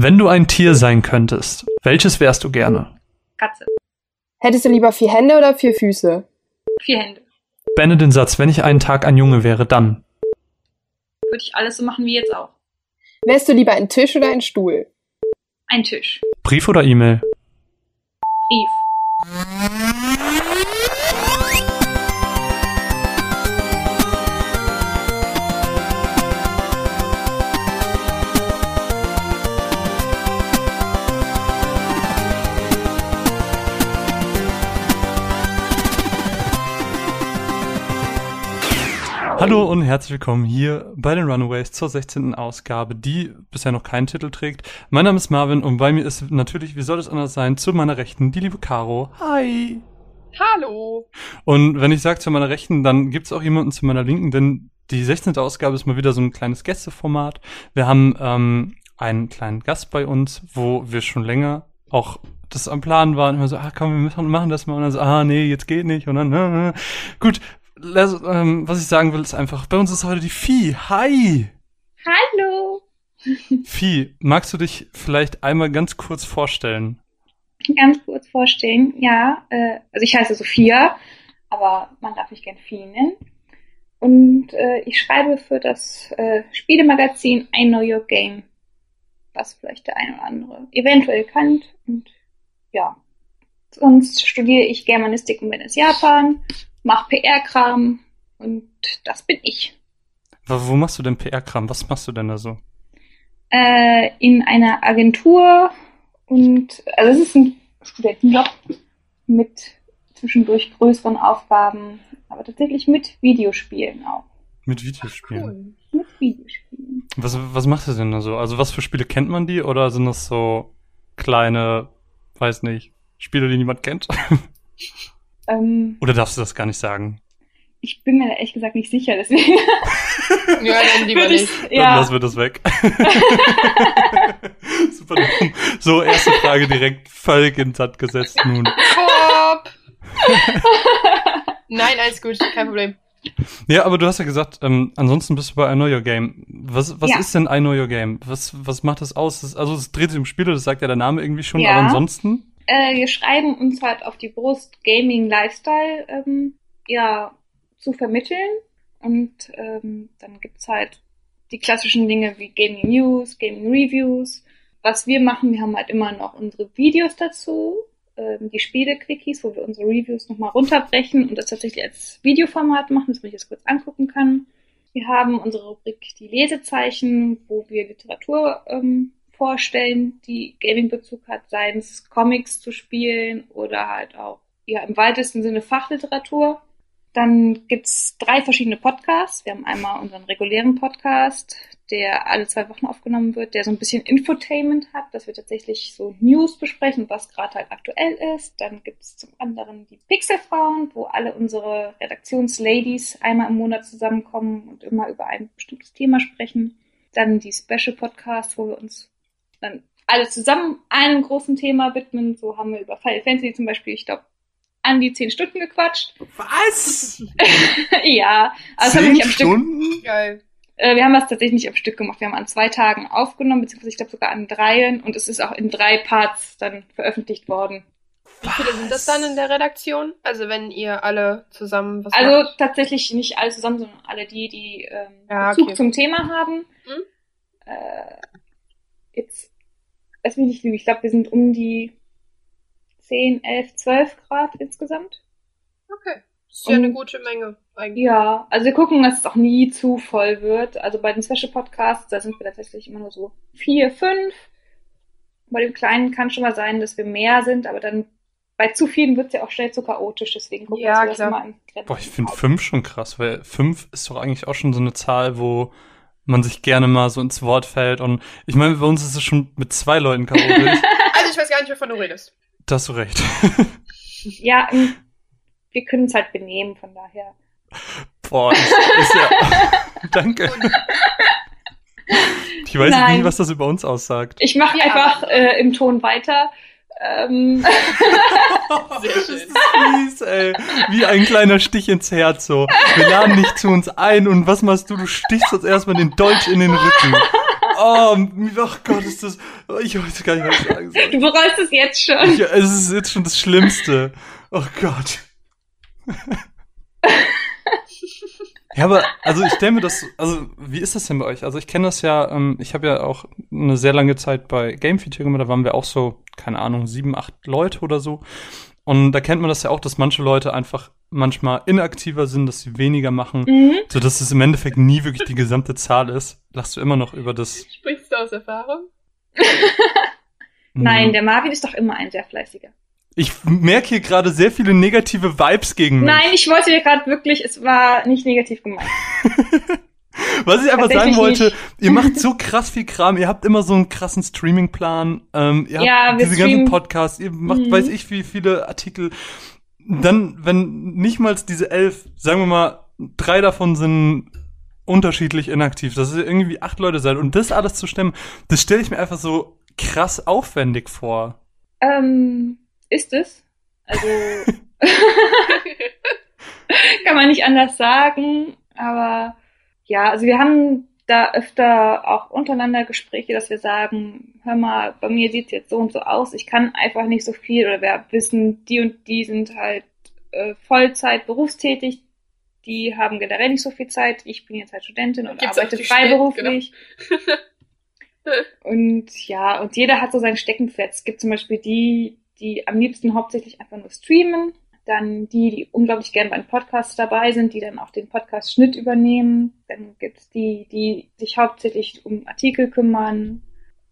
Wenn du ein Tier sein könntest, welches wärst du gerne? Katze. Hättest du lieber vier Hände oder vier Füße? Vier Hände. Bände den Satz, wenn ich einen Tag ein Junge wäre, dann. Würde ich alles so machen wie jetzt auch. Wärst du lieber ein Tisch oder ein Stuhl? Ein Tisch. Brief oder E-Mail? Brief. Hallo und herzlich willkommen hier bei den Runaways zur 16. Ausgabe, die bisher noch keinen Titel trägt. Mein Name ist Marvin und bei mir ist natürlich, wie soll es anders sein, zu meiner Rechten die liebe Caro. Hi! Hallo! Und wenn ich sage zu meiner Rechten, dann gibt's auch jemanden zu meiner Linken, denn die 16. Ausgabe ist mal wieder so ein kleines Gästeformat. Wir haben ähm, einen kleinen Gast bei uns, wo wir schon länger auch das am Plan waren, immer so, ah komm, wir machen das mal und dann so, ah nee, jetzt geht nicht und dann, äh, äh. gut, was ich sagen will, ist einfach, bei uns ist heute die Vieh. Hi! Hallo! Vieh, magst du dich vielleicht einmal ganz kurz vorstellen? Ganz kurz vorstellen, ja. Äh, also ich heiße Sophia, aber man darf mich gern Vieh nennen. Und äh, ich schreibe für das äh, Spielemagazin I Know Your Game, was vielleicht der eine oder andere eventuell kennt. Und ja, sonst studiere ich Germanistik und bin in Japan mach PR-Kram und das bin ich. Wo machst du denn PR-Kram? Was machst du denn da so? Äh, in einer Agentur und also es ist ein Studentenjob mit zwischendurch größeren Aufgaben, aber tatsächlich mit Videospielen auch. Mit Videospielen? Cool. Mit Videospielen. Was, was machst du denn da so? Also was für Spiele kennt man die oder sind das so kleine, weiß nicht, Spiele, die niemand kennt? Ähm, Oder darfst du das gar nicht sagen? Ich bin mir da ehrlich gesagt nicht sicher, deswegen. ja, dann lieber nicht. Dann ja. lassen wir das weg. Super dumm. So, erste Frage direkt völlig in Sand gesetzt nun. Bob! Nein, alles gut, kein Problem. Ja, aber du hast ja gesagt, ähm, ansonsten bist du bei I Know Your Game. Was, was ja. ist denn I Know Your Game? Was, was macht das aus? Das, also es dreht sich um Spiele, das sagt ja der Name irgendwie schon, ja. aber ansonsten? Äh, wir schreiben uns halt auf die Brust, Gaming Lifestyle ähm, ja, zu vermitteln. Und ähm, dann gibt's halt die klassischen Dinge wie Gaming News, Gaming Reviews. Was wir machen, wir haben halt immer noch unsere Videos dazu, ähm, die Spiele-Quickies, wo wir unsere Reviews nochmal runterbrechen und das tatsächlich als Videoformat machen, dass man sich das kurz angucken kann. Wir haben unsere Rubrik die Lesezeichen, wo wir Literatur ähm, vorstellen, die Gaming-Bezug hat, seien es Comics zu spielen oder halt auch ja, im weitesten Sinne Fachliteratur. Dann gibt's drei verschiedene Podcasts. Wir haben einmal unseren regulären Podcast, der alle zwei Wochen aufgenommen wird, der so ein bisschen Infotainment hat, dass wir tatsächlich so News besprechen, was gerade halt aktuell ist. Dann gibt's zum anderen die Pixelfrauen, wo alle unsere Redaktionsladies einmal im Monat zusammenkommen und immer über ein bestimmtes Thema sprechen. Dann die Special Podcasts, wo wir uns dann alle zusammen einem großen Thema widmen. So haben wir über Final Fantasy zum Beispiel, ich glaube, an die zehn Stunden gequatscht. Was? ja, also zehn am Stunden? Stück. Geil. Äh, wir haben das tatsächlich nicht am Stück gemacht. Wir haben an zwei Tagen aufgenommen, beziehungsweise ich glaube sogar an dreien und es ist auch in drei Parts dann veröffentlicht worden. Wie viele sind das dann in der Redaktion? Also wenn ihr alle zusammen was Also macht? tatsächlich nicht alle zusammen, sondern alle die, die ähm, ja, Bezug okay. zum Thema haben. Hm? Äh, jetzt, lass mich nicht lügen, ich glaube, wir sind um die 10, 11, 12 Grad insgesamt. Okay. Das ist ja eine gute Menge eigentlich. Ja, also wir gucken, dass es auch nie zu voll wird. Also bei den Special Podcasts, da sind wir tatsächlich immer nur so vier, fünf. Bei dem kleinen kann schon mal sein, dass wir mehr sind, aber dann bei zu vielen wird es ja auch schnell zu chaotisch, deswegen gucken ja, wir das immer an. Boah, ich finde fünf schon krass, weil fünf ist doch eigentlich auch schon so eine Zahl, wo man sich gerne mal so ins Wort fällt. Und ich meine, bei uns ist es schon mit zwei Leuten chaotisch. also ich weiß gar nicht, wovon du redest. Da hast du recht. ja, wir können es halt benehmen, von daher. Boah, ist, ist ja. Danke. Ich weiß Nein. nicht, was das über uns aussagt. Ich mache ja, einfach äh, im Ton weiter. Ähm. Sehr schön. Fies, ey. Wie ein kleiner Stich ins Herz so. Wir laden dich zu uns ein und was machst du? Du stichst uns erstmal den Dolch in den Rücken. Oh, oh Gott, ist das. Ich weiß gar nicht, was ich sagen soll. Du bereust es jetzt schon. Ich, es ist jetzt schon das Schlimmste. Oh Gott. Ja, aber also ich stelle mir das, also wie ist das denn bei euch? Also ich kenne das ja, ähm, ich habe ja auch eine sehr lange Zeit bei Game Feature gemacht, da waren wir auch so, keine Ahnung, sieben, acht Leute oder so. Und da kennt man das ja auch, dass manche Leute einfach manchmal inaktiver sind, dass sie weniger machen, Mhm. so dass es im Endeffekt nie wirklich die gesamte Zahl ist. Lachst du immer noch über das? Sprichst du aus Erfahrung? Nein, Hm. der Marvin ist doch immer ein sehr fleißiger. Ich merke hier gerade sehr viele negative Vibes gegen mich. Nein, ich wollte dir gerade wirklich, es war nicht negativ gemeint. Was ich einfach sagen wollte, nicht. ihr macht so krass viel Kram, ihr habt immer so einen krassen Streamingplan, ähm, ihr Ja, habt wir diese ganzen Podcasts, ihr macht Mhm. weiß ich wie viele Artikel. Dann, wenn nicht mal diese elf, sagen wir mal, drei davon sind unterschiedlich inaktiv, dass ihr irgendwie acht Leute seid und das alles zu stemmen, das stelle ich mir einfach so krass aufwendig vor. Ähm, ist es? Also, kann man nicht anders sagen, aber ja, also wir haben da öfter auch untereinander Gespräche, dass wir sagen, hör mal, bei mir sieht's jetzt so und so aus, ich kann einfach nicht so viel oder wir wissen, die und die sind halt äh, Vollzeit berufstätig, die haben generell nicht so viel Zeit, ich bin jetzt halt Studentin und Gibt's arbeite freiberuflich. genau. Und ja, und jeder hat so sein Steckenpferd. Es gibt zum Beispiel die, die am liebsten hauptsächlich einfach nur streamen. Dann die, die unglaublich gerne bei Podcasts dabei sind, die dann auch den Podcast-Schnitt übernehmen. Dann gibt's die, die sich hauptsächlich um Artikel kümmern.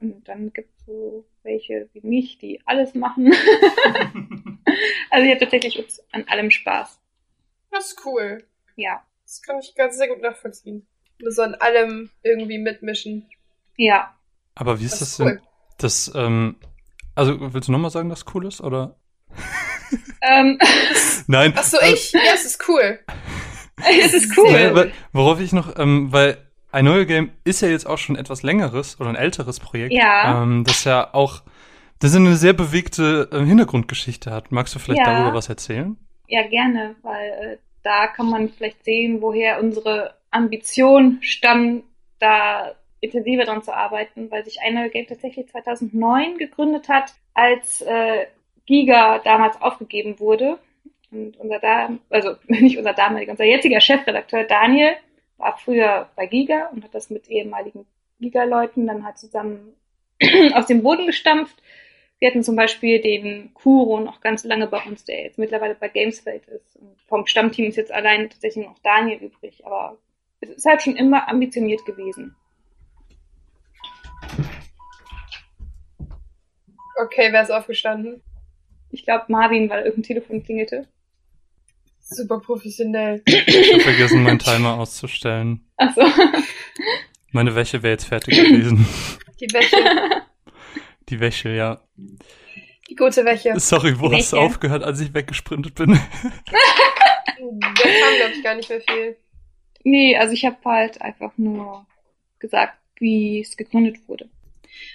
Und dann gibt's so welche wie mich, die alles machen. also ich habe tatsächlich an allem Spaß. Das ist cool. Ja. Das kann ich ganz sehr gut nachvollziehen. Nur so an allem irgendwie mitmischen. Ja. Aber wie ist Das das, ist denn? cool. Das, ähm, also willst du nochmal sagen, dass cool ist, oder? Ähm, Nein. Ach so, ich? Ja, es ist cool. es ist cool. Weil, weil, worauf ich noch, ähm, weil ein neuer Game ist ja jetzt auch schon etwas längeres oder ein älteres Projekt. Ja. Ähm, das ja auch, das eine sehr bewegte äh, Hintergrundgeschichte hat. Magst du vielleicht Ja. darüber was erzählen? Ja, gerne, weil äh, da kann man vielleicht sehen, woher unsere Ambition stammt, da intensiver dran zu arbeiten, weil sich Einmal Game tatsächlich 2009 gegründet hat, als äh, Giga damals aufgegeben wurde. Und unser da also nicht unser damaliger, unser jetziger Chefredakteur Daniel war früher bei Giga und hat das mit ehemaligen Giga-Leuten dann halt zusammen aus dem Boden gestampft. Wir hatten zum Beispiel den Kuro noch ganz lange bei uns, der jetzt mittlerweile bei Gamesfeld ist. Und vom Stammteam ist jetzt allein tatsächlich noch Daniel übrig, aber es ist halt schon immer ambitioniert gewesen. Okay, wer ist aufgestanden? Ich glaube Marvin, weil irgendein Telefon klingelte. Super professionell. Ich habe vergessen, meinen Timer auszustellen. Achso. Meine Wäsche wäre jetzt fertig gewesen. Die Wäsche. Die Wäsche, ja. Die gute Wäsche. Sorry, wo Die hast du Wäsche. aufgehört, als ich weggesprintet bin? Da kam, glaube ich, gar nicht mehr viel. nee, also ich habe halt einfach nur gesagt, wie es gegründet wurde.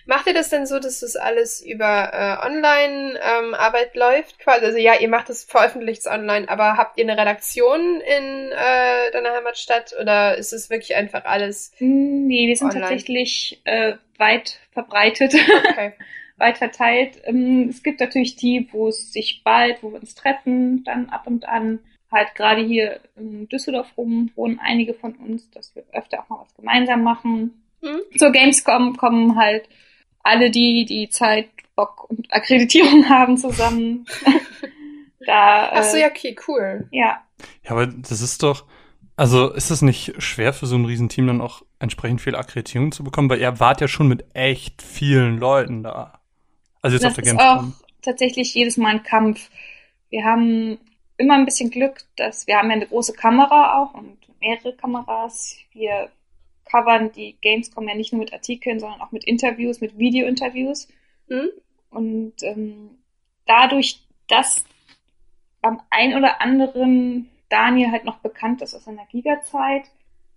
Macht ihr das denn so, dass das alles über äh, Online-Arbeit läuft? Quasi, also ja, ihr macht es, veröffentlicht es online, aber habt ihr eine Redaktion in äh, deiner Heimatstadt oder ist es wirklich einfach alles Nee, wir sind Online. tatsächlich äh, weit verbreitet. okay? weit verteilt. Ähm, Es gibt natürlich die, wo es sich bald, wo wir uns treffen, dann ab und an. Halt gerade hier in Düsseldorf rum wohnen einige von uns, dass wir öfter auch mal was gemeinsam machen. Hm? Zur Gamescom kommen halt alle die, die Zeit, Bock und Akkreditierung haben zusammen. da, äh, Ach so, ja, okay, cool. ja. Ja, aber das ist doch, also ist es nicht schwer für so ein Riesenteam dann auch entsprechend viel Akkreditierung zu bekommen? Weil ihr wart ja schon mit echt vielen Leuten da. Also jetzt Das auf der ist Gamescom. auch tatsächlich jedes Mal ein Kampf. Wir haben immer ein bisschen Glück, dass wir haben ja eine große Kamera auch und mehrere Kameras. Wir covern die Gamescom ja nicht nur mit Artikeln, sondern auch mit Interviews, mit Videointerviews. Hm? Und ähm, dadurch, dass am ein oder anderen Daniel halt noch bekannt ist aus seiner Giga-Zeit,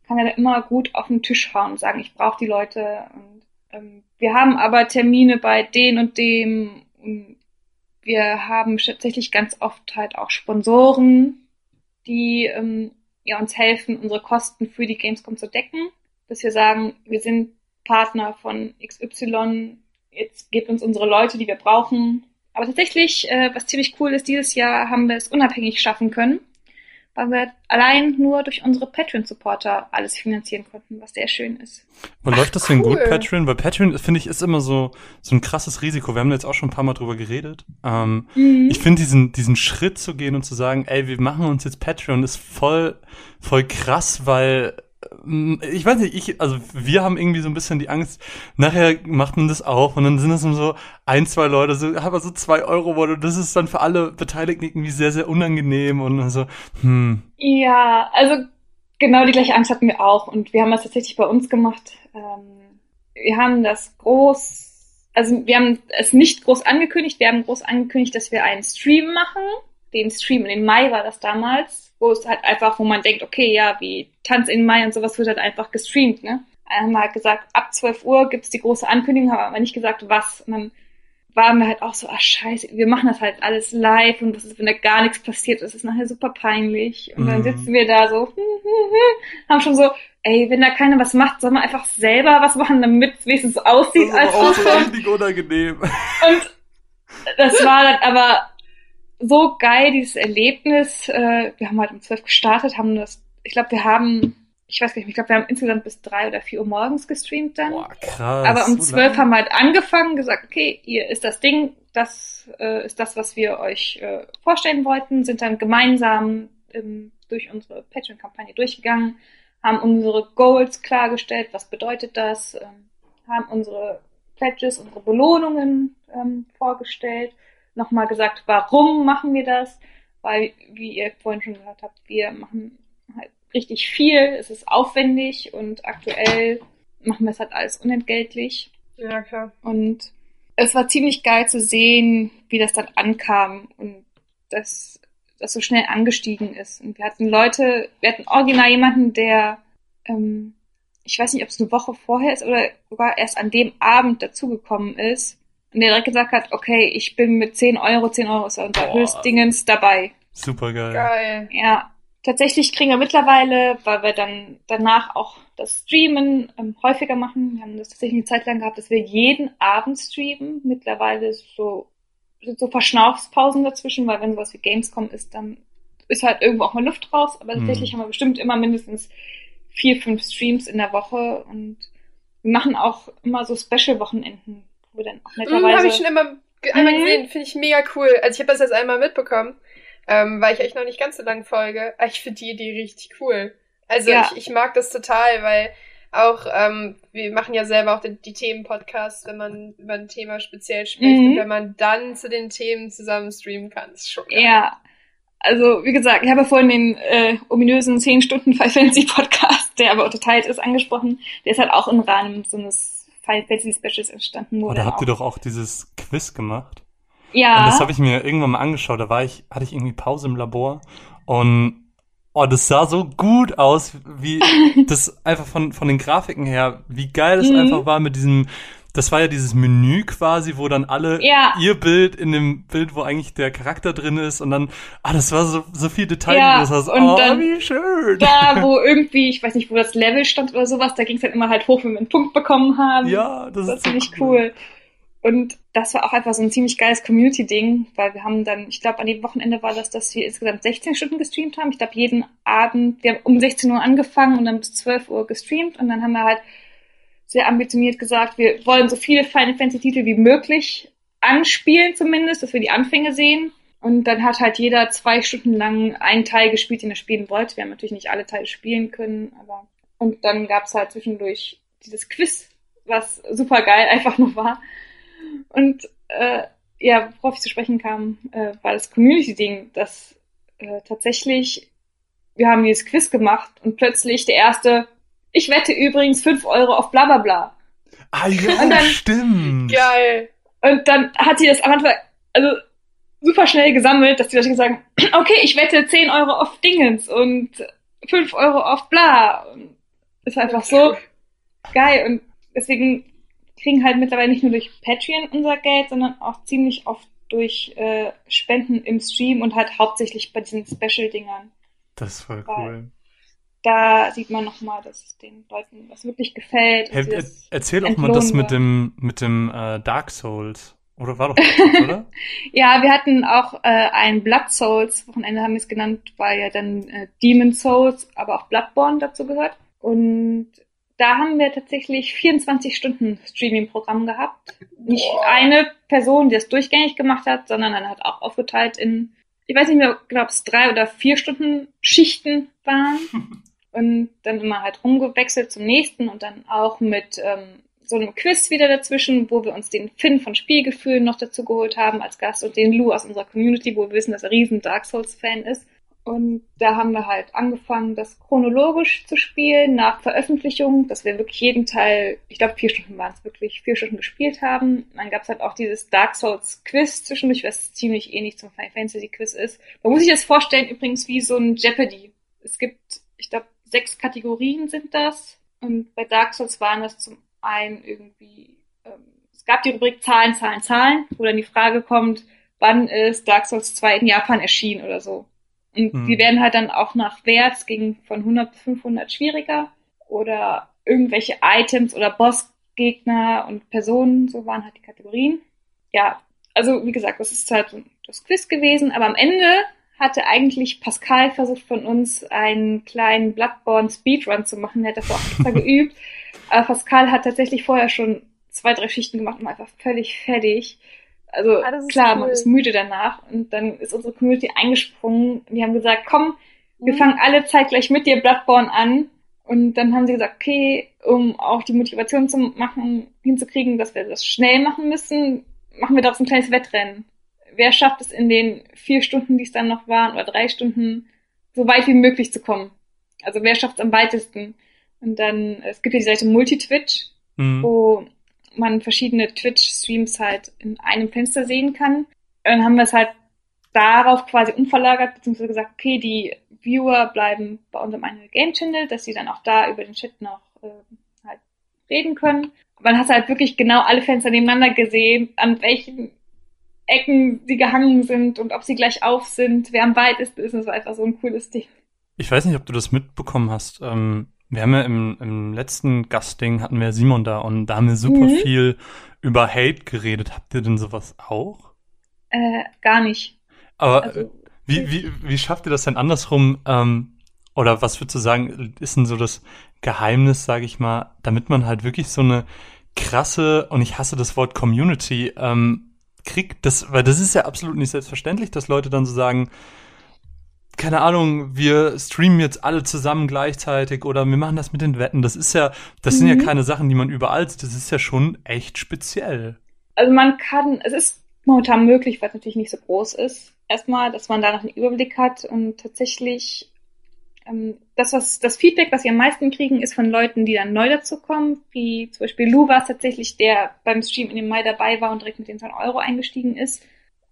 kann er da immer gut auf den Tisch hauen und sagen, ich brauche die Leute. Und ähm, wir haben aber Termine bei den und dem. Und wir haben tatsächlich ganz oft halt auch Sponsoren, die ähm, ja, uns helfen, unsere Kosten für die Gamescom zu decken. Dass wir sagen, wir sind Partner von XY, jetzt gebt uns unsere Leute, die wir brauchen. Aber tatsächlich, äh, was ziemlich cool ist, dieses Jahr haben wir es unabhängig schaffen können, weil wir allein nur durch unsere Patreon-Supporter alles finanzieren konnten, was sehr schön ist. Und Ach, läuft das denn gut, cool. Patreon? Weil Patreon, finde ich, ist immer so, so ein krasses Risiko. Wir haben jetzt auch schon ein paar Mal drüber geredet. Ähm, Mhm. Ich finde diesen, diesen Schritt zu gehen und zu sagen, ey, wir machen uns jetzt Patreon, ist voll, voll krass, weil ich weiß nicht, ich, also wir haben irgendwie so ein bisschen die Angst, nachher macht man das auch und dann sind es nur so ein, zwei Leute, so, aber so zwei Euro wurde, das ist dann für alle Beteiligten irgendwie sehr, sehr unangenehm und so, hm, Ja, also genau die gleiche Angst hatten wir auch und wir haben das tatsächlich bei uns gemacht. Ähm, wir haben das groß, also wir haben es nicht groß angekündigt, wir haben groß angekündigt, dass wir einen Stream machen. Den Stream, im Mai war das damals, wo es halt einfach, wo man denkt, okay, ja, wie Tanz in Mai und sowas wird halt einfach gestreamt, ne? Dann haben wir halt gesagt, ab 12 Uhr gibt's die große Ankündigung, haben aber nicht gesagt, was. Und dann waren wir halt auch so, ach scheiße, wir machen das halt alles live und was ist, wenn da gar nichts passiert, das ist nachher super peinlich. Und dann Mhm. sitzen wir da so, haben schon so, ey, wenn da keiner was macht, soll man einfach selber was machen, damit es wenigstens aussieht das als ist auch so richtig unangenehm. Und das war dann aber so geil, dieses Erlebnis. Äh, wir haben halt um 12 gestartet, haben das, ich glaube, wir haben, ich weiß gar nicht, ich glaube, wir haben insgesamt bis drei oder vier Uhr morgens gestreamt dann. Boah, krass. Aber um so zwölf lange. haben wir halt angefangen, gesagt, okay, hier ist das Ding, das äh, ist das, was wir euch äh, vorstellen wollten, sind dann gemeinsam ähm, durch unsere Patreon-Kampagne durchgegangen, haben unsere Goals klargestellt, was bedeutet das, ähm, haben unsere Pledges, unsere Belohnungen ähm, vorgestellt, nochmal gesagt, warum machen wir das, weil, wie ihr vorhin schon gehört habt, wir machen halt richtig viel, es ist aufwendig und aktuell machen wir es halt alles unentgeltlich. Ja, klar. Und es war ziemlich geil zu sehen, wie das dann ankam und dass das so schnell angestiegen ist. Und wir hatten Leute, wir hatten original jemanden, der, ähm, ich weiß nicht, ob es eine Woche vorher ist oder sogar erst an dem Abend dazugekommen ist und der direkt gesagt hat, okay, ich bin mit 10 Euro, 10 Euro ist ja unser Boah. Höchstdingens dabei. Super geil. Geil. Ja, tatsächlich kriegen wir mittlerweile, weil wir dann danach auch das Streamen ähm, häufiger machen. Wir haben das tatsächlich eine Zeit lang gehabt, dass wir jeden Abend streamen. Mittlerweile so, sind so Verschnaufspausen dazwischen, weil wenn sowas wie Gamescom ist, dann ist halt irgendwo auch mal Luft raus. Aber Mhm. tatsächlich haben wir bestimmt immer mindestens vier, fünf Streams in der Woche und wir machen auch immer so Special-Wochenenden, wo dann auch Mhm, netterweise. habe ich schon immer einmal Mhm. gesehen. Finde ich mega cool. Also ich habe das jetzt einmal mitbekommen, ähm, weil ich euch noch nicht ganz so lang folge. Aber ich finde die Idee richtig cool. Also Ja. ich, ich mag das total, weil auch, ähm, wir machen ja selber auch die, die Themen-Podcasts, wenn man über ein Thema speziell spricht Mhm. und wenn man dann zu den Themen zusammen streamen kann, ist schon geil. Ja, also wie gesagt, ich habe ja vorhin den äh, ominösen 10 Stunden Final Fantasy Podcast, der aber unterteilt ist, angesprochen. Der ist halt auch im Rahmen so eines Final Fantasy Specials entstanden. Wo Oder dann habt ihr auch, doch auch dieses Quiz gemacht? Ja, Und das habe ich mir irgendwann mal angeschaut. Da war ich, hatte ich irgendwie Pause im Labor und oh, das sah so gut aus, wie das einfach von, von den Grafiken her, wie geil das Mhm. einfach war mit diesem, das war ja dieses Menü quasi, wo dann alle Ja. ihr Bild in dem Bild, wo eigentlich der Charakter drin ist und dann, ah, das war so, so viel Detail, Ja, das so, und oh, dann wie schön. da, wo irgendwie, ich weiß nicht, wo das Level stand oder sowas, da ging es dann immer halt hoch, wenn wir einen Punkt bekommen haben. ja, das, Das war ist so ziemlich cool. Und das war auch einfach so ein ziemlich geiles Community-Ding, weil wir haben dann, ich glaube, an dem Wochenende war das, dass wir insgesamt 16 Stunden gestreamt haben. Ich glaube, jeden Abend, wir haben um 16 Uhr angefangen und dann bis 12 Uhr gestreamt und dann haben wir halt sehr ambitioniert gesagt, wir wollen so viele Final Fantasy-Titel wie möglich anspielen zumindest, dass wir die Anfänge sehen. Und dann hat halt jeder zwei Stunden lang einen Teil gespielt, den er spielen wollte. Wir haben natürlich nicht alle Teile spielen können, aber und dann gab's halt zwischendurch dieses Quiz, was super geil einfach nur war. Und äh, ja, worauf ich zu sprechen kam, äh, war das Community-Ding, dass äh, tatsächlich, wir haben dieses Quiz gemacht und plötzlich der erste, ich wette übrigens 5 Euro auf bla bla bla. Ah ja, Und dann- stimmt. Geil. Und dann hat sie das am Anfang, also super schnell gesammelt, dass die Leute sagen, okay, ich wette 10 Euro auf Dingens und 5 Euro auf bla. Und ist einfach so geil. Und deswegen kriegen halt mittlerweile nicht nur durch Patreon unser Geld, sondern auch ziemlich oft durch äh, Spenden im Stream und halt hauptsächlich bei diesen Special-Dingern. Das ist voll cool. Da sieht man nochmal, dass es den Leuten was wirklich gefällt. Hey, er, erzähl auch mal das mit dem, mit dem äh, Dark Souls. Oder war doch Dark Souls, oder? ja, wir hatten auch äh, ein Blood Souls, Wochenende haben wir es genannt, weil ja dann äh, Demon Souls, aber auch Bloodborne dazu gehört. Und da haben wir tatsächlich 24 Stunden Streaming-Programm gehabt. Nicht Boah. eine Person, die das durchgängig gemacht hat, sondern dann hat auch aufgeteilt in, ich weiß nicht mehr, glaube es drei oder vier Stunden Schichten waren. und dann immer halt rumgewechselt zum nächsten und dann auch mit ähm, so einem Quiz wieder dazwischen, wo wir uns den Finn von Spielgefühl noch dazu geholt haben als Gast und den Lou aus unserer Community, wo wir wissen, dass er riesen Dark Souls-Fan ist. Und da haben wir halt angefangen, das chronologisch zu spielen nach Veröffentlichung, dass wir wirklich jeden Teil, ich glaube vier Stunden waren es wirklich, vier Stunden gespielt haben. Dann gab es halt auch dieses Dark Souls Quiz zwischendurch, was ziemlich ähnlich zum Final Fantasy Quiz ist. Man muss sich das vorstellen übrigens wie so ein Jeopardy. Es gibt, ich glaube, sechs Kategorien sind das. Und bei Dark Souls waren das zum einen irgendwie, ähm, es gab die Rubrik Zahlen, Zahlen, Zahlen, wo dann die Frage kommt, wann ist Dark Souls 2 in Japan erschienen oder so. Und hm. die werden halt dann auch nach Wert, ging von 100 bis 500 schwieriger. Oder irgendwelche Items oder Bossgegner und Personen, so waren halt die Kategorien. Ja, also wie gesagt, das ist halt das Quiz gewesen. Aber am Ende hatte eigentlich Pascal versucht von uns einen kleinen Bloodborne Speedrun zu machen. Er hat das auch extra geübt. Aber Pascal hat tatsächlich vorher schon zwei, drei Schichten gemacht und war einfach völlig fertig. Also ah, klar, cool. man ist müde danach und dann ist unsere Community eingesprungen. Die haben gesagt, komm, wir mhm. fangen alle zeitgleich mit dir Bloodborne an. Und dann haben sie gesagt, okay, um auch die Motivation zu machen, hinzukriegen, dass wir das schnell machen müssen, machen wir daraus ein kleines Wettrennen. Wer schafft es in den vier Stunden, die es dann noch waren, oder drei Stunden, so weit wie möglich zu kommen? Also wer schafft es am weitesten? Und dann, es gibt ja die Seite Multitwitch, mhm. wo man verschiedene Twitch-Streams halt in einem Fenster sehen kann. Und dann haben wir es halt darauf quasi umverlagert, beziehungsweise gesagt, okay, die Viewer bleiben bei unserem einen Game Channel, dass sie dann auch da über den Chat noch äh, halt reden können. Hast du halt wirklich genau alle Fenster nebeneinander gesehen, an welchen Ecken sie gehangen sind und ob sie gleich auf sind, wer am weitesten ist. Das war einfach so ein cooles Ding. Ich weiß nicht, ob du das mitbekommen hast. Ähm, wir haben ja im, im letzten Gastding hatten wir Simon da und da haben wir super mhm. viel über Hate geredet. Habt ihr denn sowas auch? Äh, gar nicht. Aber also, wie, wie, wie schafft ihr das denn andersrum? Ähm, oder was würdest du sagen, ist denn so das Geheimnis, sage ich mal, damit man halt wirklich so eine krasse, und ich hasse das Wort Community, ähm, kriegt, das, weil das ist ja absolut nicht selbstverständlich, dass Leute dann so sagen, keine Ahnung, wir streamen jetzt alle zusammen gleichzeitig oder wir machen das mit den Wetten. Das ist ja, das mhm. sind ja mhm. keine Sachen, die man überall sieht. Das ist ja schon echt speziell. Also man kann, es ist momentan möglich, weil es natürlich nicht so groß ist. Erstmal, dass man da noch einen Überblick hat und tatsächlich das, was das Feedback, was wir am meisten kriegen, ist von Leuten, die dann neu dazu kommen, wie zum Beispiel Lou war es tatsächlich, der beim Stream in dem Mai dabei war und direkt mit den 10 Euro eingestiegen ist.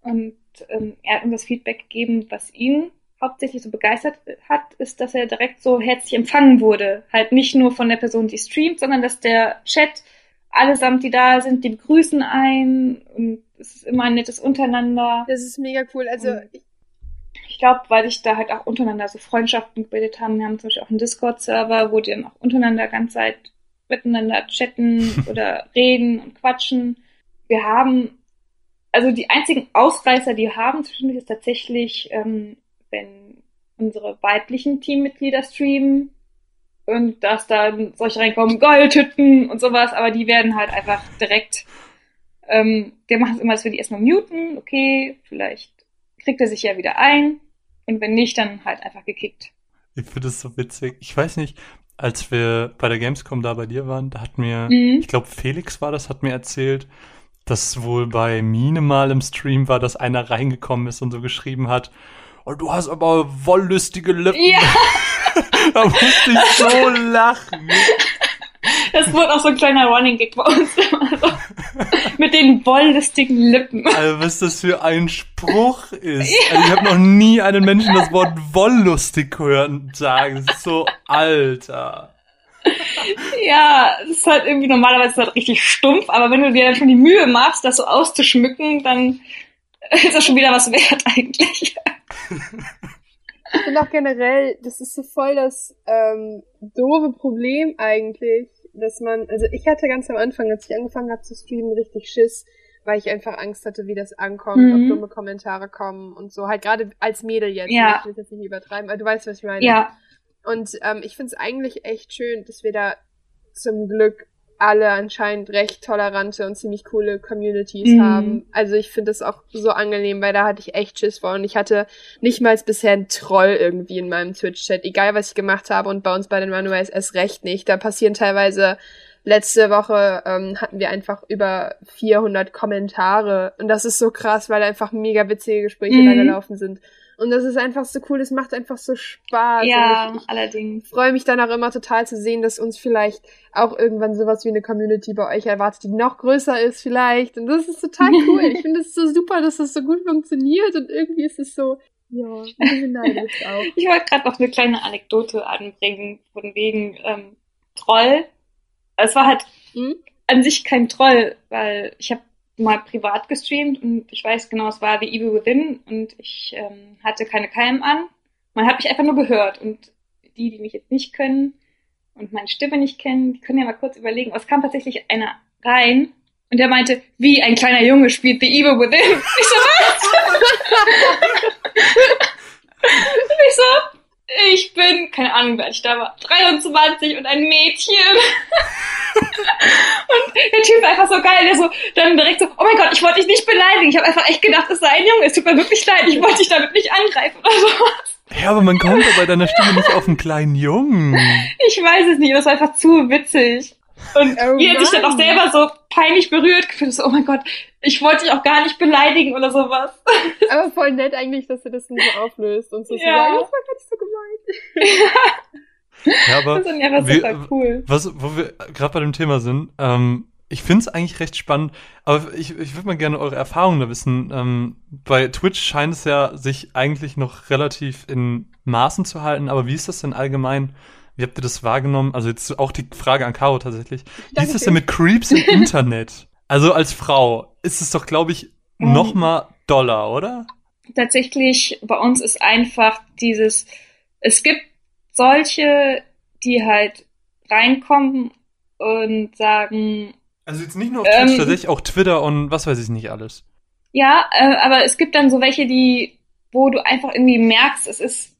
Und ähm, er hat uns das Feedback gegeben, was ihn hauptsächlich so begeistert hat, ist, dass er direkt so herzlich empfangen wurde. Halt nicht nur von der Person, die streamt, sondern dass der Chat, allesamt, die da sind, die begrüßen ein und es ist immer ein nettes Untereinander. Das ist mega cool. Also und ich glaube, weil sich da halt auch untereinander so Freundschaften gebildet haben. Wir haben zum Beispiel auch einen Discord-Server, wo die dann auch untereinander ganz Zeit miteinander chatten oder reden und quatschen. Wir haben, also die einzigen Ausreißer, die wir haben zwischendurch, ist tatsächlich ähm, wenn unsere weiblichen Teammitglieder streamen und dass dann solche reinkommen, Goldhütten und sowas, aber die werden halt einfach direkt, ähm, wir machen es immer, dass wir die erstmal muten, okay, vielleicht kriegt er sich ja wieder ein und wenn nicht, dann halt einfach gekickt. Ich finde das so witzig. Ich weiß nicht, als wir bei der Gamescom da bei dir waren, da hat mir, mhm. ich glaube Felix war das, hat mir erzählt, dass wohl bei Mine mal im Stream war, dass einer reingekommen ist und so geschrieben hat, oh, du hast aber wollüstige Lippen. Ja. da musste ich so lachen. Das wurde auch so ein kleiner Running Gag bei uns. Also, mit den wollüstigen Lippen. Also was das für ein Spruch ist. Ja. Also, ich habe noch nie einen Menschen das Wort wollüstig hören sagen. Das ist so alter. Ja, es ist halt irgendwie normalerweise halt richtig stumpf, aber wenn du dir dann schon die Mühe machst, das so auszuschmücken, dann ist das schon wieder was wert eigentlich. Ich finde auch generell, das ist so voll das ähm, doofe Problem eigentlich, dass man, also ich hatte ganz am Anfang, als ich angefangen habe zu streamen, richtig Schiss, weil ich einfach Angst hatte, wie das ankommt, Mhm. ob dumme Kommentare kommen und so. Halt gerade als Mädel jetzt. Ja. Ich will das jetzt nicht übertreiben, aber du weißt, was ich meine. Ja, Und ähm, ich finde es eigentlich echt schön, dass wir da zum Glück alle anscheinend recht tolerante und ziemlich coole Communities Mhm. haben. Also ich finde das auch so angenehm, weil da hatte ich echt Schiss vor und ich hatte nicht mal bisher einen Troll irgendwie in meinem Twitch-Chat, egal was ich gemacht habe und bei uns bei den Runaways erst recht nicht. Da passieren teilweise Letzte Woche ähm, hatten wir einfach über 400 Kommentare und das ist so krass, weil einfach mega witzige Gespräche Mhm. da gelaufen sind. Und das ist einfach so cool, es macht einfach so Spaß. ja, Und ich, allerdings. ich freue mich dann auch immer total zu sehen, dass uns vielleicht auch irgendwann sowas wie eine Community bei euch erwartet, die noch größer ist vielleicht. Und das ist total cool. ich finde es so super, dass das so gut funktioniert und irgendwie ist es so, ja, ich bin neidisch auch. Ich wollte gerade noch eine kleine Anekdote anbringen, von wegen ähm, Troll. Es war halt Hm? an sich kein Troll, weil ich habe mal privat gestreamt und ich weiß genau, es war The Evil Within und ich ähm, hatte keine Cam an. Man hat mich einfach nur gehört und die, die mich jetzt nicht können und meine Stimme nicht kennen, die können ja mal kurz überlegen. Aber es kam tatsächlich einer rein und der meinte, wie ein kleiner Junge spielt The Evil Within. Ich so, was? Und ich so, ich bin, keine Ahnung, wer ich da war, 23 und ein Mädchen. und der Typ war einfach so geil, der so, dann direkt so, oh mein Gott, ich wollte dich nicht beleidigen. Ich habe einfach echt gedacht, es sei ein Junge. Es tut mir wirklich leid, ich wollte dich damit nicht angreifen oder so. Ja, aber man kommt doch bei deiner Stimme nicht auf einen kleinen Jungen. Ich weiß es nicht, das war einfach zu witzig. Und Oh wie er sich dann auch selber so peinlich berührt gefühlt, so, oh mein Gott, ich wollte dich auch gar nicht beleidigen oder sowas. Aber voll nett eigentlich, dass du das so auflöst und so Ja. sagen, das war gar nicht so gemeint. Ja, aber Das ist einfach wir- super cool. was, wo wir gerade bei dem Thema sind, ähm, ich finde es eigentlich recht spannend, aber ich, ich würde mal gerne eure Erfahrungen da wissen. Ähm, bei Twitch scheint es ja sich eigentlich noch relativ in Maßen zu halten, aber wie ist das denn allgemein? Wie habt ihr das wahrgenommen? Also jetzt auch die Frage an Caro tatsächlich. Wie ist Danke das denn mit Creeps im Internet? Also als Frau ist es doch, glaube ich, Mhm. noch mal doller, oder? tatsächlich bei uns ist einfach dieses, es gibt solche, die halt reinkommen und sagen, Also jetzt nicht nur auf Ähm, Twitch, tatsächlich auch Twitter und was weiß ich nicht alles. ja, äh, aber es gibt dann so welche, die, wo du einfach irgendwie merkst, es ist,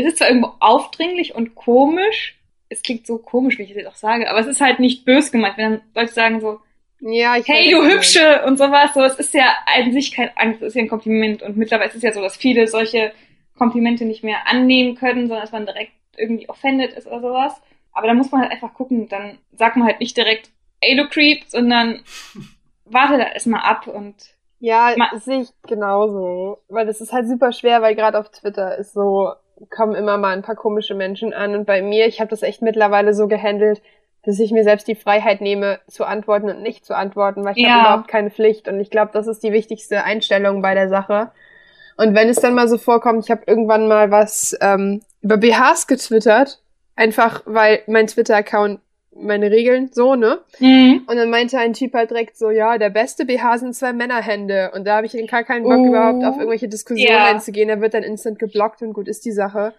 es ist zwar irgendwo aufdringlich und komisch, es klingt so komisch, wie ich es jetzt auch sage, aber es ist halt nicht bös gemeint, wenn dann Leute sagen so, Ja, ich hey du. Hübsche und sowas, so, es ist ja an sich kein Angst, es ist ja ein Kompliment und mittlerweile ist es ja so, dass viele solche Komplimente nicht mehr annehmen können, sondern dass man direkt irgendwie offended ist oder sowas. Aber da muss man halt einfach gucken, dann sagt man halt nicht direkt, ey du Creep, sondern warte da erstmal ab und Ja, sehe ich genauso. Weil das ist halt super schwer, weil gerade auf Twitter ist so, kommen immer mal ein paar komische Menschen an. Und bei mir, ich habe das echt mittlerweile so gehandelt, dass ich mir selbst die Freiheit nehme, zu antworten und nicht zu antworten, weil ich Ja. habe überhaupt keine Pflicht. Und ich glaube, das ist die wichtigste Einstellung bei der Sache. Und wenn es dann mal so vorkommt, ich habe irgendwann mal was ähm, über BHs getwittert, einfach weil mein Twitter-Account meine Regeln so, ne? mhm. Und dann meinte ein Typ halt direkt so, ja, der beste BH sind zwei Männerhände. Und da habe ich gar keinen Bock Oh. überhaupt auf irgendwelche Diskussionen Ja. einzugehen. Er wird dann instant geblockt und gut ist die Sache.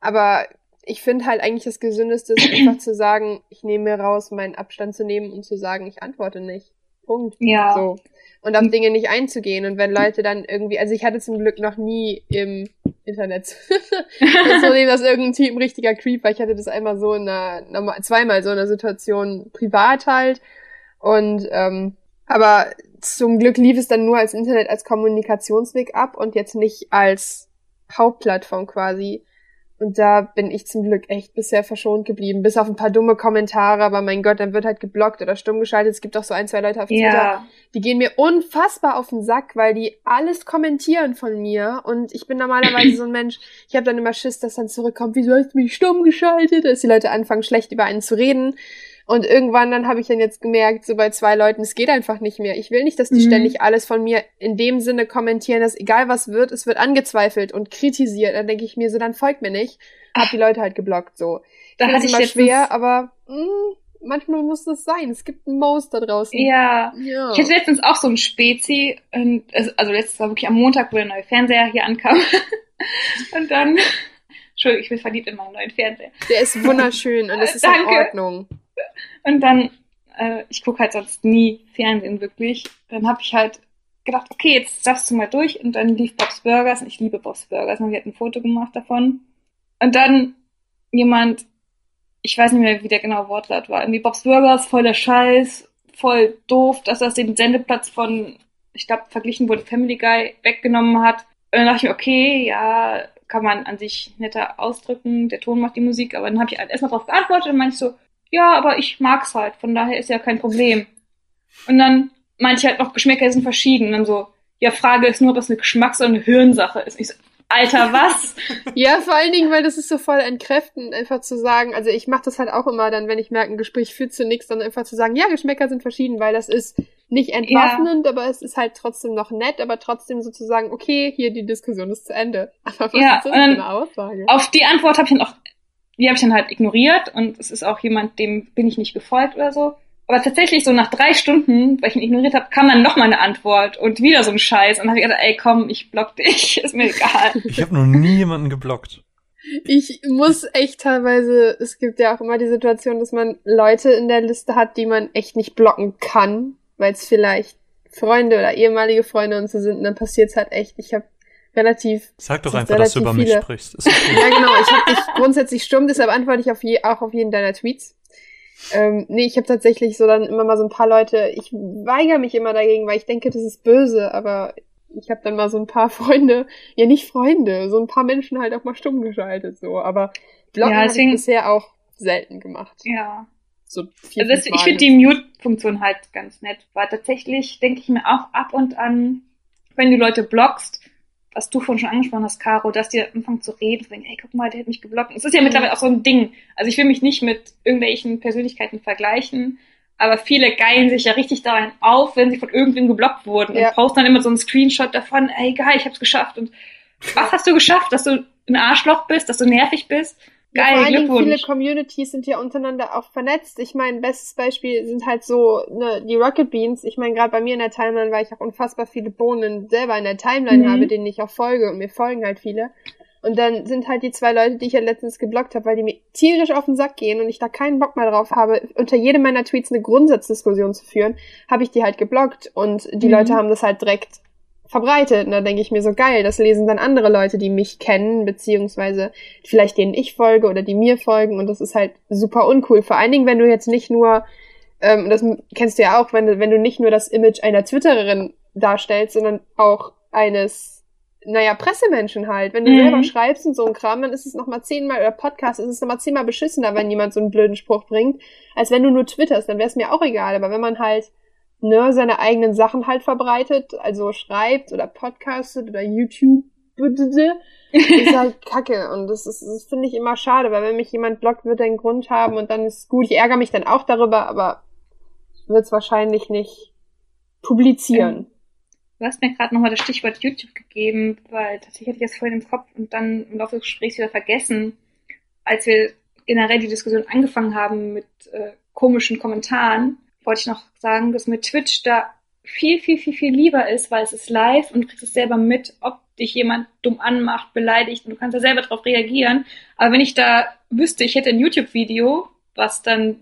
Aber ich finde halt eigentlich das Gesündeste ist einfach zu sagen, ich nehme mir raus, meinen Abstand zu nehmen und zu sagen, ich antworte nicht. Punkt. ja. So. Und auf Dinge nicht einzugehen. Und wenn Leute dann irgendwie, also ich hatte zum Glück noch nie im Internet das Problem, dass irgendein Typ ein richtiger Creep war. Ich hatte das einmal so in einer, zweimal so in einer Situation privat halt. Und ähm, aber zum Glück lief es dann nur als Internet als Kommunikationsweg ab und jetzt nicht als Hauptplattform quasi. Und da bin ich zum Glück echt bisher verschont geblieben, bis auf ein paar dumme Kommentare, aber mein Gott, dann wird halt geblockt oder stumm geschaltet. Es gibt auch so ein, zwei Leute auf Twitter, Ja. die gehen mir unfassbar auf den Sack, weil die alles kommentieren von mir. Und ich bin normalerweise so ein Mensch, ich habe dann immer Schiss, dass dann zurückkommt, wieso hast du mich stumm geschaltet? Dass die Leute anfangen, schlecht über einen zu reden. Und irgendwann dann habe ich dann jetzt gemerkt, so bei zwei Leuten, es geht einfach nicht mehr. Ich will nicht, dass die Mhm. ständig alles von mir in dem Sinne kommentieren, dass egal was wird, es wird angezweifelt und kritisiert. Dann denke ich mir so, dann folgt mir nicht. Hab die Leute halt geblockt, so. Da hatte ich immer letztens, schwer, aber mh, manchmal muss das sein. Es gibt einen Most da draußen. Ja. ja. Ich hatte letztens auch so ein Spezi, und, es- also letztes war wirklich am Montag, wo der neue Fernseher hier ankam. und dann Entschuldigung, ich bin verliebt in meinen neuen Fernseher. Der ist wunderschön und es ist in Ordnung. Und dann, äh, ich gucke halt sonst nie Fernsehen wirklich. Dann habe ich halt gedacht, okay, jetzt darfst du mal durch. Und dann lief Bob's Burgers und ich liebe Bob's Burgers. Und wir hatten ein Foto gemacht davon. Und dann jemand, ich weiß nicht mehr, wie der genaue Wortlaut war, irgendwie Bob's Burgers, voll der Scheiß, voll doof, dass das den Sendeplatz von, ich glaube, verglichen wurde Family Guy weggenommen hat. Und dann dachte ich mir, okay, ja, kann man an sich netter ausdrücken, der Ton macht die Musik, aber dann habe ich halt erstmal drauf geantwortet und meinte so, ja, aber ich mag's halt, von daher ist ja kein Problem. Und dann meinte ich halt noch, Geschmäcker sind verschieden. Und dann so, ja, Frage ist nur, ob das eine Geschmacks- oder eine Hirnsache ist. Ich so, Alter, was? ja, vor allen Dingen, weil das ist so voll entkräftend, einfach zu sagen, also ich mache das halt auch immer dann, wenn ich merke, ein Gespräch führt zu nichts, dann einfach zu sagen, ja, Geschmäcker sind verschieden, weil das ist nicht entwaffnend, ja. aber es ist halt trotzdem noch nett, aber trotzdem sozusagen, okay, hier die Diskussion ist zu Ende. Aber was ja, ist das für eine Aussage? Auf die Antwort habe ich dann auch, die habe ich dann halt ignoriert und es ist auch jemand, dem bin ich nicht gefolgt oder so. Aber tatsächlich so nach drei Stunden, weil ich ihn ignoriert habe, kam dann noch mal eine Antwort und wieder so ein Scheiß. Und dann habe ich gedacht, ey komm, ich block dich, ist mir egal. Ich habe noch nie jemanden geblockt. Ich muss echt teilweise, es gibt ja auch immer die Situation, dass man Leute in der Liste hat, die man echt nicht blocken kann, weil es vielleicht Freunde oder ehemalige Freunde und so sind. Und dann passiert es halt echt. Ich habe relativ. Sag doch einfach, dass du über viele. mich sprichst. Ja, genau. Ich habe dich grundsätzlich stumm, deshalb antworte ich auf je, auch auf jeden deiner Tweets. Ähm, nee, ich habe tatsächlich so dann immer mal so ein paar Leute, ich weigere mich immer dagegen, weil ich denke, das ist böse, aber ich habe dann mal so ein paar Freunde, ja nicht Freunde, so ein paar Menschen halt auch mal stumm geschaltet, so, aber Blocken ja, deswegen, habe ich bisher auch selten gemacht. Ja. So vier, also das, ich finde die Mute-Funktion halt ganz nett, weil tatsächlich denke ich mir auch ab und an, wenn du Leute blockst, was du vorhin schon angesprochen hast, Caro, dass die anfangen zu reden, so, hey, guck mal, der hat mich geblockt. Es ist ja mittlerweile auch so ein Ding. Also ich will mich nicht mit irgendwelchen Persönlichkeiten vergleichen, aber viele geilen sich ja richtig daran auf, wenn sie von irgendwem geblockt wurden ja. und posten dann immer so einen Screenshot davon, ey, geil, ich hab's geschafft. Und was hast du geschafft? Dass du ein Arschloch bist, dass du nervig bist? Geil, vor allen Dingen viele Communities sind ja untereinander auch vernetzt. Ich meine, bestes Beispiel sind halt so ne, die Rocket Beans. Ich meine, gerade bei mir in der Timeline, weil ich auch unfassbar viele Bohnen selber in der Timeline mhm. habe, denen ich auch folge und mir folgen halt viele. Und dann sind halt die zwei Leute, die ich ja letztens geblockt habe, weil die mir tierisch auf den Sack gehen und ich da keinen Bock mehr drauf habe, unter jedem meiner Tweets eine Grundsatzdiskussion zu führen, habe ich die halt geblockt und die mhm. Leute haben das halt direkt verbreitet. Und da denke ich mir so geil, das lesen dann andere Leute, die mich kennen, beziehungsweise vielleicht denen ich folge oder die mir folgen. Und das ist halt super uncool. Vor allen Dingen, wenn du jetzt nicht nur, ähm, das kennst du ja auch, wenn du, wenn du nicht nur das Image einer Twitterin darstellst, sondern auch eines, naja, Pressemenschen halt. Wenn du mhm. selber schreibst und so ein Kram, dann ist es nochmal zehnmal, oder Podcast ist es nochmal zehnmal beschissener, wenn jemand so einen blöden Spruch bringt, als wenn du nur twitterst, dann wäre es mir auch egal. Aber wenn man halt ne, seine eigenen Sachen halt verbreitet, also schreibt oder podcastet oder YouTube, ist halt kacke. Und das ist, das finde ich immer schade, weil wenn mich jemand blockt, wird er einen Grund haben und dann ist gut. Ich ärgere mich dann auch darüber, aber wird es wahrscheinlich nicht publizieren. Ähm, du hast mir gerade nochmal das Stichwort YouTube gegeben, weil tatsächlich hatte ich das vorhin im Kopf und dann im Laufe des Gesprächs wieder vergessen, als wir generell die Diskussion angefangen haben mit äh, komischen Kommentaren wollte ich noch sagen, dass mir Twitch da viel, viel, viel, viel lieber ist, weil es ist live und du kriegst es selber mit, ob dich jemand dumm anmacht, beleidigt und du kannst da selber drauf reagieren. Aber wenn ich da wüsste, ich hätte ein YouTube-Video, was dann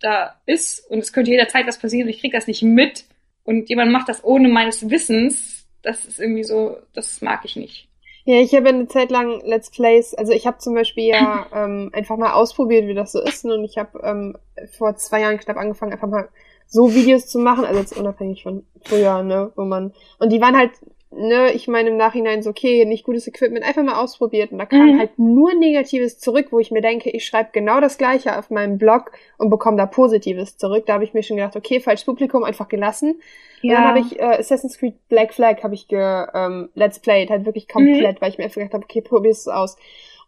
da ist und es könnte jederzeit was passieren und ich krieg das nicht mit und jemand macht das ohne meines Wissens, das ist irgendwie so, das mag ich nicht. Ja, ich habe eine Zeit lang Let's Plays, also ich habe zum Beispiel ja ähm, einfach mal ausprobiert, wie das so ist. Und ich habe ähm, vor zwei Jahren knapp angefangen, einfach mal so Videos zu machen, also jetzt unabhängig von früher, ne, wo man. Und die waren halt ne, ich meine im Nachhinein so, okay, nicht gutes Equipment, einfach mal ausprobiert und da kam mhm. halt nur Negatives zurück, wo ich mir denke, ich schreibe genau das gleiche auf meinem Blog und bekomme da Positives zurück. Da habe ich mir schon gedacht, okay, falsch Publikum, einfach gelassen. Ja. Und dann habe ich äh, Assassin's Creed Black Flag habe ich ge ähm, Let's Played, halt wirklich komplett, mhm. weil ich mir einfach gedacht habe, okay, probier's aus.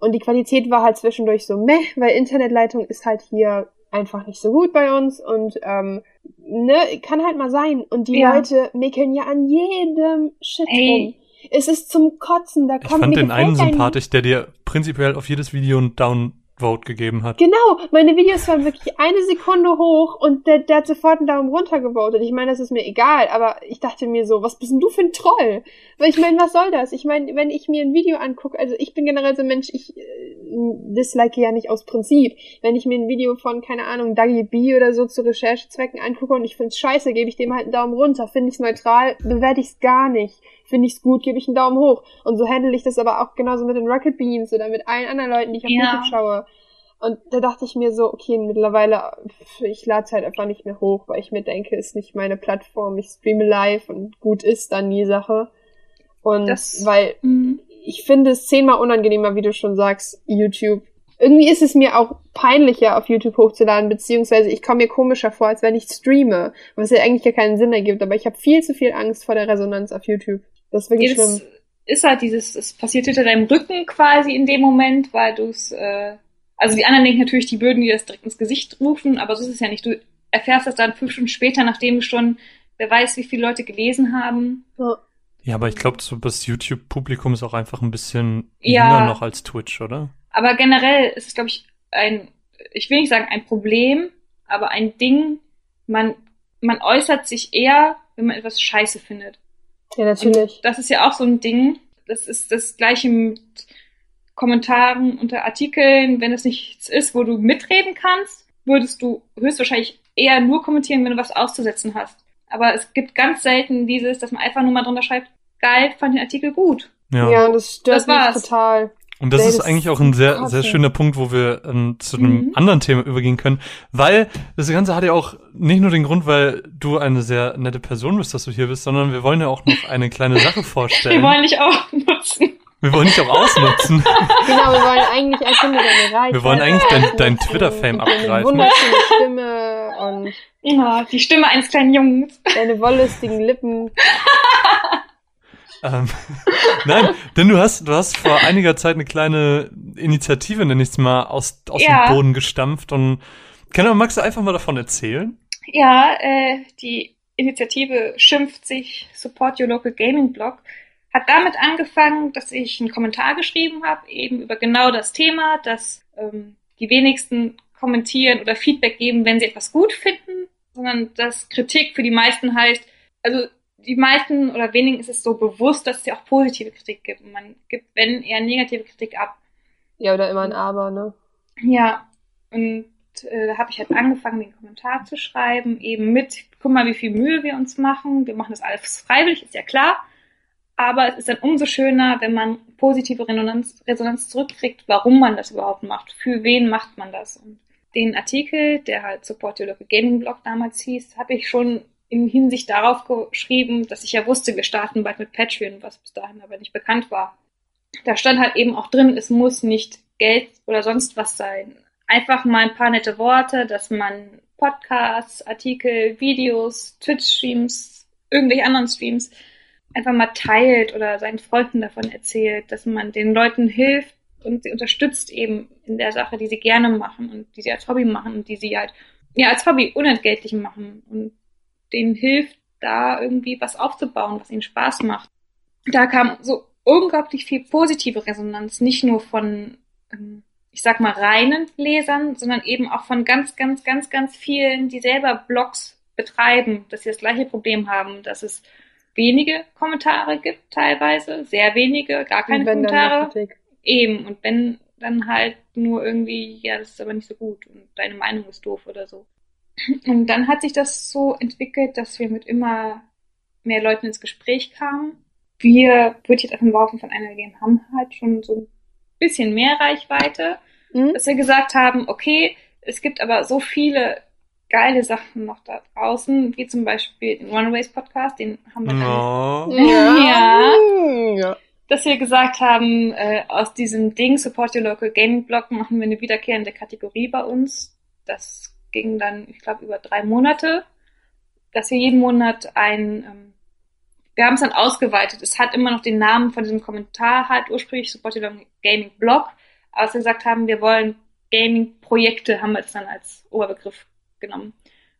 Und die Qualität war halt zwischendurch so meh, weil Internetleitung ist halt hier einfach nicht so gut bei uns und ähm, ne, kann halt mal sein. Und die ja. Leute meckern ja an jedem Shit Ey. rum. Es ist zum Kotzen, da kommt Ich fand den einen sympathisch, der dir prinzipiell auf jedes Video einen Daumen Vote gegeben hat. Genau, meine Videos waren wirklich eine Sekunde hoch und der, der hat sofort einen Daumen runter gewotet. Ich meine, das ist mir egal, aber ich dachte mir so, was bist denn du für ein Troll? Weil ich meine, was soll das? Ich meine, wenn ich mir ein Video angucke, also ich bin generell so ein Mensch, ich äh, dislike ja nicht aus Prinzip. Wenn ich mir ein Video von, keine Ahnung, Dagi B oder so zu Recherchezwecken angucke und ich find's scheiße, gebe ich dem halt einen Daumen runter. Finde ich's neutral, bewerte ich's gar nicht. Finde ich's gut, gebe ich einen Daumen hoch. Und so handle ich das aber auch genauso mit den Rocket Beans oder mit allen anderen Leuten, die ich auf Ja. YouTube schaue. Und da dachte ich mir so, okay, mittlerweile, ich lade halt einfach nicht mehr hoch, weil ich mir denke, ist nicht meine Plattform. Ich streame live und gut ist dann die Sache. Und Das- weil Mhm. ich finde es zehnmal unangenehmer, wie du schon sagst, YouTube. Irgendwie ist es mir auch peinlicher, auf YouTube hochzuladen, beziehungsweise ich komme mir komischer vor, als wenn ich streame, was ja eigentlich gar keinen Sinn ergibt, aber ich habe viel zu viel Angst vor der Resonanz auf YouTube. Das ist wirklich schlimm. ist halt dieses, es passiert hinter deinem Rücken quasi in dem Moment, weil du es, äh, also die anderen denken natürlich, die würden dir das direkt ins Gesicht rufen, aber so ist es ja nicht. Du erfährst das dann fünf Stunden später, nachdem du schon, wer weiß, wie viele Leute gelesen haben. Ja. Ja, aber ich glaube, so das YouTube-Publikum ist auch einfach ein bisschen Ja. jünger noch als Twitch, oder? Aber generell ist es, glaube ich, ein, ich will nicht sagen ein Problem, aber ein Ding, man, man äußert sich eher, wenn man etwas scheiße findet. Ja, natürlich. Das ist ja auch so ein Ding. Das ist das gleiche mit Kommentaren unter Artikeln. Wenn es nichts ist, wo du mitreden kannst, würdest du höchstwahrscheinlich eher nur kommentieren, wenn du was auszusetzen hast. Aber es gibt ganz selten dieses, dass man einfach nur mal drunter schreibt, geil, fand den Artikel gut. Ja. Ja, und das stört Das war's. mich total. Und das ist eigentlich auch ein sehr, sehr schöner Punkt, wo wir ähm, zu einem Mhm. anderen Thema übergehen können, weil das Ganze hat ja auch nicht nur den Grund, weil du eine sehr nette Person bist, dass du hier bist, sondern wir wollen ja auch noch eine kleine Sache vorstellen. Wir wollen dich auch nutzen. wir wollen dich auch ausnutzen. Genau, wir wollen eigentlich einfach nur deine Reichweite. Wir wollen eigentlich dein- dein Twitter-Fame abgreifen. wunderschöne Stimme und Ja, die Stimme eines kleinen Jungs. deine wollüstigen Lippen. ähm, nein, denn du hast, du hast vor einiger Zeit eine kleine Initiative, nenn ich's mal, aus, aus Ja. dem Boden gestampft und kann, magst du einfach mal davon erzählen? Ja, äh, die Initiative schimpft sich Support Your Local Gaming Blog. Hat damit angefangen, dass ich einen Kommentar geschrieben habe, eben über genau das Thema, dass ähm, die wenigsten kommentieren oder Feedback geben, wenn sie etwas gut finden, sondern dass Kritik für die meisten heißt, also die meisten oder wenigen ist es so bewusst, dass es ja auch positive Kritik gibt. Und man gibt, wenn eher negative Kritik ab. Ja, oder immer ein Aber, ne? Ja, und äh, da habe ich halt angefangen, den Kommentar zu schreiben, eben mit, guck mal, wie viel Mühe wir uns machen. Wir machen das alles freiwillig, ist ja klar. Aber es ist dann umso schöner, wenn man positive Resonanz, Resonanz zurückkriegt, warum man das überhaupt macht. Für wen macht man das? Und den Artikel, der halt Support Your Local Gaming Blog damals hieß, habe ich schon in Hinsicht darauf geschrieben, dass ich ja wusste, wir starten bald mit Patreon, was bis dahin aber nicht bekannt war. Da stand halt eben auch drin, es muss nicht Geld oder sonst was sein. Einfach mal ein paar nette Worte, dass man Podcasts, Artikel, Videos, Twitch-Streams, irgendwelche anderen Streams einfach mal teilt oder seinen Freunden davon erzählt, dass man den Leuten hilft und sie unterstützt eben in der Sache, die sie gerne machen und die sie als Hobby machen und die sie halt ja als Hobby unentgeltlich machen und denen hilft, da irgendwie was aufzubauen, was ihnen Spaß macht. Da kam so unglaublich viel positive Resonanz, nicht nur von, ähm, ich sag mal, reinen Lesern, sondern eben auch von ganz, ganz, ganz, ganz vielen, die selber Blogs betreiben, dass sie das gleiche Problem haben, dass es wenige Kommentare gibt, teilweise, sehr wenige, gar keine Kommentare. Eben, und wenn dann halt nur irgendwie, ja, das ist aber nicht so gut und deine Meinung ist doof oder so. Und dann hat sich das so entwickelt, dass wir mit immer mehr Leuten ins Gespräch kamen. Wir, würde ich jetzt einfach behaupten, von einer Game haben halt schon so ein bisschen mehr Reichweite, Mhm. dass wir gesagt haben, okay, es gibt aber so viele geile Sachen noch da draußen, wie zum Beispiel den Runaways Podcast, den haben wir dann No. Ja. ja. dass wir gesagt haben, äh, aus diesem Ding Support Your Local Gaming Blog machen wir eine wiederkehrende Kategorie bei uns. Das ging dann, ich glaube, über drei Monate, dass wir jeden Monat ein, ähm, wir haben es dann ausgeweitet. Es hat immer noch den Namen von diesem Kommentar halt ursprünglich Support Your Local Gaming Blog, aber wir gesagt haben, wir wollen Gaming-Projekte, haben wir es dann als Oberbegriff genommen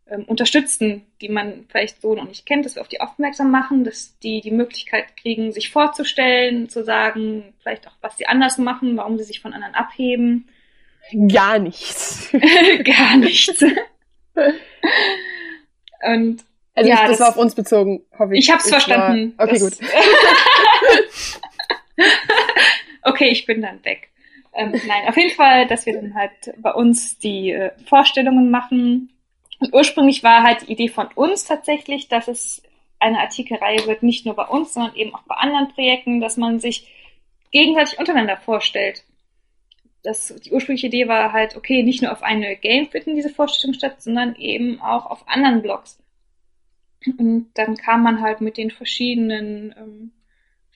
ähm, unterstützen, die man vielleicht so noch nicht kennt, dass wir auf die aufmerksam machen, dass die die Möglichkeit kriegen, sich vorzustellen, zu sagen, vielleicht auch, was sie anders machen, warum sie sich von anderen abheben. Gar nichts. Gar nichts. Und Also Ja, das, das das- war auf uns bezogen, hoffe ich. ich habe es Es war- verstanden. Okay, gut. okay, ich bin dann weg. Ähm, nein, auf jeden Fall, dass wir dann halt bei uns die äh, Vorstellungen machen. Und ursprünglich war halt die Idee von uns tatsächlich, dass es eine Artikelreihe wird, nicht nur bei uns, sondern eben auch bei anderen Projekten, dass man sich gegenseitig untereinander vorstellt. Das, die ursprüngliche Idee war halt, okay, nicht nur auf eine Game finden diese Vorstellung statt, sondern eben auch auf anderen Blogs. Und dann kam man halt mit den verschiedenen ähm,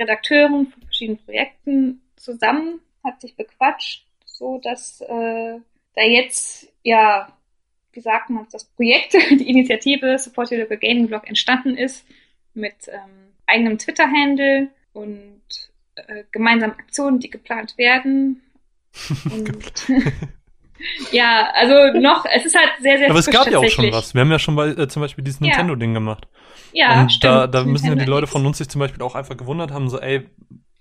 Redakteuren von verschiedenen Projekten zusammen, hat sich bequatscht, so dass äh, da jetzt ja, wie sagt man, das Projekt, die Initiative Support Your Local Gaming Blog entstanden ist mit ähm, eigenem Twitter-Handle und äh, gemeinsamen Aktionen, die geplant werden. Ja, also noch, es ist halt sehr, sehr Aber es gab ja auch schon was. Wir haben ja schon bei, äh, zum Beispiel dieses Ja. Nintendo-Ding gemacht. Ja, und stimmt. da, da müssen ja die Leute von uns sich zum Beispiel auch einfach gewundert haben, so, ey,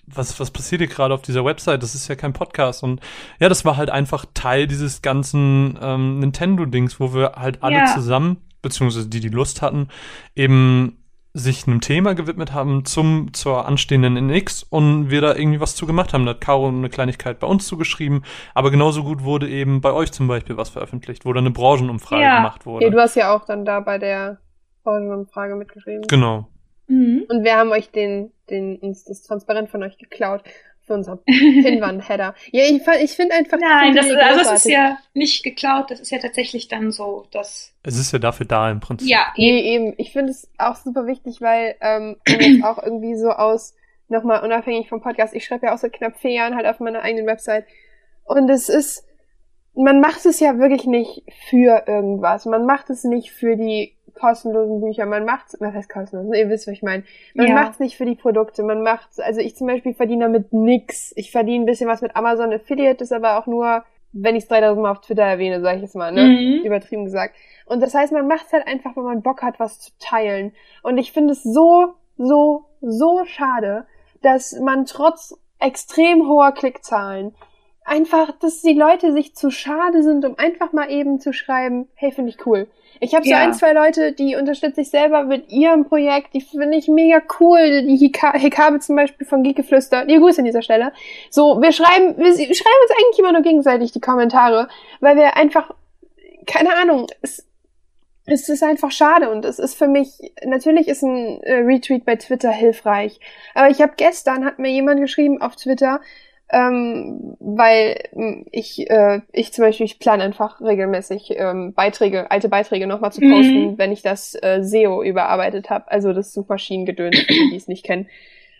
was, was passiert hier gerade auf dieser Website? Das ist ja kein Podcast. Und ja, das war halt einfach Teil dieses ganzen ähm, Nintendo-Dings, wo wir halt alle Ja. zusammen, beziehungsweise die, die Lust hatten, eben sich einem Thema gewidmet haben zum zur anstehenden NX und wir da irgendwie was zu gemacht haben. Da hat Caro eine Kleinigkeit bei uns zugeschrieben, aber genauso gut wurde eben bei euch zum Beispiel was veröffentlicht, wo dann eine Branchenumfrage Ja. gemacht wurde. Ja, du hast ja auch dann da bei der Branchenumfrage mitgeschrieben. genau. Mhm. Und wir haben euch den, den, uns das Transparent von euch geklaut für unser Pinwand-Header. Ja, ich, ich finde einfach. Nein, das, Idee also das ist ja nicht geklaut, das ist ja tatsächlich dann so, dass, Es ist ja dafür da im Prinzip. ja, Nee, eben. Ich finde es auch super wichtig, weil ähm, jetzt auch irgendwie so aus, nochmal unabhängig vom Podcast, ich schreibe ja auch seit knapp vier Jahren halt auf meiner eigenen Website. Und es ist, man macht es ja wirklich nicht für irgendwas. Man macht es nicht für die kostenlosen Bücher. Man macht was heißt kostenlos? Ihr wisst, was ich meine. Man Ja. macht es nicht für die Produkte. Man macht, also ich zum Beispiel verdiene damit nix. Ich verdiene ein bisschen was mit Amazon Affiliate, ist aber auch nur, wenn ich es 3000 Mal auf Twitter erwähne, sage ich jetzt mal, ne? Mhm. Übertrieben gesagt. Und das heißt, man macht es halt einfach, wenn man Bock hat, was zu teilen. Und ich finde es so, so, so schade, dass man trotz extrem hoher Klickzahlen einfach, dass die Leute sich zu schade sind, um einfach mal eben zu schreiben, hey, finde ich cool. Ich habe so Ja. ein, zwei Leute, die unterstütze ich selber mit ihrem Projekt, die finde ich mega cool. Die Hika Hekabe zum Beispiel von Geekgeflüster, die Grüße an dieser Stelle. So, wir schreiben, wir schreiben uns eigentlich immer nur gegenseitig die Kommentare, weil wir einfach, keine Ahnung, es, es ist einfach schade und es ist für mich, natürlich ist ein äh, Retweet bei Twitter hilfreich, aber ich habe gestern, hat mir jemand geschrieben auf Twitter, ähm, weil ähm, ich, äh, ich zum Beispiel, ich plane einfach regelmäßig ähm, Beiträge, alte Beiträge nochmal zu Mhm. posten, wenn ich das äh, SEO überarbeitet habe, also das Suchmaschinengedöns, für die die es nicht kennen.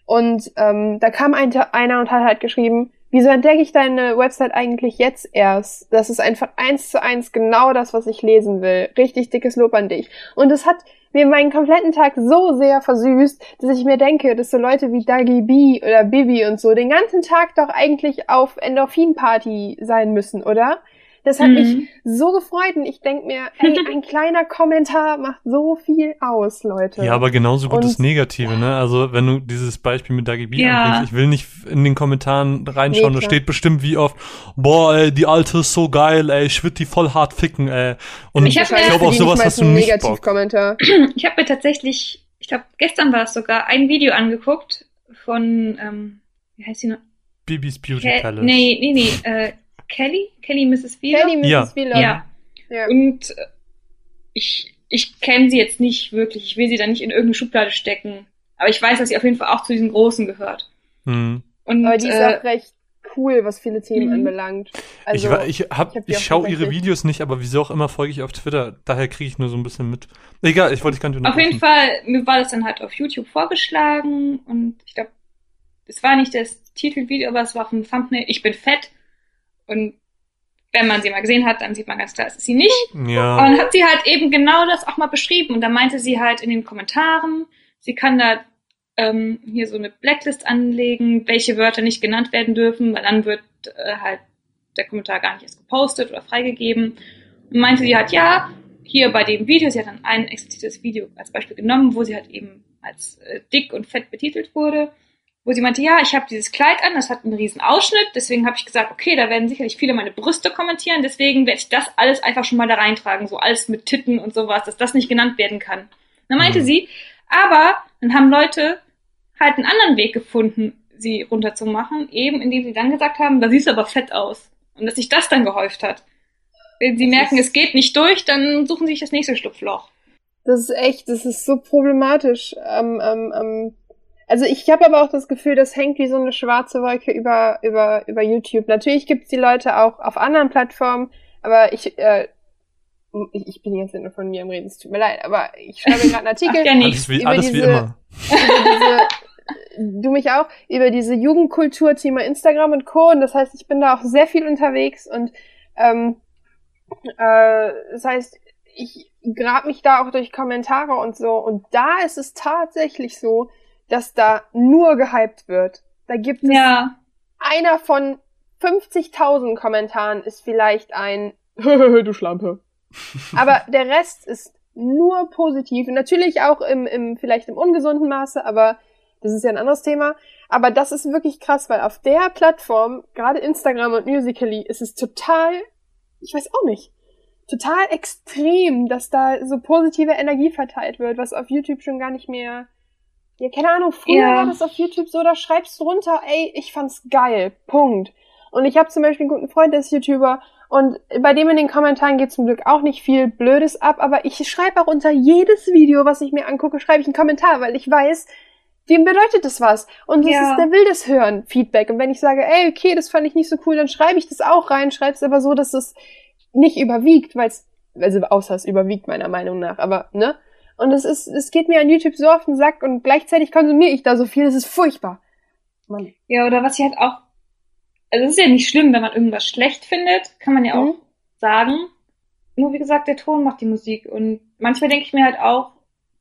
Und ähm, da kam ein, einer und hat halt geschrieben, wieso entdecke ich deine Website eigentlich jetzt erst? Das ist einfach eins zu eins genau das, was ich lesen will. Richtig dickes Lob an dich. Und es hat mir meinen kompletten Tag so sehr versüßt, dass ich mir denke, dass so Leute wie Dagi B oder Bibi und so den ganzen Tag doch eigentlich auf Endorphin-Party sein müssen, oder? Das hat Mhm. mich so gefreut und ich denk mir, ey, ein kleiner Kommentar macht so viel aus, Leute. Ja, aber genauso gut Und- das Negative, ne? Also, wenn du dieses Beispiel mit Dagi B Ja. anbringst, ich will nicht in den Kommentaren reinschauen, Nee, da steht bestimmt wie oft, boah, ey, die Alte ist so geil, ey, ich würd die voll hart ficken, ey. Und Ich ich, glaube, auf sowas hast du nicht Bock. Negativkommentar. Ich habe mir tatsächlich, ich glaube, gestern war es sogar, ein Video angeguckt von, ähm, wie heißt sie noch? Bibis Beauty Palace. nee, nee, nee, äh, Kelly? Kelly Mrs. Wheeler? Kelly Mrs. Ja. Wheeler. Ja. ja. Und äh, ich, ich kenne sie jetzt nicht wirklich. Ich will sie da nicht in irgendeine Schublade stecken. Aber ich weiß, dass sie auf jeden Fall auch zu diesen Großen gehört. Hm. Und Aber die ist äh, auch recht cool, was viele Themen Mhm. anbanlangt. Also, ich, ich, hab, ich ich schaue ihre. Videos nicht, aber wieso auch immer folge ich auf Twitter. Daher kriege ich nur so ein bisschen mit. Egal, ich wollte dich gar nicht auf jeden. Fall, mir war das dann halt auf YouTube vorgeschlagen und ich glaube, es war nicht das Titelvideo, aber es war auf dem Thumbnail, ich bin fett. Und wenn man sie mal gesehen hat, dann sieht man ganz klar, es ist sie nicht. Ja. Und hat sie halt eben genau das auch mal beschrieben. Und da meinte sie halt in den Kommentaren, sie kann da ähm, hier so eine Blacklist anlegen, welche Wörter nicht genannt werden dürfen, weil dann wird äh, halt der Kommentar gar nicht erst gepostet oder freigegeben. Und meinte sie halt, ja, hier bei dem Video, sie hat dann ein explizites Video als Beispiel genommen, wo sie halt eben als äh, dick und fett betitelt wurde. Wo sie meinte, ja, ich habe dieses Kleid an, das hat einen riesen Ausschnitt, deswegen habe ich gesagt, okay, da werden sicherlich viele meine Brüste kommentieren, deswegen werde ich das alles einfach schon mal da reintragen, so alles mit Titten und sowas, dass das nicht genannt werden kann. Dann meinte Mhm. sie, aber dann haben Leute halt einen anderen Weg gefunden, sie runterzumachen, eben indem sie dann gesagt haben, da siehst du aber fett aus. Und dass sich das dann gehäuft hat. Wenn sie merken, es geht nicht durch, dann suchen sie sich das nächste Schlupfloch. Das ist echt, das ist so problematisch. Ähm, ähm, ähm, also ich habe aber auch das Gefühl, das hängt wie so eine schwarze Wolke über, über, über YouTube. Natürlich gibt's die Leute auch auf anderen Plattformen, aber ich, äh, ich, ich bin jetzt nicht nur von mir am Reden, es tut mir leid, aber ich schreibe gerade einen Artikel Ach, ja, Alles wie, über alles wie diese- immer. über diese, du mich auch, über diese Jugendkultur, Thema Instagram und Co. Und das heißt, ich bin da auch sehr viel unterwegs und ähm, äh, das heißt, ich grab mich da auch durch Kommentare und so. Und da ist es tatsächlich so, dass da nur gehypt wird. Da gibt es Ja, einer von 50.000 Kommentaren ist vielleicht ein du Schlampe. Aber der Rest ist nur positiv. Und natürlich auch im, im, vielleicht im ungesunden Maße, aber das ist ja ein anderes Thema. Aber das ist wirklich krass, weil auf der Plattform, gerade Instagram und Musically, ist es total, ich weiß auch nicht, total extrem, dass da so positive Energie verteilt wird, was auf YouTube schon gar nicht mehr, ja, keine Ahnung, früher Ja. war das auf YouTube so, da schreibst du runter, ey, ich fand's geil, Punkt. Und ich habe zum Beispiel einen guten Freund, der ist YouTuber, und bei dem in den Kommentaren geht zum Glück auch nicht viel Blödes ab, aber ich schreibe auch unter jedes Video, was ich mir angucke, schreibe ich einen Kommentar, weil ich weiß, dem bedeutet das was. Und das Ja. ist, der will das hören, Feedback. Und wenn ich sage, ey, okay, das fand ich nicht so cool, dann schreibe ich das auch rein, schreibe es aber so, dass es nicht überwiegt, weil es, also außer es überwiegt meiner Meinung nach, aber, ne? Und es ist, es geht mir an YouTube so auf den Sack und gleichzeitig konsumiere ich da so viel, das ist furchtbar. Mann. ja, oder was ich halt auch, also es ist ja nicht schlimm, wenn man irgendwas schlecht findet, kann man ja Mhm. auch sagen. Nur wie gesagt, der Ton macht die Musik. Und manchmal denke ich mir halt auch,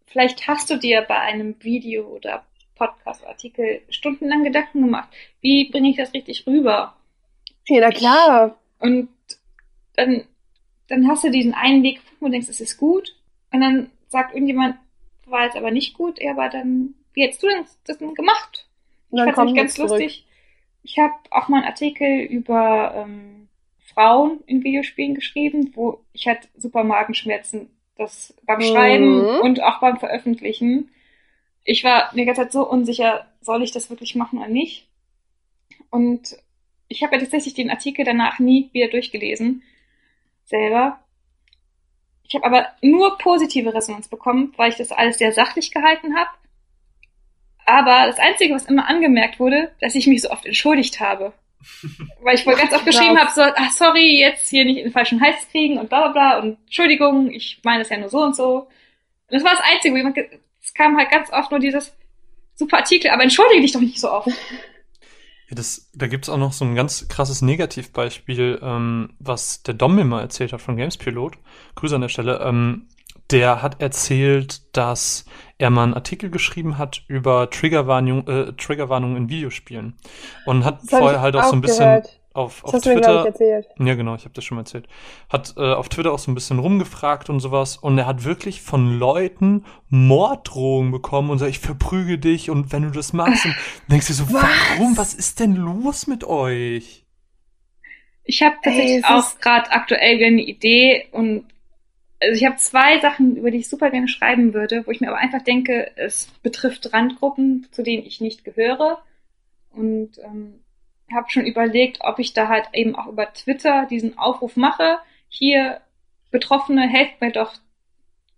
vielleicht hast du dir bei einem Video oder Podcast-Artikel stundenlang Gedanken gemacht. Wie bringe ich das richtig rüber? Ja, na klar. Und dann, dann hast du diesen einen Weg, wo du denkst, es ist gut. Und dann sagt irgendjemand, war jetzt aber nicht gut. Ja, aber dann, wie hättest du denn das denn gemacht? Ich kommt nämlich ganz zurück. lustig. Ich habe auch mal einen Artikel über ähm, Frauen in Videospielen geschrieben, wo ich halt super Magenschmerzen das beim Mhm. Schreiben und auch beim Veröffentlichen. Ich war mir ganz so unsicher, soll ich das wirklich machen oder nicht? Und ich habe ja tatsächlich den Artikel danach nie wieder durchgelesen, selber. Ich habe aber nur positive Resonanz bekommen, weil ich das alles sehr sachlich gehalten habe. Aber das Einzige, was immer angemerkt wurde, dass ich mich so oft entschuldigt habe. Weil ich wohl ganz oft geschrieben habe, Krass. so, ach sorry, jetzt hier nicht in den falschen Hals kriegen und bla bla bla und Entschuldigung, ich meine es ja nur so und so. Und das war das Einzige, wo jemand, es kam halt ganz oft nur dieses super Artikel, aber entschuldige dich doch nicht so oft. Ja, das, da gibt's auch noch so ein ganz krasses Negativbeispiel, ähm, was der Dom mir mal erzählt hat von Gamespilot. Grüße an der Stelle. Ähm, der hat erzählt, dass er mal einen Artikel geschrieben hat über Triggerwarnung, äh, Triggerwarnungen in Videospielen. Und hat Das vorher halt auch so ein bisschen gehört. Auf, Das auf hast du mir, glaube ich, Twitter. erzählt. Ja, genau, ich habe das schon mal erzählt. Hat äh, auf Twitter auch so ein bisschen rumgefragt und sowas und er hat wirklich von Leuten Morddrohungen bekommen und sagt, ich verprüge dich und wenn du das machst, und denkst du so, Was? warum? Was ist denn los mit euch? Ich habe tatsächlich es auch gerade aktuell wieder eine Idee und also ich habe zwei Sachen, über die ich super gerne schreiben würde, wo ich mir aber einfach denke, es betrifft Randgruppen, zu denen ich nicht gehöre. Und ähm, habe schon überlegt, ob ich da halt eben auch über Twitter diesen Aufruf mache. Hier, Betroffene, helft mir doch,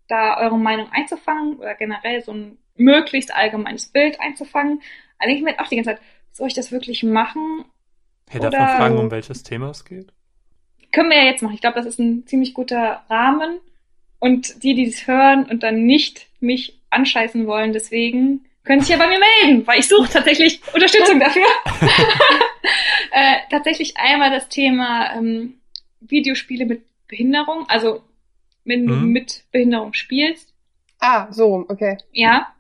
da eure Meinung einzufangen oder generell so ein möglichst allgemeines Bild einzufangen. Aber ich mir auch die ganze Zeit, soll ich das wirklich machen? Darf Oder- fragen, um welches Thema es geht? können wir ja jetzt machen. Ich glaube, das ist ein ziemlich guter Rahmen. Und die, die es hören und dann nicht mich anscheißen wollen, deswegen können sich ja bei mir melden, weil ich suche tatsächlich Unterstützung dafür. äh, tatsächlich einmal das Thema ähm, Videospiele mit Behinderung, also wenn du Mhm. mit Behinderung spielst, Ah, so okay. ja.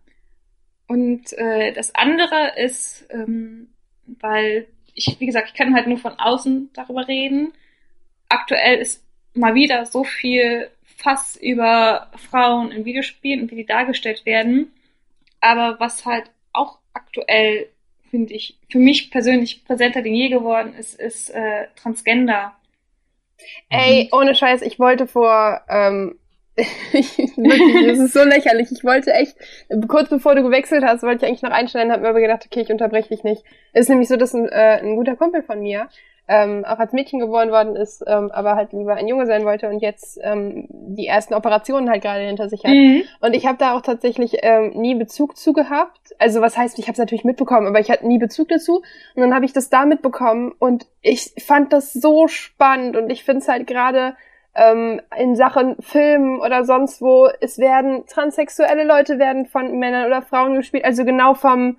Und äh, das andere ist, ähm, weil ich, wie gesagt, ich kann halt nur von außen darüber reden. Aktuell ist mal wieder so viel Fass über Frauen in Videospielen und wie die dargestellt werden. Aber was halt auch aktuell finde ich, für mich persönlich präsenter denn je geworden ist, ist äh, Transgender. Ey, ohne Scheiß, ich wollte vor, ähm, wirklich, das ist so lächerlich. Ich wollte echt, kurz bevor du gewechselt hast, wollte ich eigentlich noch einstellen, habe mir aber gedacht, okay, ich unterbreche dich nicht. Es ist nämlich so, dass ein, äh, ein guter Kumpel von mir ähm, auch als Mädchen geboren worden ist, ähm, aber halt lieber ein Junge sein wollte und jetzt ähm, die ersten Operationen halt gerade hinter sich hat. Mhm. Und ich habe da auch tatsächlich ähm, nie Bezug zu gehabt. Also was heißt, ich habe es natürlich mitbekommen, aber ich hatte nie Bezug dazu. Und dann habe ich das da mitbekommen und ich fand das so spannend und ich finde es halt gerade ähm, in Sachen Filmen oder sonst wo, es werden transsexuelle Leute werden von Männern oder Frauen gespielt, also genau vom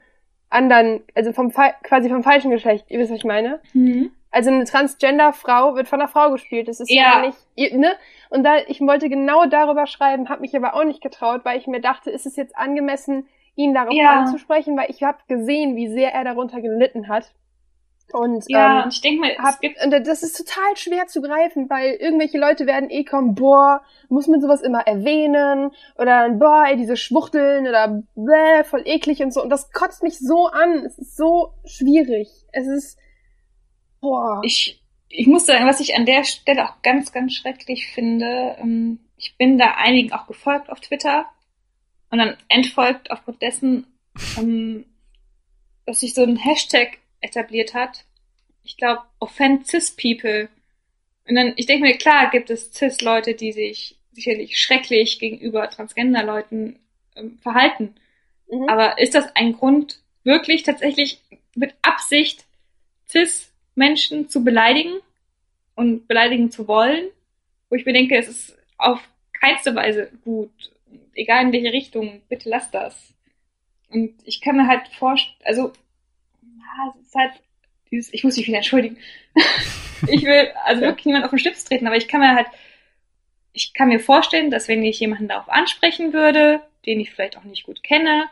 anderen, also vom quasi vom falschen Geschlecht. Ihr wisst, was ich meine? Mhm. Also eine Transgender-Frau wird von einer Frau gespielt. Das ist ja nicht, ne? Und da, ich wollte genau darüber schreiben, habe mich aber auch nicht getraut, weil ich mir dachte, ist es jetzt angemessen, ihn darauf ja. anzusprechen, weil ich habe gesehen, wie sehr er darunter gelitten hat. Und, ja, ähm, ich denke mal, hab, und das ist total schwer zu greifen, weil irgendwelche Leute werden eh kommen, boah, muss man sowas immer erwähnen oder boah, ey, diese Schwuchteln oder bäh, voll eklig und so. Und das kotzt mich so an. Es ist so schwierig. Es ist, Boah. Ich, ich muss sagen, was ich an der Stelle auch ganz, ganz schrecklich finde, ähm, ich bin da einigen auch gefolgt auf Twitter und dann entfolgt aufgrund dessen, ähm, dass sich so ein Hashtag etabliert hat. Ich glaube, offend cis people. Und dann, ich denke mir, klar gibt es cis Leute, die sich sicherlich schrecklich gegenüber Transgender-Leuten ähm, verhalten. Mhm. Aber ist das ein Grund, wirklich tatsächlich mit Absicht cis Menschen zu beleidigen und beleidigen zu wollen, wo ich mir denke, es ist auf keinste Weise gut. Egal in welche Richtung, bitte lass das. Und ich kann mir halt vorstellen, also, ja, es ist halt dieses, ich muss mich wieder entschuldigen. ich will also wirklich niemand auf den Schlips treten, aber ich kann mir halt, ich kann mir vorstellen, dass wenn ich jemanden darauf ansprechen würde, den ich vielleicht auch nicht gut kenne,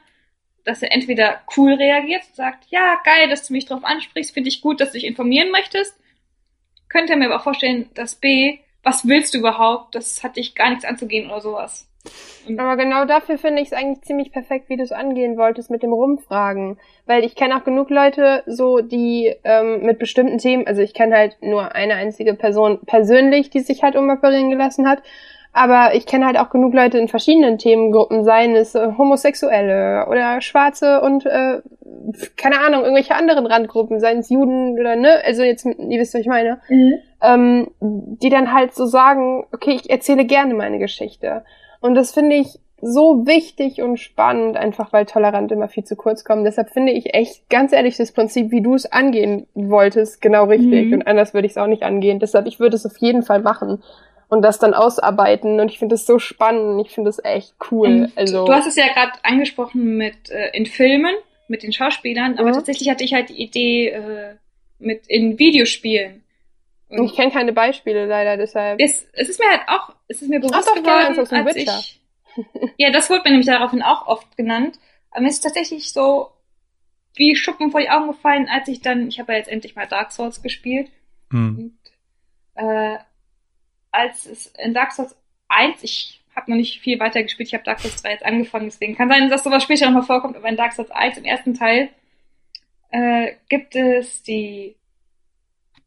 dass er entweder cool reagiert und sagt, ja, geil, dass du mich drauf ansprichst, finde ich gut, dass du dich informieren möchtest. Könnte er mir aber auch vorstellen, dass B, was willst du überhaupt? Das hat dich gar nichts anzugehen oder sowas. Und aber genau dafür finde ich es eigentlich ziemlich perfekt, wie du es angehen wolltest mit dem Rumfragen. Weil ich kenne auch genug Leute, so die ähm, mit bestimmten Themen, also ich kenne halt nur eine einzige Person persönlich, die sich halt umoperieren gelassen hat. Aber ich kenne halt auch genug Leute in verschiedenen Themengruppen, seien es äh, Homosexuelle oder Schwarze und äh, keine Ahnung, irgendwelche anderen Randgruppen, seien es Juden oder ne, also jetzt, ihr wisst, was ich meine, mhm. ähm, die dann halt so sagen, okay, ich erzähle gerne meine Geschichte. Und das finde ich so wichtig und spannend, einfach weil tolerant immer viel zu kurz kommen. Deshalb finde ich echt, ganz ehrlich, das Prinzip, wie du es angehen wolltest, genau richtig. Mhm. Und anders würde ich es auch nicht angehen. Deshalb, ich würde es auf jeden Fall machen und das dann ausarbeiten. Und ich finde das so spannend. Ich finde das echt cool. Und also du hast es ja gerade angesprochen mit äh, in Filmen, mit den Schauspielern, aber mhm. tatsächlich hatte ich halt die Idee äh, mit in Videospielen. Und ich kenne keine Beispiele leider, deshalb. Es, es ist mir halt auch, es ist mir bewusst Ach, doch, geworden, als Witcher. ich. ja, das wurde mir nämlich daraufhin auch oft genannt. Aber mir ist tatsächlich so wie Schuppen vor die Augen gefallen, als ich dann, ich habe ja jetzt endlich mal Dark Souls gespielt. Mhm. Und, äh, als es in Dark Souls 1, ich habe noch nicht viel weiter gespielt, ich habe Dark Souls 3 jetzt angefangen, deswegen kann sein, dass sowas später nochmal vorkommt, aber in Dark Souls 1 im ersten Teil äh, gibt es die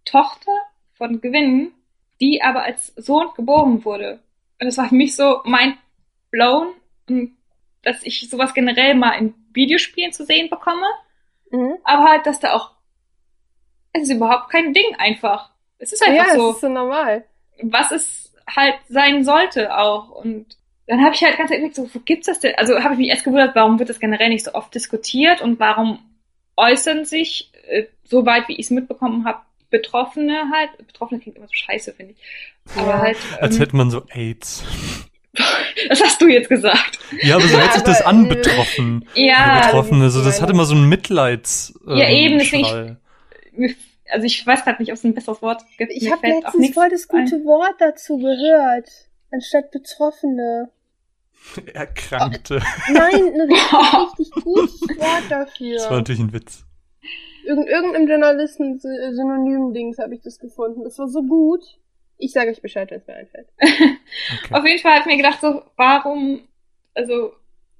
Tochter von Gewinnen, die aber als Sohn geboren wurde. Und das war für mich so mind blown, dass ich sowas generell mal in Videospielen zu sehen bekomme. Mhm. Aber halt, dass da auch, es ist überhaupt kein Ding einfach. Es ist einfach ja, so. Ja, ist so normal was es halt sein sollte auch. Und dann habe ich halt ganz ehrlich so, wo gibt's das denn? Also habe ich mich erst gewundert, warum wird das generell nicht so oft diskutiert und warum äußern sich, äh, so weit wie ich es mitbekommen habe, Betroffene halt, Betroffene klingt immer so scheiße, finde ich. Aber ja, halt. Als ähm, hätte man so AIDS. Das hast du jetzt gesagt. Ja, aber so ja, hört sich das an, betroffen. Ja. Betroffene, so, das hat immer so ein Mitleids. Ähm, ja, eben, deswegen also ich weiß gerade nicht, ob es ein besseres Wort gibt. Ich habe letztens voll das gute ein. Wort dazu gehört, anstatt Betroffene. Erkrankte. Nein, ein richtig, richtig gutes Wort dafür. Das war natürlich ein Witz. Irgend, irgendeinem Journalisten-Synonym-Dings habe ich das gefunden. Das war so gut. Ich sage euch Bescheid, wenn es mir einfällt. Okay. Auf jeden Fall habe ich mir gedacht, so, warum, also,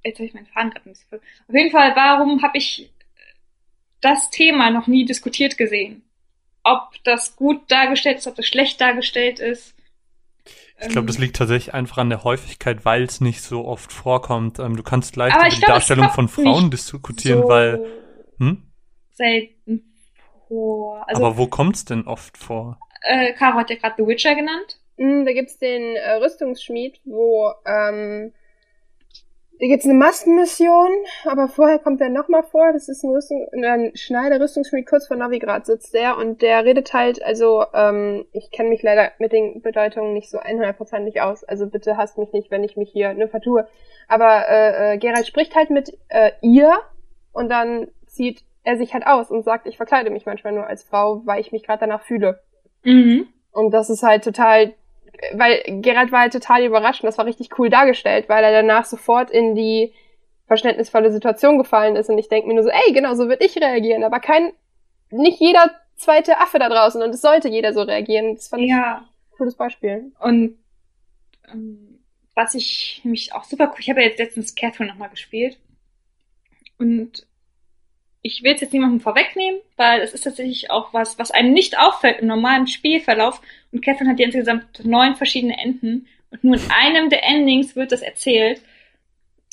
jetzt habe ich meinen Faden gerade ein bisschen voll. Auf jeden Fall, warum habe ich das Thema noch nie diskutiert gesehen. Ob das gut dargestellt ist, ob das schlecht dargestellt ist. Ich glaube, das Ähm, liegt tatsächlich einfach an der Häufigkeit, weil es nicht so oft vorkommt. Ähm, du kannst leicht Aber über die glaub, Darstellung von Frauen diskutieren, so weil. Hm? selten vor. Also, Aber wo kommt's denn oft vor? äh, Caro hat ja gerade The Witcher genannt. Mm, Da gibt's den äh, Rüstungsschmied, wo ähm, da gibt's eine Maskenmission, aber vorher kommt er nochmal vor. Das ist ein, Rüstung, ein Schneider Rüstungsschmied kurz vor Novigrad sitzt der und der redet halt, also ähm, ich kenne mich leider mit den Bedeutungen nicht so 100%ig aus. Also bitte hasst mich nicht, wenn ich mich hier nur vertue. Aber äh, äh, Geralt spricht halt mit äh, ihr und dann zieht er sich halt aus und sagt, ich verkleide mich manchmal nur als Frau, weil ich mich gerade danach fühle. Mhm. Und das ist halt total, weil Geralt war halt total überrascht und das war richtig cool dargestellt, weil er danach sofort in die verständnisvolle Situation gefallen ist und ich denke mir nur so, ey, genau so würde ich reagieren, aber kein, nicht jeder zweite Affe da draußen und es sollte jeder so reagieren. Das fand ich Ja. ein cooles Beispiel. Und ähm, was ich nämlich auch super cool, ich habe ja jetzt letztens Catherine nochmal gespielt. Und ich will es jetzt niemandem vorwegnehmen, weil es ist tatsächlich auch was, was einem nicht auffällt im normalen Spielverlauf. Und Catherine hat ja insgesamt neun verschiedene Enden. Und nur in einem der Endings wird das erzählt.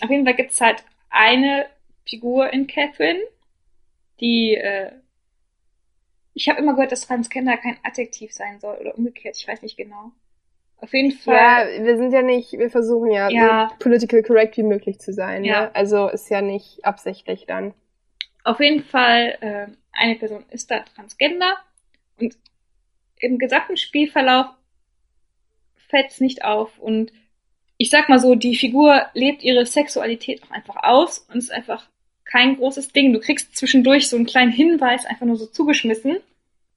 Auf jeden Fall gibt es halt eine Figur in Catherine, die äh, ich habe immer gehört, dass Transgender kein Adjektiv sein soll oder umgekehrt, ich weiß nicht genau. Auf jeden Ja, Fall. wir sind ja nicht, wir versuchen ja, Ja. political correct wie möglich zu sein. Ja. Ne? Also ist ja nicht absichtlich dann. Auf jeden Fall, äh, eine Person ist da Transgender und im gesamten Spielverlauf fällt es nicht auf. Und ich sag mal so, die Figur lebt ihre Sexualität auch einfach aus und ist einfach kein großes Ding. Du kriegst zwischendurch so einen kleinen Hinweis einfach nur so zugeschmissen.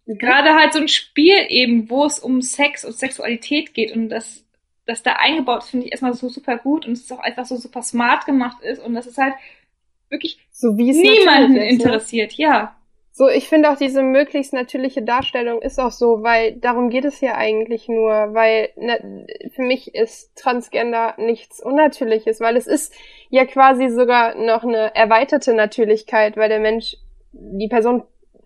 Gerade halt so ein Spiel eben, wo es um Sex und Sexualität geht und das, das da eingebaut ist, finde ich erstmal so super gut und es ist auch einfach so super smart gemacht ist und das ist halt wirklich So wie es niemanden ne? interessiert, ja. So, ich finde auch diese möglichst natürliche Darstellung ist auch so, weil darum geht es ja eigentlich nur, weil ne, für mich ist Transgender nichts Unnatürliches, weil es ist ja quasi sogar noch eine erweiterte Natürlichkeit, weil der Mensch, die Person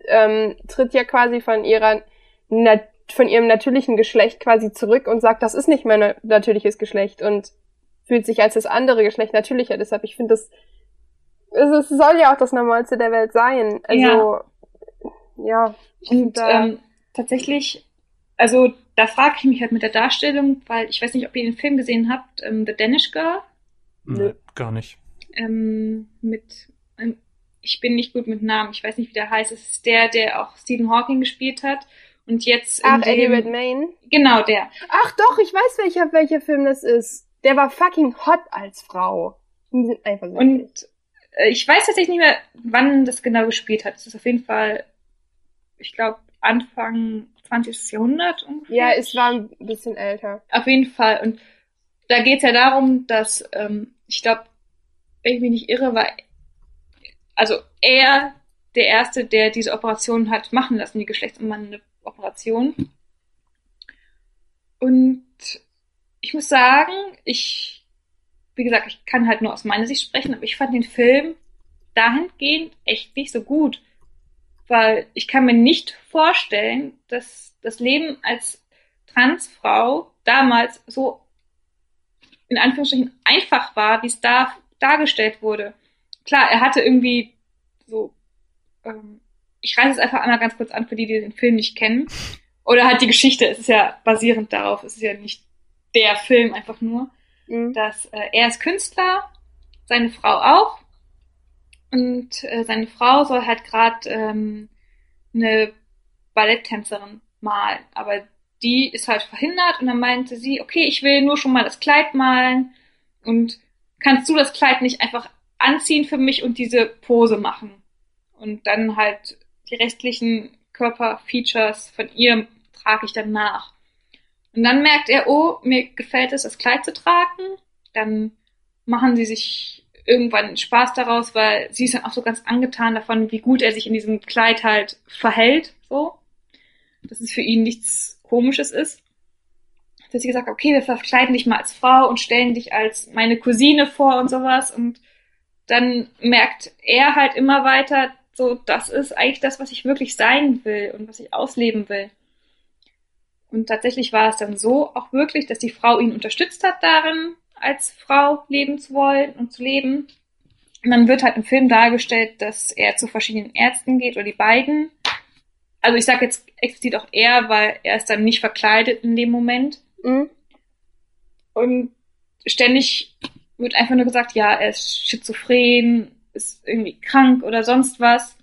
ähm, tritt ja quasi von ihrer nat von ihrem natürlichen Geschlecht quasi zurück und sagt, das ist nicht mein na- natürliches Geschlecht und fühlt sich als das andere Geschlecht natürlicher. Deshalb, ich finde das, es, es soll ja auch das Normalste der Welt sein. Also, ja. find Und ähm, tatsächlich, also da frage ich mich halt mit der Darstellung, weil ich weiß nicht, ob ihr den Film gesehen habt, ähm, The Danish Girl, Nö. Nee, gar nicht. ähm, mit, ähm, ich bin nicht gut mit Namen, ich weiß nicht, wie der heißt, es ist der, der auch Stephen Hawking gespielt hat und jetzt in Ach, Eddie dem, Redmayne? genau der, Ach doch, ich weiß welcher, welcher Film das ist. Der war fucking hot als Frau. Die sind eifersüchtig. Und ich weiß tatsächlich nicht mehr, wann das genau gespielt hat. Es ist auf jeden Fall, ich glaube, Anfang 20. Jahrhundert ungefähr. ja, es war ein bisschen älter. Auf jeden Fall. Und da geht es ja darum, dass, ähm, ich glaube, wenn ich mich nicht irre, war also er der Erste, der diese Operation hat machen lassen, die geschlechtsumwandlende Operation. Und ich muss sagen, ich, wie gesagt, ich kann halt nur aus meiner Sicht sprechen, aber ich fand den Film dahingehend echt nicht so gut. Weil ich kann mir nicht vorstellen, dass das Leben als Transfrau damals so in Anführungsstrichen einfach war, wie es da dargestellt wurde. Klar, er hatte irgendwie so, ähm, ich reiße es einfach einmal ganz kurz an für die, die den Film nicht kennen. Oder halt die Geschichte, es ist ja basierend darauf, es ist ja nicht der Film einfach nur, Mhm. dass äh, er ist Künstler, seine Frau auch. Und äh, seine Frau soll halt gerade ähm, eine Balletttänzerin malen. Aber die ist halt verhindert und dann meinte sie, okay, ich will nur schon mal das Kleid malen und kannst du das Kleid nicht einfach anziehen für mich und diese Pose machen? Und dann halt die restlichen Körperfeatures von ihr trage ich dann nach. Und dann merkt er, oh, mir gefällt es, das Kleid zu tragen. Dann machen sie sich irgendwann Spaß daraus, weil sie ist dann auch so ganz angetan davon, wie gut er sich in diesem Kleid halt verhält, so. Dass es für ihn nichts Komisches ist. Dass sie gesagt hat, okay, wir verkleiden dich mal als Frau und stellen dich als meine Cousine vor und sowas. Und dann merkt er halt immer weiter, so, das ist eigentlich das, was ich wirklich sein will und was ich ausleben will. Und tatsächlich war es dann so auch wirklich, dass die Frau ihn unterstützt hat darin, als Frau leben zu wollen und zu leben. Und dann wird halt im Film dargestellt, dass er zu verschiedenen Ärzten geht oder die beiden. Also ich sage jetzt explizit auch er, weil er ist dann nicht verkleidet in dem Moment. Mhm. Und ständig wird einfach nur gesagt, ja, er ist schizophren, ist irgendwie krank oder sonst was.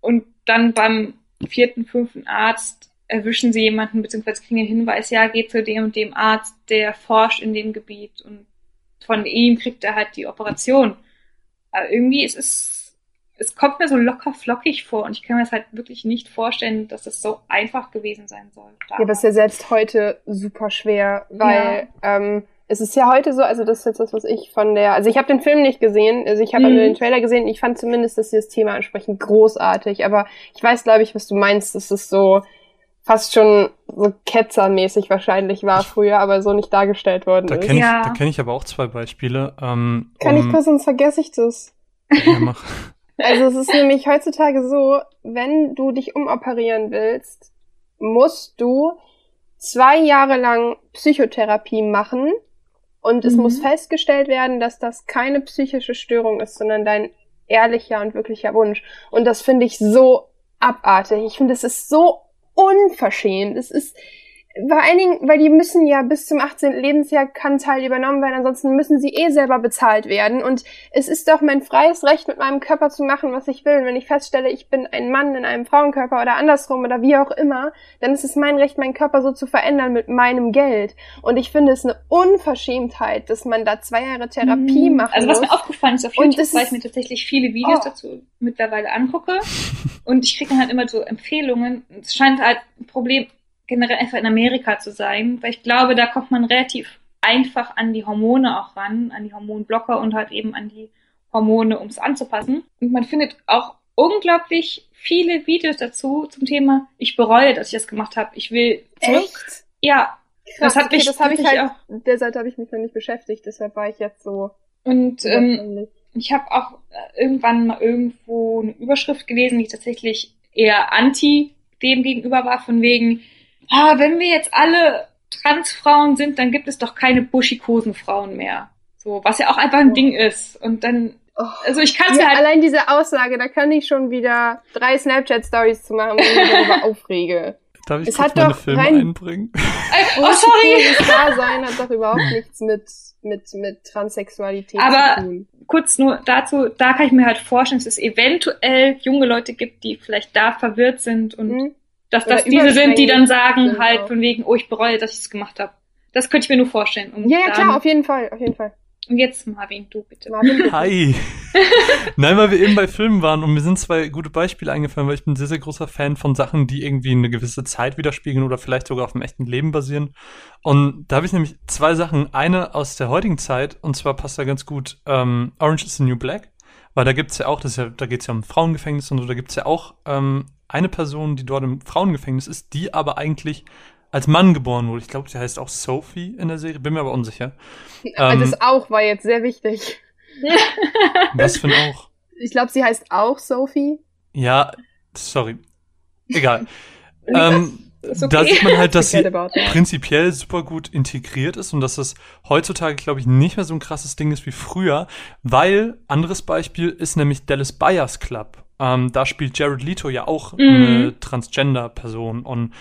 Und dann beim vierten, fünften Arzt erwischen sie jemanden, beziehungsweise kriegen den Hinweis, ja, geht zu dem und dem Arzt, der forscht in dem Gebiet und von ihm kriegt er halt die Operation. Aber irgendwie ist es, es kommt mir so locker flockig vor und ich kann mir das halt wirklich nicht vorstellen, dass es so einfach gewesen sein soll. Ja, aber es ist ja selbst heute super schwer, weil ja. ähm, es ist ja heute so, also das ist jetzt das, was ich von der, also ich habe den Film nicht gesehen, also ich habe mhm. nur den Trailer gesehen, ich fand zumindest, dass sie das Thema ansprechen großartig, aber ich weiß, glaube ich, was du meinst, das ist so fast schon so ketzermäßig wahrscheinlich war früher, aber so nicht dargestellt worden da ist. Kenn ich, Ja. Da kenne ich aber auch zwei Beispiele. Ähm, Kann ich um- kurz, sonst vergesse ich das. Ja, mach. Also es ist nämlich heutzutage so, wenn du dich umoperieren willst, musst du zwei Jahre lang Psychotherapie machen und es Mhm. muss festgestellt werden, dass das keine psychische Störung ist, sondern dein ehrlicher und wirklicher Wunsch. Und das finde ich so abartig. Ich finde, es ist so unverschämt. Es ist vor allen Dingen, weil die müssen ja bis zum 18. Lebensjahr kann Teil übernommen werden, ansonsten müssen sie eh selber bezahlt werden. Und es ist doch mein freies Recht, mit meinem Körper zu machen, was ich will. Und wenn ich feststelle, ich bin ein Mann in einem Frauenkörper oder andersrum oder wie auch immer, dann ist es mein Recht, meinen Körper so zu verändern mit meinem Geld. Und ich finde es eine Unverschämtheit, dass man da zwei Jahre Therapie Mhm. machen Also was mir aufgefallen ist auf Und YouTube, das weil ist- ich mir tatsächlich viele Videos Oh. dazu mittlerweile angucke. Und ich kriege dann halt immer so Empfehlungen. Es scheint halt ein Problem generell einfach in Amerika zu sein, weil ich glaube, da kommt man relativ einfach an die Hormone auch ran, an die Hormonblocker und halt eben an die Hormone, um es anzupassen. Und man findet auch unglaublich viele Videos dazu zum Thema, ich bereue, dass ich das gemacht habe. Ich will zurück. Echt? Ja, Krass, Das hat okay, mich das habe ich halt, deshalb habe ich mich noch nicht beschäftigt, deshalb war ich jetzt so und ähm. Ich habe auch äh, irgendwann mal irgendwo eine Überschrift gelesen, die tatsächlich eher anti dem gegenüber war, von wegen, ah, wenn wir jetzt alle Transfrauen sind, dann gibt es doch keine buschikosen Frauen mehr. So, was ja auch einfach ein Oh. Ding ist. Und dann, Oh. also ich kann es Ja, mir halt, allein diese Aussage, da kann ich schon wieder drei Snapchat-Stories zu machen, wo ich mich darüber aufrege. Darf ich Es kurz hat meine doch Filme rein- einbringen? äh, oh sorry, Buschikoses Dasein hat doch überhaupt nichts mit, mit, mit Transsexualität Aber- zu tun. kurz nur dazu, da kann ich mir halt vorstellen, dass es eventuell junge Leute gibt, die vielleicht da verwirrt sind und Hm? Dass Oder das diese sind, die dann sagen sind halt von wegen, oh, ich bereue, dass ich es gemacht habe. Das könnte ich mir nur vorstellen. Und Ja, ja, klar, auf jeden Fall, auf jeden Fall. Und jetzt, Marvin, du bitte. Marvin, bitte. Hi. Nein, weil wir eben bei Filmen waren und mir sind zwei gute Beispiele eingefallen, weil ich bin ein sehr, sehr großer Fan von Sachen, die irgendwie eine gewisse Zeit widerspiegeln oder vielleicht sogar auf dem echten Leben basieren. Und da habe ich nämlich zwei Sachen. Eine aus der heutigen Zeit, und zwar passt da ganz gut ähm, Orange is the New Black, weil da gibt's ja auch, das ist ja, da geht's ja um Frauengefängnis und so, da gibt's ja auch ähm, eine Person, die dort im Frauengefängnis ist, die aber eigentlich als Mann geboren wurde. Ich glaube, sie heißt auch Sophie in der Serie, bin mir aber unsicher. Ähm, das auch war jetzt sehr wichtig. Was für ein auch? Ich glaube, sie heißt auch Sophie. Ja, sorry. Egal. ähm, Ist okay. Da sieht man halt, dass sie prinzipiell super gut integriert ist und dass es heutzutage, glaube ich, nicht mehr so ein krasses Ding ist wie früher, weil, anderes Beispiel ist nämlich Dallas Buyers Club. Ähm, da spielt Jared Leto ja auch Mhm. eine Transgender-Person und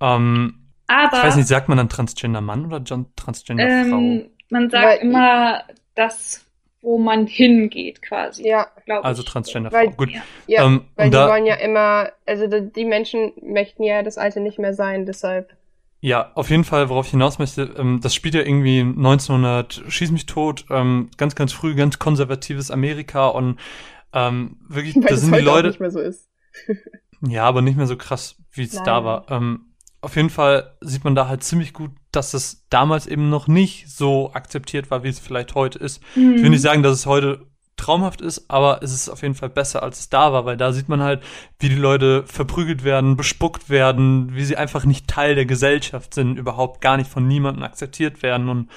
ähm, Aber ich weiß nicht, sagt man dann Transgender-Mann oder John- Transgender-Frau? ähm, man sagt Weil- immer das, wo man hingeht, quasi. Ja, glaube also ich. Transgender-Frau. Weil- Gut. Ja. ja. Ähm, weil die da- wollen ja immer, also die die Menschen möchten ja das Alte nicht mehr sein, deshalb. Ja, auf jeden Fall, worauf ich hinaus möchte, ähm, das spielt ja irgendwie 1900, schieß mich tot, ähm, ganz, ganz früh, ganz konservatives Amerika und ähm, wirklich, Weil da das sind die Leute, nicht mehr so ist. ja, aber nicht mehr so krass, wie es da war. Ähm, auf jeden Fall sieht man da halt ziemlich gut, dass es damals eben noch nicht so akzeptiert war, wie es vielleicht heute ist. Mhm. Ich will nicht sagen, dass es heute traumhaft ist, aber es ist auf jeden Fall besser, als es da war, weil da sieht man halt, wie die Leute verprügelt werden, bespuckt werden, wie sie einfach nicht Teil der Gesellschaft sind, überhaupt gar nicht von niemandem akzeptiert werden und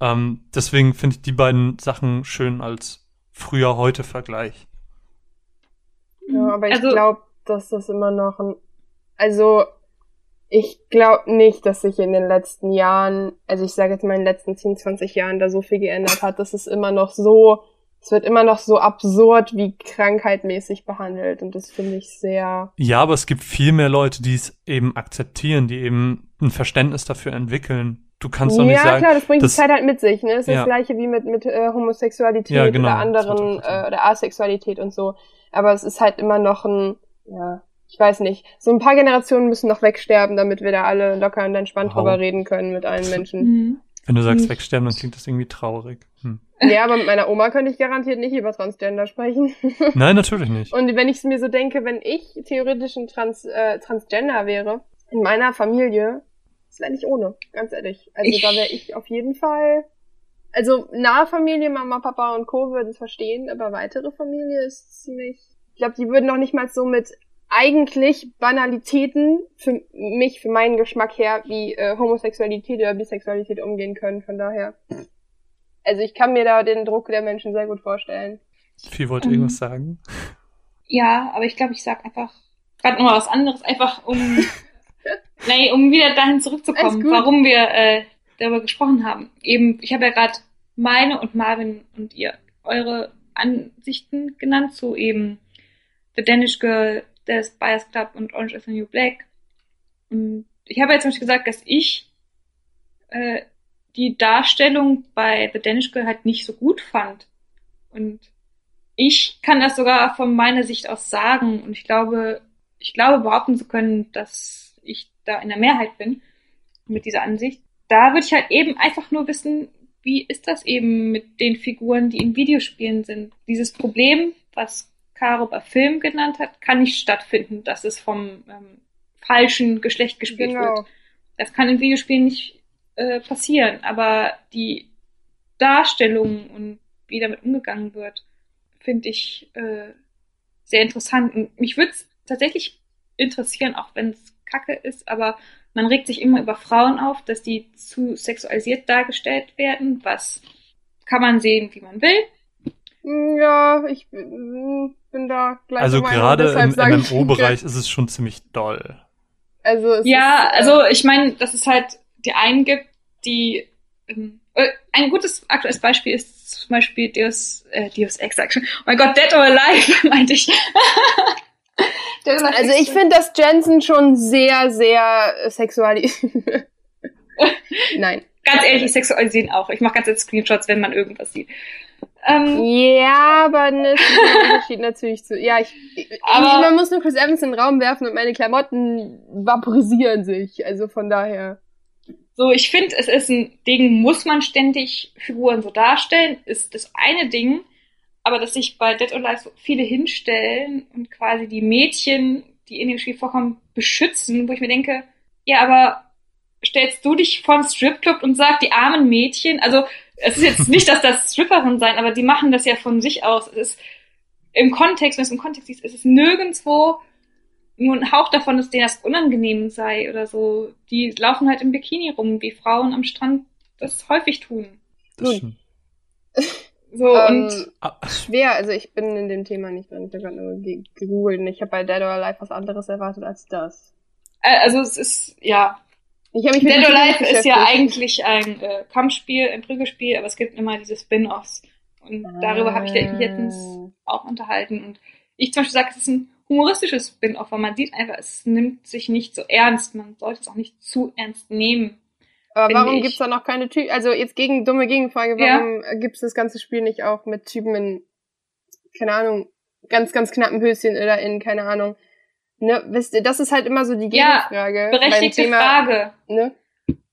ähm, deswegen finde ich die beiden Sachen schön als früher-heute Vergleich. Ja, aber ich Also- glaube, dass das immer noch ein. Also, ich glaube nicht, dass sich in den letzten Jahren, also ich sage jetzt mal in den letzten 10, 20 Jahren da so viel geändert hat. Das ist immer noch so, es wird immer noch so absurd wie krankheitmäßig behandelt. Und das finde ich sehr. Ja, aber es gibt viel mehr Leute, die es eben akzeptieren, die eben ein Verständnis dafür entwickeln. Du kannst doch ja, nicht sagen, klar, das bringt das- die Zeit halt mit sich. Ne? Das ist Ja. das gleiche wie mit, mit äh, Homosexualität Ja, genau, oder anderen äh, oder Asexualität und so. Aber es ist halt immer noch ein, ja, ich weiß nicht. So ein paar Generationen müssen noch wegsterben, damit wir da alle locker und entspannt Wow. drüber reden können mit allen Menschen. Mhm. wenn du sagst wegsterben, dann klingt das irgendwie traurig. Hm. ja, aber mit meiner Oma könnte ich garantiert nicht über Transgender sprechen. Nein, natürlich nicht. Und wenn ich mir so denke, wenn ich theoretisch ein Trans, äh, Transgender wäre, in meiner Familie, das wäre nicht ohne, ganz ehrlich. Also Ich- da wäre ich auf jeden Fall. Also nahe Familie, Mama, Papa und Co. würden es verstehen, aber weitere Familie ist ziemlich. Ich glaube, die würden noch nicht mal so mit eigentlich Banalitäten für mich, für meinen Geschmack her, wie äh, Homosexualität oder Bisexualität umgehen können. Von daher. Also ich kann mir da den Druck der Menschen sehr gut vorstellen. Viel wollte Mhm. irgendwas sagen. Ja, aber ich glaube, ich sag einfach gerade nochmal was anderes, einfach um, nee, um wieder dahin zurückzukommen, warum wir äh, darüber gesprochen haben. Eben, ich habe ja gerade meine und Marvin und ihr eure Ansichten genannt zu eben The Danish Girl, des Bias Club und Orange is the New Black. Und ich habe jetzt zum Beispiel gesagt, dass ich äh, die Darstellung bei The Danish Girl halt nicht so gut fand. Und ich kann das sogar von meiner Sicht aus sagen und ich glaube, ich glaube behaupten zu können, dass ich da in der Mehrheit bin mit dieser Ansicht. Da würde ich halt eben einfach nur wissen, wie ist das eben mit den Figuren, die in Videospielen sind? Dieses Problem, was Caro bei Film genannt hat, kann nicht stattfinden, dass es vom ähm, falschen Geschlecht gespielt Genau. wird. Das kann in Videospielen nicht äh, passieren, aber die Darstellung und wie damit umgegangen wird, finde ich äh, sehr interessant. Und mich würde es tatsächlich interessieren, auch wenn es kacke ist, aber man regt sich immer über Frauen auf, dass die zu sexualisiert dargestellt werden. Was kann man sehen, wie man will. Ja, ich bin da gleich Also gerade im MMO-Bereich ist es schon ziemlich doll. Also es Ja, ist, äh, also ich meine, dass es halt die einen gibt, die ähm, äh, ein gutes aktuelles Beispiel ist zum Beispiel Deus, äh, Deus Ex, schon. Oh mein Gott, Dead or Alive, meinte ich. Also ich finde, dass Jensen schon sehr, sehr äh, sexuali... Nein. ganz ehrlich, ich sexualisiere ihn auch. Ich mache ganze Screenshots, wenn man irgendwas sieht. Ähm, Ja, aber ne, es ist ein Unterschied natürlich zu. Ja, ich, ich Aber- man muss nur Chris Evans in den Raum werfen und meine Klamotten vaporisieren sich. Also von daher. So, ich finde, es ist ein Ding, muss man ständig Figuren so darstellen, ist das eine Ding. Aber dass sich bei Dead or Alive so viele hinstellen und quasi die Mädchen, die in dem Spiel vorkommen, beschützen, wo ich mir denke, ja, aber stellst du dich vor einen Stripclub und sagst, die armen Mädchen, also es ist jetzt nicht, dass das Stripperinnen sein, aber die machen das ja von sich aus. Es ist im Kontext, wenn es im Kontext ist, es ist nirgendwo nur ein Hauch davon, dass denen das unangenehm sei oder so. Die laufen halt im Bikini rum, wie Frauen am Strand das häufig tun. Das stimmt. So, und ähm, Ah, schwer, also ich bin in dem Thema nicht drin. Ich habe gerade nur ge- gegoogelt und ich habe bei Dead or Alive was anderes erwartet als das. also es ist, ja, Ich mich mit Dead or Alive ist ja eigentlich ein äh, Kampfspiel, ein Prügelspiel, aber es gibt immer diese Spin-Offs. Und darüber habe ich mich letztens auch unterhalten. Und ich zum Beispiel sage, es ist ein humoristisches Spin-off, weil man sieht einfach, es nimmt sich nicht so ernst. Man sollte es auch nicht zu ernst nehmen. Aber warum gibt's da noch keine Typen? Also jetzt gegen dumme Gegenfrage, Ja. warum ja. gibt's das ganze Spiel nicht auch mit Typen in, keine Ahnung, ganz, ganz knappen Höschen oder in, keine Ahnung. Ne, wisst ihr, das ist halt immer so die Ja, Gegenfrage. Berechtigte beim Thema, Frage. Ne?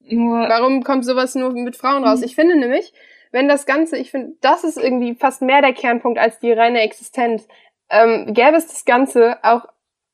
Nur, Warum kommt sowas nur mit Frauen raus? Mhm. Ich finde nämlich, wenn das Ganze, ich finde, das ist irgendwie fast mehr der Kernpunkt als die reine Existenz. Ähm, gäbe es das Ganze auch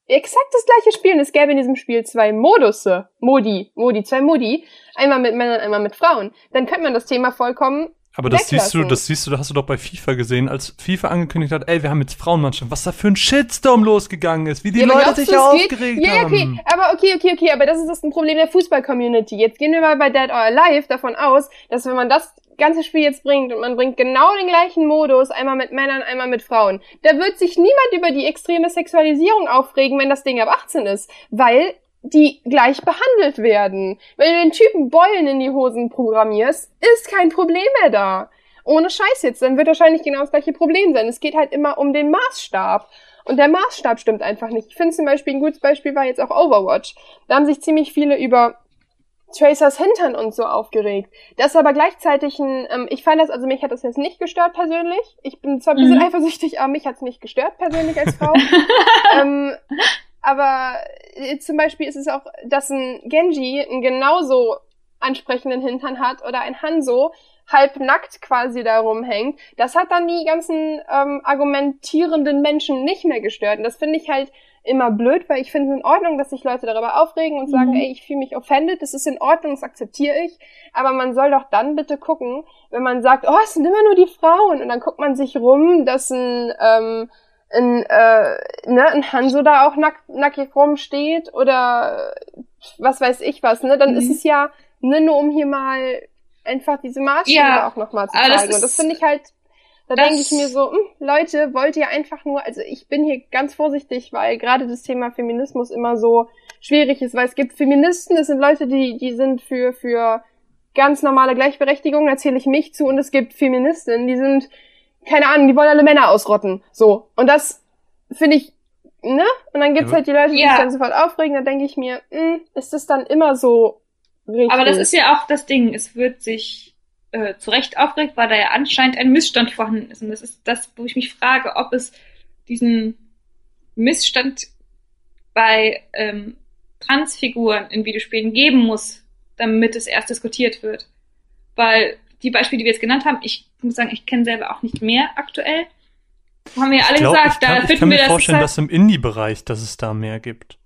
exakt das gleiche Spiel und es gäbe in diesem Spiel zwei Modusse, Modi, Modi, zwei Modi, einmal mit Männern, einmal mit Frauen, dann könnte man das Thema vollkommen aber das siehst du, das siehst du, das hast du doch bei FIFA gesehen, als FIFA angekündigt hat, ey, wir haben jetzt Frauenmannschaft, was da für ein Shitstorm losgegangen ist, wie die Ja, Leute sich geht? aufgeregt Ja, ja, okay, haben. aber okay, okay, okay, aber das ist das ein Problem der Fußball-Community. Jetzt gehen wir mal bei Dead or Alive davon aus, dass wenn man das ganze Spiel jetzt bringt und man bringt genau den gleichen Modus, einmal mit Männern, einmal mit Frauen, da wird sich niemand über die extreme Sexualisierung aufregen, wenn das Ding ab 18 ist, weil die gleich behandelt werden. Wenn du den Typen Beulen in die Hosen programmierst, ist kein Problem mehr da. Ohne Scheiß jetzt, dann wird wahrscheinlich genau das gleiche Problem sein. Es geht halt immer um den Maßstab. Und der Maßstab stimmt einfach nicht. Ich finde zum Beispiel ein gutes Beispiel war jetzt auch Overwatch. Da haben sich ziemlich viele über Tracers Hintern und so aufgeregt. Das ist aber gleichzeitig ein, ähm, ich fand das, also mich hat das jetzt nicht gestört persönlich. Ich bin zwar ein bisschen mhm. eifersüchtig, aber mich hat es nicht gestört persönlich als Frau. ähm, aber äh, zum Beispiel ist es auch, dass ein Genji einen genauso ansprechenden Hintern hat oder ein Hanzo halb nackt quasi da rumhängt. Das hat dann die ganzen ähm, argumentierenden Menschen nicht mehr gestört. Und das finde ich halt immer blöd, weil ich finde es in Ordnung, dass sich Leute darüber aufregen und sagen, mhm. ey, ich fühle mich offended, das ist in Ordnung, das akzeptiere ich. Aber man soll doch dann bitte gucken, wenn man sagt, oh, es sind immer nur die Frauen. Und dann guckt man sich rum, dass ein ähm, ein, äh, ne, ein Hanso da auch nack, nackig rumsteht oder was weiß ich was, ne, dann mhm. ist es ja ne, nur um hier mal einfach diese Maßstäbe ja, auch nochmal zu zeigen. Das und das finde ich halt, da denke ich mir so, hm, Leute, wollt ihr einfach nur, also ich bin hier ganz vorsichtig, weil gerade das Thema Feminismus immer so schwierig ist, weil es gibt Feministen, das sind Leute, die, die sind für, für ganz normale Gleichberechtigung, da zähle ich mich zu, und es gibt Feministinnen, die sind keine Ahnung, die wollen alle Männer ausrotten. So. Und das finde ich, ne? Und dann gibt's ja. halt die Leute, die ja. sich dann sofort aufregen, da denke ich mir, mh, hm, ist das dann immer so richtig? Aber das ist ja auch das Ding, es wird sich äh, zu Recht aufregt, weil da ja anscheinend ein Missstand vorhanden ist. Und das ist das, wo ich mich frage, ob es diesen Missstand bei ähm, Transfiguren in Videospielen geben muss, damit es erst diskutiert wird. Weil die Beispiele, die wir jetzt genannt haben, ich muss sagen, ich kenne selber auch nicht mehr aktuell. Haben wir ja alle glaub, gesagt, kann, da finden ich kann mir wir vorstellen, dass im Indie-Bereich, dass es da mehr gibt.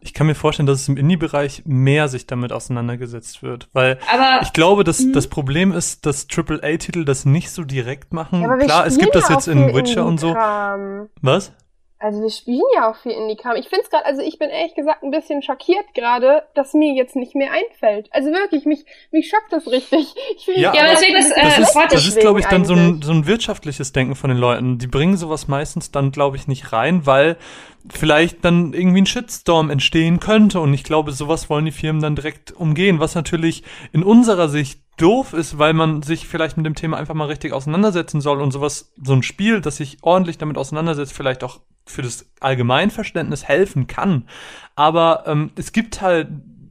Ich kann mir vorstellen, dass es im Indie-Bereich mehr sich damit auseinandergesetzt wird, weil aber, ich glaube, dass mhm. das Problem ist, dass AAA-Titel das nicht so direkt machen. Ja, Klar, es gibt das jetzt in Witcher und so. Was? Also wir spielen ja auch viel Indie-Kram. Ich find's gerade, also ich bin ehrlich gesagt ein bisschen schockiert gerade, dass mir jetzt nicht mehr einfällt. Also wirklich, mich, mich schockt das richtig. Ich ja, ja deswegen das, äh, das ist, das ist glaube ich, dann so ein, so ein wirtschaftliches Denken von den Leuten. Die bringen sowas meistens dann, glaube ich, nicht rein, weil vielleicht dann irgendwie ein Shitstorm entstehen könnte. Und ich glaube, sowas wollen die Firmen dann direkt umgehen, was natürlich in unserer Sicht doof ist, weil man sich vielleicht mit dem Thema einfach mal richtig auseinandersetzen soll und sowas, so ein Spiel, das sich ordentlich damit auseinandersetzt, vielleicht auch für das Allgemeinverständnis helfen kann. Aber ähm, es gibt halt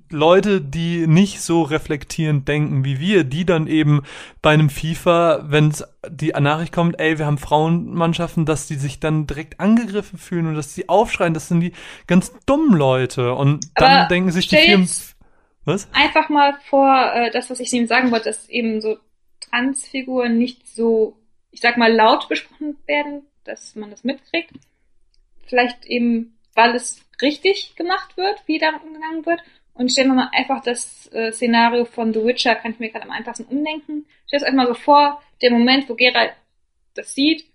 Leute, die nicht so reflektierend denken wie wir, die dann eben bei einem FIFA, wenn die Nachricht kommt, ey, wir haben Frauenmannschaften, dass die sich dann direkt angegriffen fühlen und dass sie aufschreien, das sind die ganz dummen Leute. Und dann Aber denken sich die Firmen, was? Einfach mal vor, äh, das, was ich eben sagen wollte, dass eben so Transfiguren nicht so, ich sag mal, laut besprochen werden, dass man das mitkriegt. Vielleicht eben, weil es richtig gemacht wird, wie da umgegangen wird. Und stellen wir mal einfach das äh, Szenario von The Witcher, kann ich mir gerade am einfachsten umdenken. Stell es euch mal so vor, der Moment, wo Geralt das sieht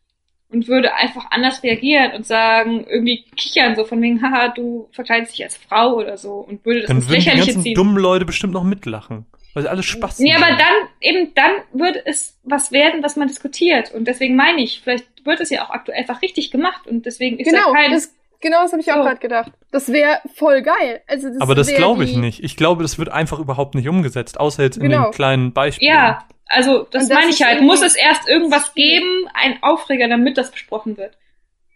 und würde einfach anders reagieren und sagen, irgendwie kichern, so von wegen, haha, du verkleidest dich als Frau oder so und würde das Dann ins Lächerliche die ganzen ziehen. dummen Leute bestimmt noch mitlachen. Weil sie alles Spaß Nee, aber dann, eben dann würde es was werden, was man diskutiert. Und deswegen meine ich, vielleicht wird es ja auch aktuell einfach richtig gemacht und deswegen ist genau, da kein... Das, genau, das habe ich auch so. gerade gedacht. Das wäre voll geil. Also das aber das glaube ich nicht. Ich glaube, das wird einfach überhaupt nicht umgesetzt, außer jetzt in genau. den kleinen Beispielen. Ja, also, das, das meine ich halt. Muss es erst irgendwas geben, ein Aufreger, damit das besprochen wird.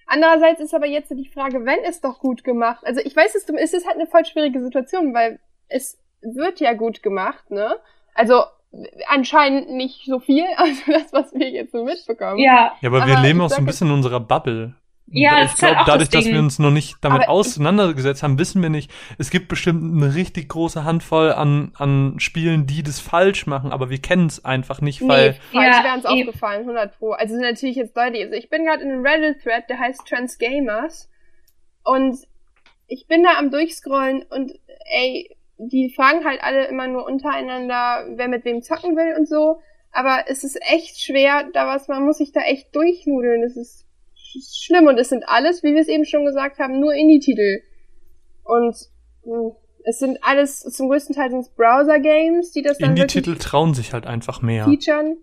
Andererseits ist aber jetzt die Frage, wenn es doch gut gemacht, also ich weiß, es ist halt eine voll schwierige Situation, weil es wird ja gut gemacht, ne? Also anscheinend nicht so viel, also das, was wir jetzt so mitbekommen. Ja, ja aber, aber wir leben auch so ein bisschen in unserer Bubble. Ja, ich glaube, halt dadurch, das dass wir uns noch nicht damit aber auseinandergesetzt haben, wissen wir nicht. Es gibt bestimmt eine richtig große Handvoll an, an Spielen, die das falsch machen, aber wir kennen es einfach nicht, weil. Nee, falsch ja, wäre uns aufgefallen, 100 Pro. Also natürlich jetzt deutlich. Also ich bin gerade in einem Reddit-Thread, der heißt Transgamers. Und ich bin da am Durchscrollen und ey, die fragen halt alle immer nur untereinander, wer mit wem zocken will und so. Aber es ist echt schwer, da was, man muss sich da echt durchnudeln. Es ist schlimm und es sind alles, wie wir es eben schon gesagt haben, nur Indie-Titel. Und hm, Es sind alles, zum größten Teil sind es Browser-Games, die das dann Indie-Titel trauen sich halt einfach mehr. featuren.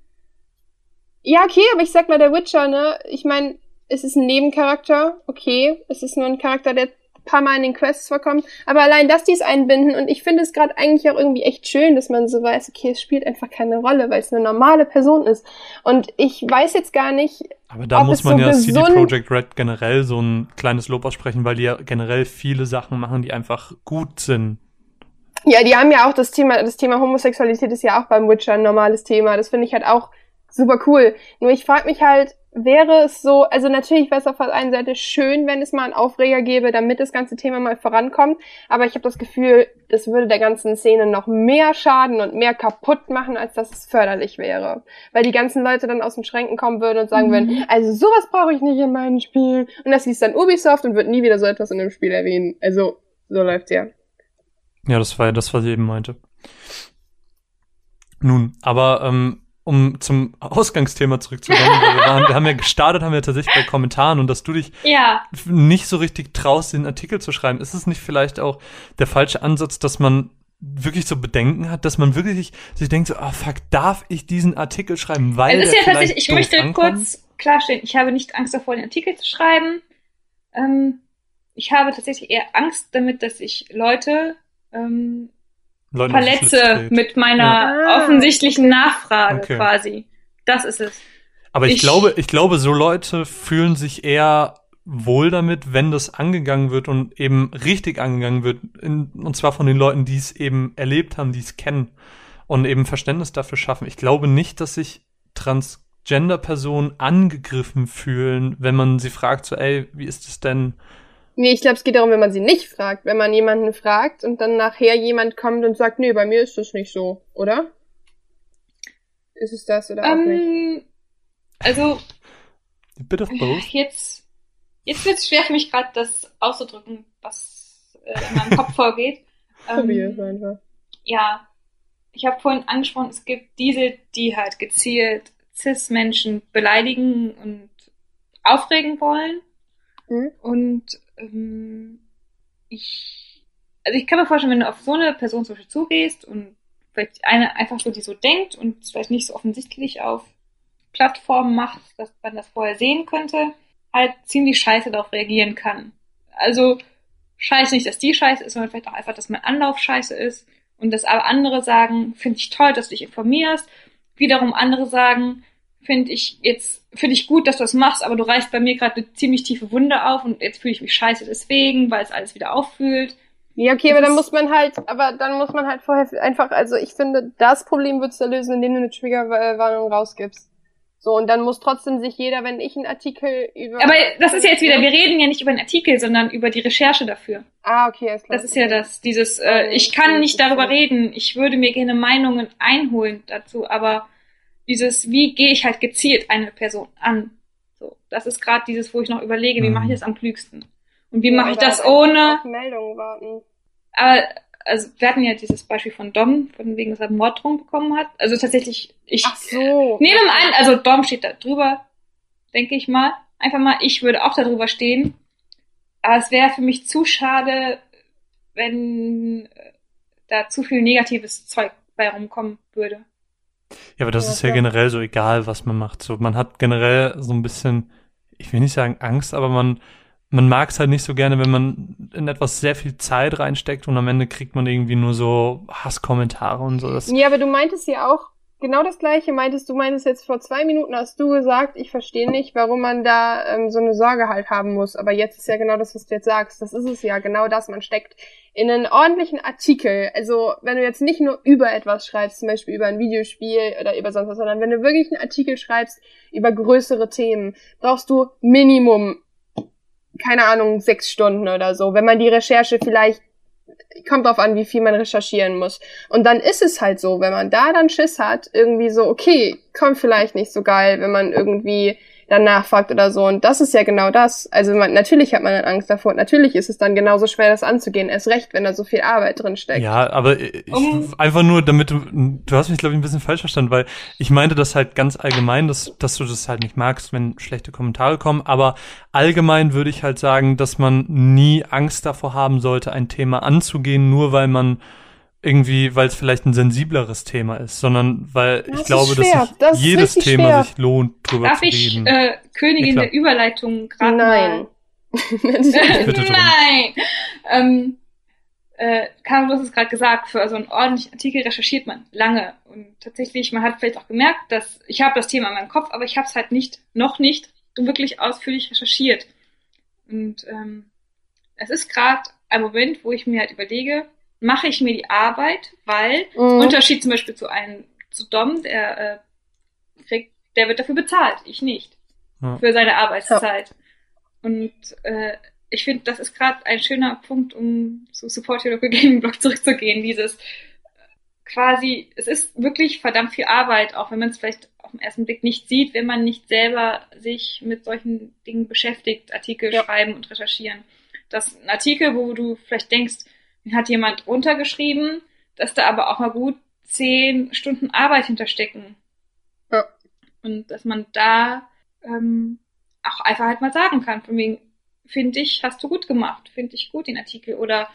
Ja, okay, aber ich sag mal, der Witcher, ne? Ich meine, es ist ein Nebencharakter, okay. Es ist nur ein Charakter, der paar Mal in den Quests vorkommt. Aber allein, dass die es einbinden, und ich finde es gerade eigentlich auch irgendwie echt schön, dass man so weiß, okay, es spielt einfach keine Rolle, weil es eine normale Person ist. Und ich weiß jetzt gar nicht, Aber da Ob muss es man so ja CD Projekt Red generell so ein kleines Lob aussprechen, weil die ja generell viele Sachen machen, die einfach gut sind. Ja, die haben ja auch das Thema, das Thema Homosexualität ist ja auch beim Witcher ein normales Thema. Das finde ich halt auch super cool. Nur ich frage mich halt, wäre es so, also natürlich wäre es auf der einen Seite schön, wenn es mal einen Aufreger gäbe, damit das ganze Thema mal vorankommt. Aber ich habe das Gefühl, das würde der ganzen Szene noch mehr schaden und mehr kaputt machen, als dass es förderlich wäre. Weil die ganzen Leute dann aus den Schränken kommen würden und sagen Mhm. würden, also sowas brauche ich nicht in meinen Spielen. Und das liest dann Ubisoft und wird nie wieder so etwas in dem Spiel erwähnen. Also, so läuft's ja. Ja, das war ja das, was ich eben meinte. Nun, aber ähm, um zum Ausgangsthema zurückzukommen, wir, waren, wir haben ja gestartet, haben wir tatsächlich bei Kommentaren und dass du dich Ja, nicht so richtig traust, den Artikel zu schreiben, ist es nicht vielleicht auch der falsche Ansatz, dass man wirklich so Bedenken hat, dass man wirklich sich denkt so, ah fuck, darf ich diesen Artikel schreiben, weil es ist ja tatsächlich, ich möchte ankommt? kurz klarstellen, ich habe nicht Angst davor, den Artikel zu schreiben. Ähm, ich habe tatsächlich eher Angst damit, dass ich Leute ähm, Leuten verletze mit meiner Ja. Ah. offensichtlichen Nachfrage Okay. quasi. Das ist es. Aber ich, Ich- glaube, ich glaube, so Leute fühlen sich eher wohl damit, wenn das angegangen wird und eben richtig angegangen wird. In, und zwar von den Leuten, die es eben erlebt haben, die es kennen und eben Verständnis dafür schaffen. Ich glaube nicht, dass sich Transgender-Personen angegriffen fühlen, wenn man sie fragt, so, ey, wie ist es denn? Nee, ich glaube, es geht darum, wenn man sie nicht fragt. Wenn man jemanden fragt und dann nachher jemand kommt und sagt, nee, bei mir ist das nicht so, oder? Ist es das oder auch nicht? Ähm, also A bit of both. jetzt, jetzt wird es schwer für mich gerade, das auszudrücken, was äh, in meinem Kopf vorgeht. Probier es Ähm, einfach. ja, ich habe vorhin angesprochen, es gibt diese, die halt gezielt Cis-Menschen beleidigen und aufregen wollen. Mhm. Und ähm, ich, also ich kann mir vorstellen, wenn du auf so eine Person zum Beispiel zugehst und vielleicht eine einfach so, die so denkt und vielleicht nicht so offensichtlich auf Plattformen macht, dass man das vorher sehen könnte, halt ziemlich scheiße darauf reagieren kann. Also scheiße nicht, dass die scheiße ist, sondern vielleicht auch einfach, dass mein Anlauf scheiße ist und dass aber andere sagen, finde ich toll, dass du dich informierst. Wiederum andere sagen, finde ich jetzt, finde ich gut, dass du das machst, aber du reißt bei mir gerade eine ziemlich tiefe Wunde auf und jetzt fühle ich mich scheiße deswegen, weil es alles wieder auffühlt. Ja, okay, das aber dann muss man halt, aber dann muss man halt vorher einfach, also ich finde, das Problem würdest du lösen, indem du eine Triggerwarnung rausgibst. So, und dann muss trotzdem sich jeder, wenn ich einen Artikel über... Aber das ist ja jetzt wieder, wir reden ja nicht über den Artikel, sondern über die Recherche dafür. Ah, okay, alles klar. Das ist ja das, dieses, äh, ich kann nicht darüber reden, ich würde mir gerne Meinungen einholen dazu, aber dieses, wie gehe ich halt gezielt eine Person an? So, das ist gerade dieses, wo ich noch überlege, wie Mhm. mache ich das am klügsten? Und wie Ja, mache ich das ohne, Auf Meldungen warten. aber, also, wir hatten ja dieses Beispiel von Dom, von wegen, dass er Morddrohung bekommen hat. Also tatsächlich, ich Ach so. nehme mal an, also Dom steht da drüber, denke ich mal. Einfach mal, ich würde auch da drüber stehen. Aber es wäre für mich zu schade, wenn äh, da zu viel negatives Zeug bei rumkommen würde. Ja, aber das Ja, ist ja klar. generell so egal, was man macht. So, man hat generell so ein bisschen, ich will nicht sagen Angst, aber man, man mag es halt nicht so gerne, wenn man in etwas sehr viel Zeit reinsteckt und am Ende kriegt man irgendwie nur so Hasskommentare und so. Das, Ja, aber du meintest ja auch genau das gleiche, meintest du, meintest jetzt vor zwei Minuten hast du gesagt, ich verstehe nicht, warum man da ähm, so eine Sorge halt haben muss. Aber jetzt ist ja genau das, was du jetzt sagst. Das ist es ja, genau das. Man steckt in einen ordentlichen Artikel. Also wenn du jetzt nicht nur über etwas schreibst, zum Beispiel über ein Videospiel oder über sonst was, sondern wenn du wirklich einen Artikel schreibst über größere Themen, brauchst du Minimum, keine Ahnung, sechs Stunden oder so. Wenn man die Recherche vielleicht kommt drauf an, wie viel man recherchieren muss. Und dann ist es halt so, wenn man da dann Schiss hat, irgendwie so, okay, kommt vielleicht nicht so geil, wenn man irgendwie dann nachfragt oder so. Und das ist ja genau das. Also man, natürlich hat man dann Angst davor. Natürlich ist es dann genauso schwer, das anzugehen. Erst recht, wenn da so viel Arbeit drin steckt. Ja, aber ich, um. einfach nur, damit du, du hast mich, glaube ich, ein bisschen falsch verstanden, weil ich meinte das halt ganz allgemein, dass, dass du das halt nicht magst, wenn schlechte Kommentare kommen. Aber allgemein würde ich halt sagen, dass man nie Angst davor haben sollte, ein Thema anzugehen, nur weil man irgendwie, weil es vielleicht ein sensibleres Thema ist, sondern weil das ich glaube, dass das jedes Thema schwer. sich lohnt, drüber Darf zu reden. Darf ich äh, Königin ja, der Überleitung gerade Nein. Nein. Ähm, äh, Caro, du hast es gerade gesagt, für so einen ordentlichen Artikel recherchiert man lange. Und tatsächlich, man hat vielleicht auch gemerkt, dass ich habe das Thema in meinem Kopf, aber ich habe es halt nicht, noch nicht wirklich ausführlich recherchiert. Und ähm, es ist gerade ein Moment, wo ich mir halt überlege, mache ich mir die Arbeit, weil mhm. Unterschied zum Beispiel zu einem zu Dom, der äh, kriegt, der wird dafür bezahlt, ich nicht ja. für seine Arbeitszeit. Ja. Und äh, ich finde, das ist gerade ein schöner Punkt, um zu Support Your Local Gaming Blog zurückzugehen. Dieses quasi, es ist wirklich verdammt viel Arbeit, auch wenn man es vielleicht auf den ersten Blick nicht sieht, wenn man nicht selber sich mit solchen Dingen beschäftigt, Artikel ja. schreiben und recherchieren. Das ein Artikel, wo du vielleicht denkst, hat jemand runtergeschrieben, dass da aber auch mal gut zehn Stunden Arbeit hinterstecken. Ja. Und dass man da ähm, auch einfach halt mal sagen kann, von wegen, finde ich, hast du gut gemacht, finde ich gut den Artikel oder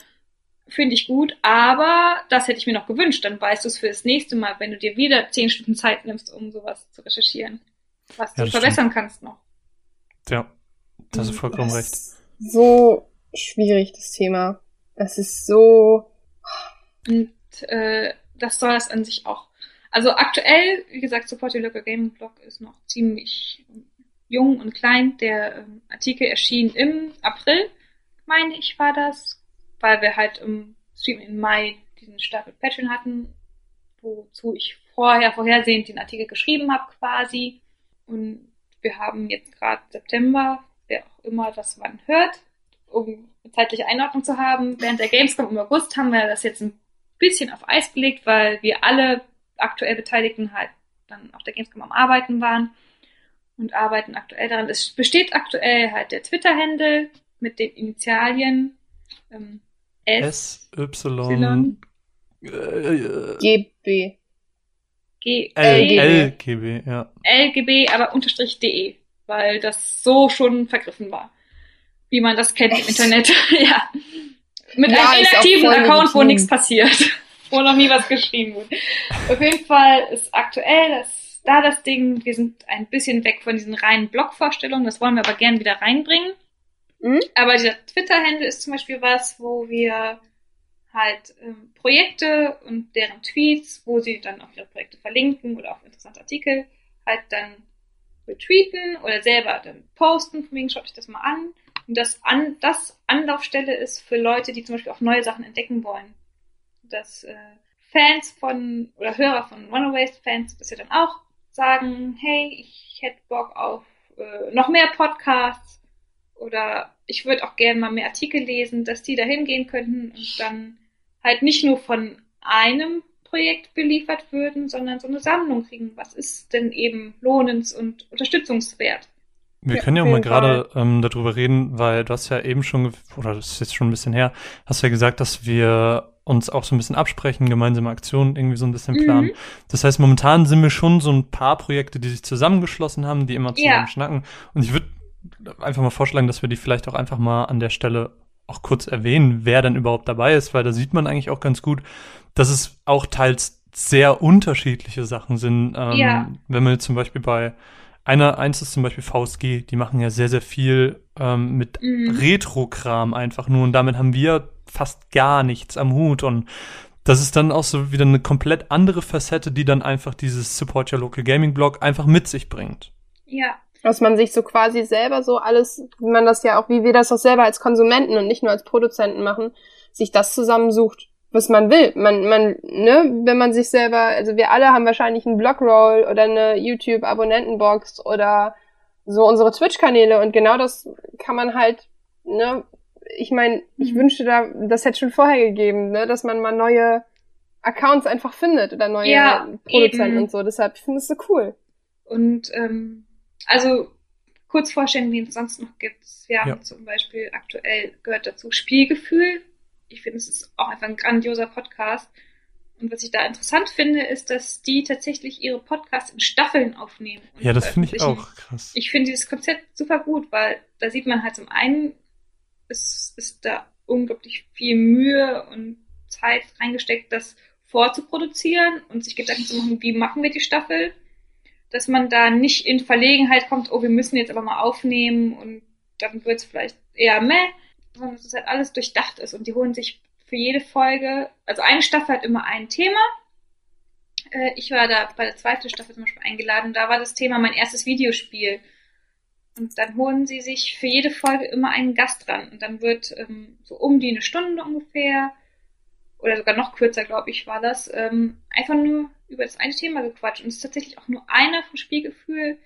finde ich gut, aber das hätte ich mir noch gewünscht, dann weißt du es für das nächste Mal, wenn du dir wieder zehn Stunden Zeit nimmst, um sowas zu recherchieren, was ja, du verbessern stimmt. kannst noch. Ja, das ist vollkommen recht. So schwierig, das Thema. Es ist so. Und äh, das soll es an sich auch. Also aktuell, wie gesagt, Support Your Local Gaming Blog ist noch ziemlich jung und klein. Der ähm, Artikel erschien im April, meine ich, war das, weil wir halt im Stream im Mai diesen Start mit Patreon hatten, wozu ich vorher vorhersehend den Artikel geschrieben habe quasi. Und wir haben jetzt gerade September, wer auch immer das man hört, um zeitliche Einordnung zu haben. Während der Gamescom im August haben wir das jetzt ein bisschen auf Eis gelegt, weil wir alle aktuell Beteiligten halt dann auf der Gamescom am Arbeiten waren und arbeiten aktuell daran. Es besteht aktuell halt der Twitter-Handle mit den Initialien ähm, S, S Y G B. G L, L G B. Ja. LGB aber unterstrich de weil das so schon vergriffen war wie man das kennt im Internet. ja. Mit ja, einem inaktiven Account, wo nichts passiert. wo noch nie was geschrieben wurde. Auf jeden Fall ist aktuell das, da das Ding, wir sind ein bisschen weg von diesen reinen Blog-Vorstellungen, das wollen wir aber gern wieder reinbringen. Mhm. Aber dieser Twitter-Handle ist zum Beispiel was, wo wir halt ähm, Projekte und deren Tweets, wo sie dann auf ihre Projekte verlinken oder auf interessante Artikel, halt dann retweeten oder selber dann posten, von wegen schaut euch das mal an und das, an, das Anlaufstelle ist für Leute, die zum Beispiel auch neue Sachen entdecken wollen. Dass äh, Fans von oder Hörer von Runaways-Fans, dass sie dann auch sagen, hey, ich hätte Bock auf äh, noch mehr Podcasts oder ich würde auch gerne mal mehr Artikel lesen, dass die da hingehen könnten und dann halt nicht nur von einem Projekt beliefert würden, sondern so eine Sammlung kriegen. Was ist denn eben lohnens- und unterstützungswert? Wir ja, können ja auch mal gerade ähm, darüber reden, weil du hast ja eben schon, oder das ist jetzt schon ein bisschen her, hast ja gesagt, dass wir uns auch so ein bisschen absprechen, gemeinsame Aktionen irgendwie so ein bisschen planen. Mhm. Das heißt, momentan sind wir schon so ein paar Projekte, die sich zusammengeschlossen haben, die immer zusammen ja. schnacken. Und ich würde einfach mal vorschlagen, dass wir die vielleicht auch einfach mal an der Stelle auch kurz erwähnen, wer dann überhaupt dabei ist, weil da sieht man eigentlich auch ganz gut, dass es auch teils sehr unterschiedliche Sachen sind. Ähm, ja. Wenn man jetzt zum Beispiel bei einer, eins ist zum Beispiel VSG, die machen ja sehr, sehr viel ähm, mit mhm. Retro-Kram einfach nur und damit haben wir fast gar nichts am Hut und das ist dann auch so wieder eine komplett andere Facette, die dann einfach dieses Support Your Local Gaming Blog einfach mit sich bringt. Ja. Dass man sich so quasi selber so alles, wie man das ja auch, wie wir das auch selber als Konsumenten und nicht nur als Produzenten machen, sich das zusammensucht was man will. Man, man, ne, wenn man sich selber, also wir alle haben wahrscheinlich einen Blogroll oder eine YouTube-Abonnentenbox oder so unsere Twitch-Kanäle und genau das kann man halt, ne, ich meine, ich mhm. wünschte da, das hätte schon vorher gegeben, ne, dass man mal neue Accounts einfach findet oder neue ja, Produzenten eben. und so. Deshalb, ich finde es so cool. Und ähm, also kurz vorstellen, wen es sonst noch gibt. Wir haben Ja. zum Beispiel aktuell gehört dazu Spielgefühl. Ich finde, es ist auch einfach ein grandioser Podcast. Und was ich da interessant finde, ist, dass die tatsächlich ihre Podcasts in Staffeln aufnehmen. Ja, das finde ich auch krass. Ich finde dieses Konzept super gut, weil da sieht man halt zum einen, es ist da unglaublich viel Mühe und Zeit reingesteckt, das vorzuproduzieren und sich Gedanken zu machen, wie machen wir die Staffel, dass man da nicht in Verlegenheit kommt, oh, wir müssen jetzt aber mal aufnehmen und dann wird es vielleicht eher meh, sondern dass es halt alles durchdacht ist und die holen sich für jede Folge, also eine Staffel hat immer ein Thema. Äh, ich war da bei der zweiten Staffel zum Beispiel eingeladen, da war das Thema mein erstes Videospiel. Und dann holen sie sich für jede Folge immer einen Gast ran. Und dann wird ähm, so um die eine Stunde ungefähr, oder sogar noch kürzer, glaube ich, war das, ähm, einfach nur über das eine Thema gequatscht. Und es ist tatsächlich auch nur einer vom Spielgefühl.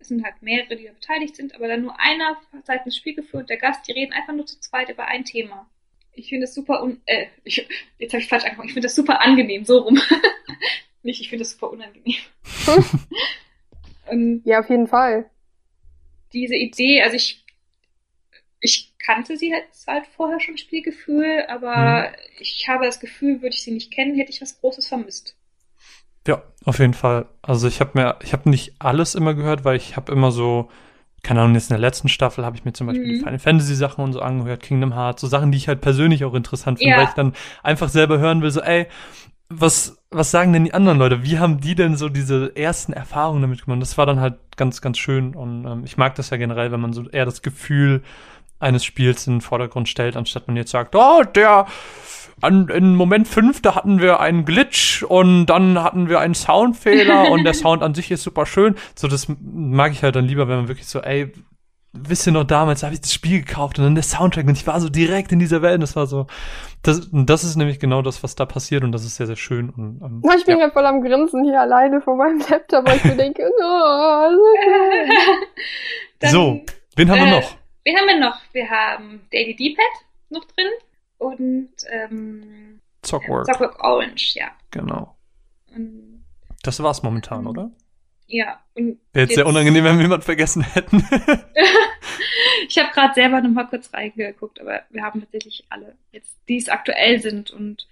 Es sind halt mehrere, die da beteiligt sind, aber dann nur einer seitens Spielgefühl und der Gast, die reden einfach nur zu zweit über ein Thema. Ich finde das super un äh, ich, jetzt habe ich falsch angefangen. Ich finde das super angenehm, so rum. Nicht, ich finde das super unangenehm. und Ja, auf jeden Fall. diese Idee, also ich, ich kannte sie halt, halt vorher schon Spielgefühl, aber ich habe das Gefühl, würde ich sie nicht kennen, hätte ich was Großes vermisst. Ja, auf jeden Fall. Also ich habe mir, ich habe nicht alles immer gehört, weil ich habe immer so, keine Ahnung, jetzt in der letzten Staffel habe ich mir zum Beispiel Mhm. die Final Fantasy Sachen und so angehört, Kingdom Hearts, so Sachen, die ich halt persönlich auch interessant finde, Ja. weil ich dann einfach selber hören will, so, ey, was, was sagen denn die anderen Leute? Wie haben die denn so diese ersten Erfahrungen damit gemacht? Das war dann halt ganz, ganz schön und ähm, ich mag das ja generell, wenn man so eher das Gefühl eines Spiels in den Vordergrund stellt, anstatt man jetzt sagt, oh, der, an, in Moment 5, da hatten wir einen Glitch und dann hatten wir einen Soundfehler und der Sound an sich ist super schön. So, das mag ich halt dann lieber, wenn man wirklich so, ey, wisst ihr noch damals, da habe ich das Spiel gekauft und dann der Soundtrack und ich war so direkt in dieser Welt. und Das war so, das, das ist nämlich genau das, was da passiert und das ist sehr, sehr schön. Und, ähm, ich bin ja. gerade voll am Grinsen hier alleine vor meinem Laptop, weil ich mir denke, oh, so so, wen haben wir äh, noch? Wen haben wir noch? Wir haben Daily D-Pad noch drin und ähm, Zockwork, Zockwork Orange, ja. genau. Und, Das war's momentan, oder? ja, Wäre jetzt sehr unangenehm, wenn wir jemand vergessen hätten. ich habe gerade selber noch mal kurz reingeguckt, aber wir haben tatsächlich alle jetzt, die es aktuell sind. Und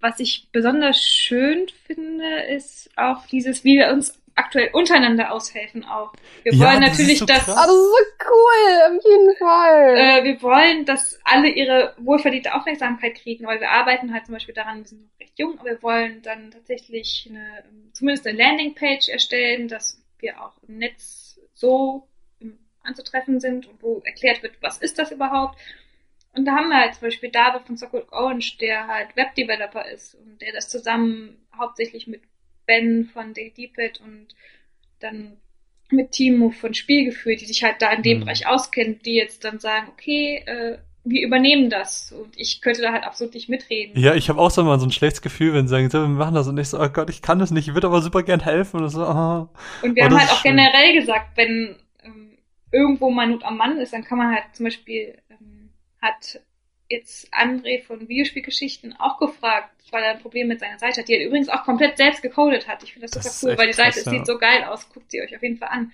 was ich besonders schön finde, ist auch dieses, wie wir uns aktuell untereinander aushelfen auch. Wir Ja, wollen das ist natürlich, so dass. Ah, das ist so cool, auf jeden Fall. äh, wir wollen, dass alle ihre wohlverdiente Aufmerksamkeit kriegen, weil wir arbeiten halt zum Beispiel daran, wir sind noch recht jung, aber wir wollen dann tatsächlich eine, zumindest eine Landingpage erstellen, dass wir auch im Netz so ähm, anzutreffen sind und wo erklärt wird, was ist das überhaupt. Und da haben wir halt zum Beispiel David von Socket Orange, der halt Webdeveloper ist und der das zusammen hauptsächlich mit Ben von DayDeepit und dann mit Timo von Spielgefühl, die sich halt da in dem Mhm. Bereich auskennen, die jetzt dann sagen, okay, äh, wir übernehmen das und ich könnte da halt absolut nicht mitreden. Ja, ich habe auch so mal so ein schlechtes Gefühl, wenn sie sagen, so, wir machen das und ich so, oh Gott, ich kann das nicht, ich würde aber super gern helfen und so, ah. Und wir Oh, haben halt auch schön. generell gesagt, wenn ähm, irgendwo mal Not am Mann ist, dann kann man halt zum Beispiel, ähm, hat jetzt André von Videospielgeschichten auch gefragt, weil er ein Problem mit seiner Seite hat, die er übrigens auch komplett selbst gecodet hat. Ich finde das Das super cool, weil die Seite krass, ja. sieht so geil aus, guckt sie euch auf jeden Fall an.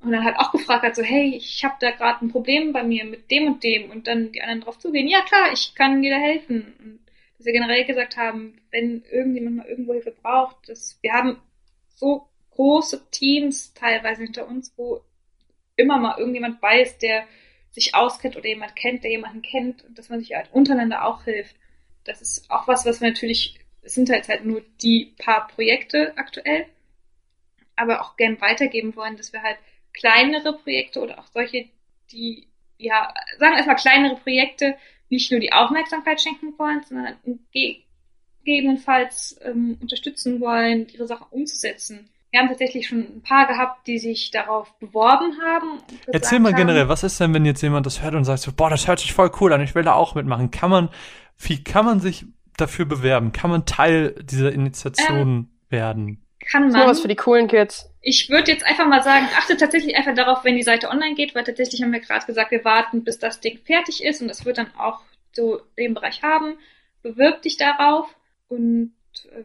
Und dann hat auch gefragt hat so, hey, ich habe da gerade ein Problem bei mir mit dem und dem und dann die anderen drauf zugehen, ja klar, ich kann dir da helfen. Und dass wir generell gesagt haben, wenn irgendjemand mal irgendwo Hilfe braucht, dass wir haben so große Teams teilweise hinter uns, wo immer mal irgendjemand bei ist, der sich auskennt oder jemand kennt, der jemanden kennt dass man sich halt untereinander auch hilft. Das ist auch was, was wir natürlich, es sind halt halt nur die paar Projekte aktuell, aber auch gern weitergeben wollen, dass wir halt kleinere Projekte oder auch solche, die, ja, sagen wir erstmal kleinere Projekte, nicht nur die Aufmerksamkeit schenken wollen, sondern ge gegebenenfalls ähm, unterstützen wollen, ihre Sachen umzusetzen. Wir haben tatsächlich schon ein paar gehabt, die sich darauf beworben haben. Erzähl mal haben, generell, was ist denn, wenn jetzt jemand das hört und sagt so, boah, das hört sich voll cool an, ich will da auch mitmachen. Kann man, wie kann man sich dafür bewerben? Kann man Teil dieser Initiation werden? Kann nur man. was für die coolen Kids. Ich würde jetzt einfach mal sagen, achte tatsächlich einfach darauf, wenn die Seite online geht, weil tatsächlich haben wir gerade gesagt, wir warten, bis das Ding fertig ist und das wird dann auch so den Bereich haben. Bewirb dich darauf und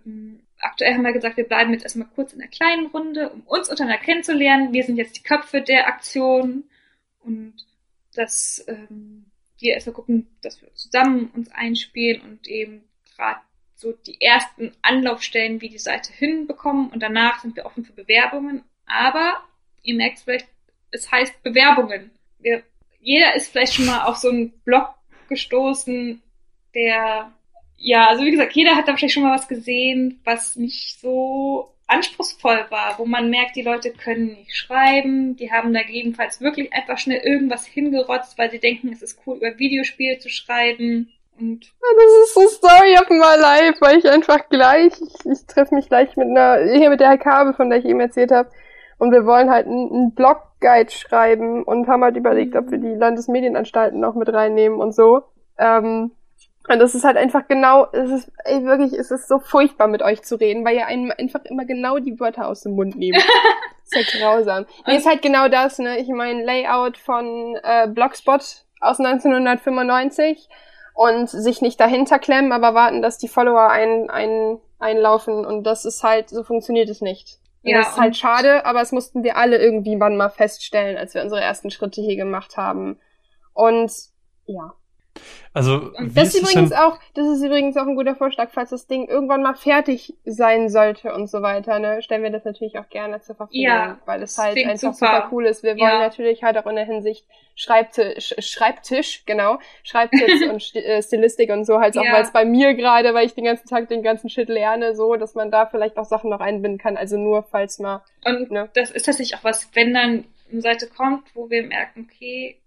ähm, aktuell haben wir gesagt, wir bleiben jetzt erstmal kurz in der kleinen Runde, um uns untereinander kennenzulernen. Wir sind jetzt die Köpfe der Aktion und dass ähm, wir erstmal gucken, dass wir zusammen uns einspielen und eben gerade so die ersten Anlaufstellen, wie die Seite hinbekommen und danach sind wir offen für Bewerbungen. Aber ihr merkt vielleicht, es heißt Bewerbungen. Wir, jeder ist vielleicht schon mal auf so einen Blog gestoßen, der, ja, also wie gesagt, jeder hat da vielleicht schon mal was gesehen, was nicht so anspruchsvoll war, wo man merkt, die Leute können nicht schreiben, die haben da gegebenenfalls wirklich einfach schnell irgendwas hingerotzt, weil sie denken, es ist cool, über Videospiele zu schreiben. Und das ist so Story of my life, weil ich einfach gleich, ich, ich treffe mich gleich mit einer, hier mit der Kabel, von der ich eben erzählt habe, und wir wollen halt einen, einen Blog-Guide schreiben und haben halt überlegt, ob wir die Landesmedienanstalten noch mit reinnehmen und so. Ähm, und das ist halt einfach genau, es ist, ey, wirklich, es ist so furchtbar mit euch zu reden, weil ihr einem einfach immer genau die Wörter aus dem Mund nehmt. ist halt grausam. Nee, ist halt genau das, ne? Ich meine, Layout von äh, Blogspot aus 1995 und sich nicht dahinter klemmen, aber warten, dass die Follower ein, ein, einlaufen und das ist halt, so funktioniert es nicht. Ja, das ist halt schade, aber es mussten wir alle irgendwie wann mal feststellen, als wir unsere ersten Schritte hier gemacht haben. Und ja, also, und das ist übrigens auch, das ist übrigens auch ein guter Vorschlag, falls das Ding irgendwann mal fertig sein sollte und so weiter, ne, stellen wir das natürlich auch gerne zur Verfügung, ja, weil es halt einfach super. super. cool ist. Wir wollen ja. natürlich halt auch in der Hinsicht Schreibtisch, Schreibtisch, genau, Schreibtisch und äh, Stilistik und so halt ja. auch, weil es bei mir gerade, weil ich den ganzen Tag den ganzen Shit lerne, so, dass man da vielleicht auch Sachen noch einbinden kann, also nur falls mal. Und ne? das ist tatsächlich auch was, wenn dann eine Seite kommt, wo wir merken, okay,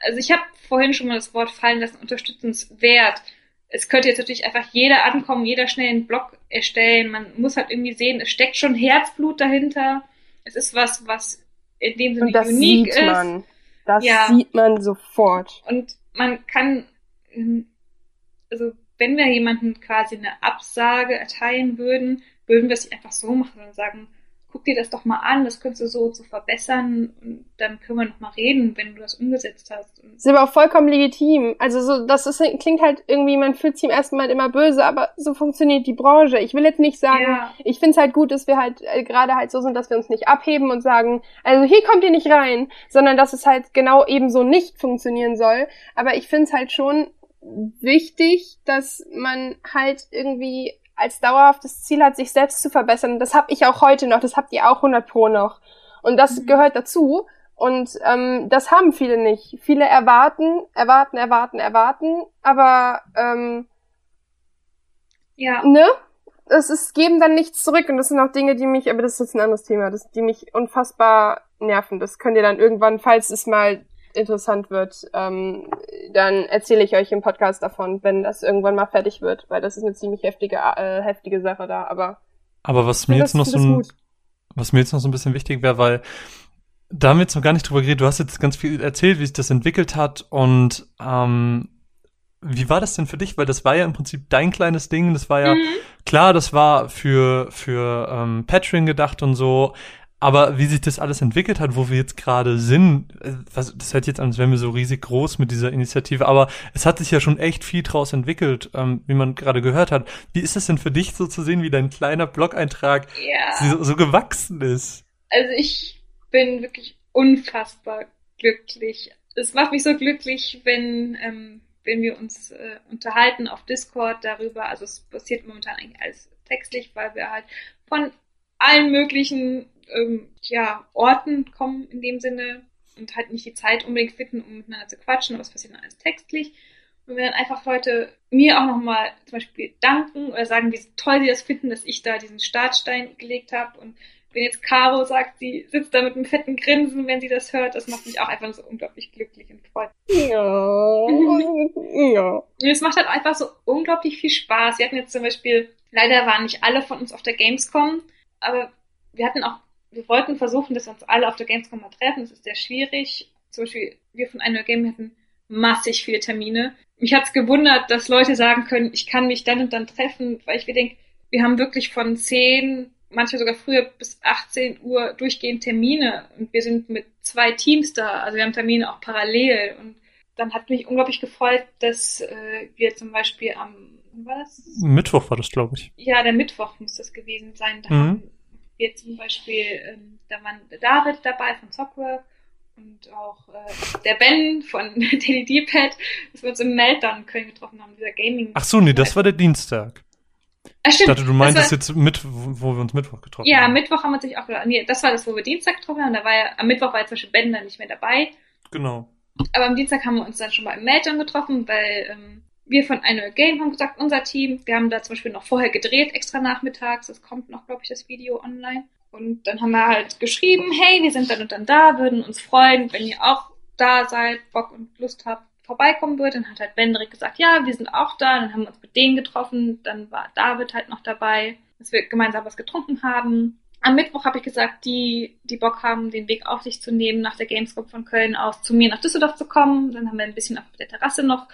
also ich habe vorhin schon mal das Wort fallen lassen, unterstützenswert. Es könnte jetzt natürlich einfach jeder ankommen, jeder schnell einen Blog erstellen. Man muss halt irgendwie sehen, es steckt schon Herzblut dahinter. Es ist was, was in dem Sinne Und das unique sieht man. Das ja. sieht man sofort. Und man kann, ähm, also wenn wir jemanden quasi eine Absage erteilen würden, würden wir es einfach so machen und sagen, guck dir das doch mal an, das könntest du so zu verbessern und dann können wir noch mal reden, wenn du das umgesetzt hast. Das ist aber auch vollkommen legitim. Also so, das ist, klingt halt irgendwie, man fühlt sich im ersten Mal immer böse, aber so funktioniert die Branche. Ich will jetzt nicht sagen, ja. ich finde es halt gut, dass wir halt äh, gerade halt so sind, dass wir uns nicht abheben und sagen, also hier kommt ihr nicht rein, sondern dass es halt genau ebenso nicht funktionieren soll. Aber ich finde es halt schon wichtig, dass man halt irgendwie als dauerhaftes Ziel hat, sich selbst zu verbessern. Das habe ich auch heute noch, das habt ihr auch 100 pro noch. Und das mhm. gehört dazu. Und ähm, das haben viele nicht. Viele erwarten, erwarten, erwarten, erwarten, aber ähm, ja. ne? Das ist, geben dann nichts zurück. Und das sind auch Dinge, die mich, aber das ist jetzt ein anderes Thema, das, die mich unfassbar nerven. Das könnt ihr dann irgendwann, falls es mal interessant wird, ähm, dann erzähle ich euch im Podcast davon, wenn das irgendwann mal fertig wird, weil das ist eine ziemlich heftige, äh, heftige Sache da, aber. Aber was mir jetzt noch so ein, was mir jetzt noch so ein bisschen wichtig wäre, weil da haben wir jetzt noch gar nicht drüber geredet. Du hast jetzt ganz viel erzählt, wie sich das entwickelt hat und ähm, wie war das denn für dich? Weil das war ja im Prinzip dein kleines Ding. Das war ja mhm. klar, das war für für ähm, Patreon gedacht und so. Aber wie sich das alles entwickelt hat, wo wir jetzt gerade sind, äh, was, das hört jetzt an, als wären wir so riesig groß mit dieser Initiative, aber es hat sich ja schon echt viel draus entwickelt, ähm, wie man gerade gehört hat. Wie ist es denn für dich so zu sehen, wie dein kleiner Blog-Eintrag ja. so, so gewachsen ist? Also ich bin wirklich unfassbar glücklich. Es macht mich so glücklich, wenn, ähm, wenn wir uns äh, unterhalten auf Discord darüber. Also es passiert momentan eigentlich alles textlich, weil wir halt von allen möglichen ähm, ja, Orten kommen in dem Sinne und halt nicht die Zeit unbedingt finden, um miteinander zu quatschen, aber es passiert dann alles textlich. Und wenn dann einfach Leute mir auch nochmal zum Beispiel danken oder sagen, wie toll sie das finden, dass ich da diesen Startstein gelegt habe und wenn jetzt Caro sagt, sie sitzt da mit einem fetten Grinsen, wenn sie das hört, das macht mich auch einfach so unglaublich glücklich und freut. Ja. ja. Und es macht halt einfach so unglaublich viel Spaß. Wir hatten jetzt zum Beispiel, leider waren nicht alle von uns auf der Gamescom, aber wir hatten auch wir wollten versuchen, dass wir uns alle auf der Gamescom mal treffen. Das ist sehr schwierig. Zum Beispiel, wir von einer Game hatten massig viele Termine. Mich hat's gewundert, dass Leute sagen können, ich kann mich dann und dann treffen, weil ich mir denke, wir haben wirklich von 10, manchmal sogar früher bis 18 Uhr durchgehend Termine und wir sind mit zwei Teams da. Also wir haben Termine auch parallel und dann hat mich unglaublich gefreut, dass äh, wir zum Beispiel am war das? Mittwoch war das, glaube ich. Ja, der Mittwoch muss das gewesen sein. Da Mhm. haben wir zum Beispiel, ähm, da waren David dabei von Sockwork und auch äh, der Ben von Daily D-Pad, dass wir uns im Meltdown in Köln getroffen haben, dieser Gaming. Ach so, nee, das war der Dienstag. Ich stimmt. dachte, du meintest war, jetzt mit, wo wir uns Mittwoch getroffen Ja, haben. Mittwoch haben wir uns auch. Nee, das war das, wo wir Dienstag getroffen haben. Da war ja, am Mittwoch war ja zum Beispiel Ben dann nicht mehr dabei. Genau. Aber am Dienstag haben wir uns dann schon mal im Meltdown getroffen, weil ähm, wir von einer Game haben gesagt, unser Team, wir haben da zum Beispiel noch vorher gedreht, extra nachmittags. Das kommt noch, glaube ich, das Video online. Und dann haben wir halt geschrieben, hey, wir sind dann und dann da, würden uns freuen, wenn ihr auch da seid, Bock und Lust habt, vorbeikommen würdet. Dann hat halt direkt gesagt, ja, wir sind auch da. Dann haben wir uns mit denen getroffen. Dann war David halt noch dabei, dass wir gemeinsam was getrunken haben. Am Mittwoch habe ich gesagt, die, die Bock haben, den Weg auf sich zu nehmen, nach der Gamescom von Köln aus zu mir nach Düsseldorf zu kommen. Dann haben wir ein bisschen auf der Terrasse noch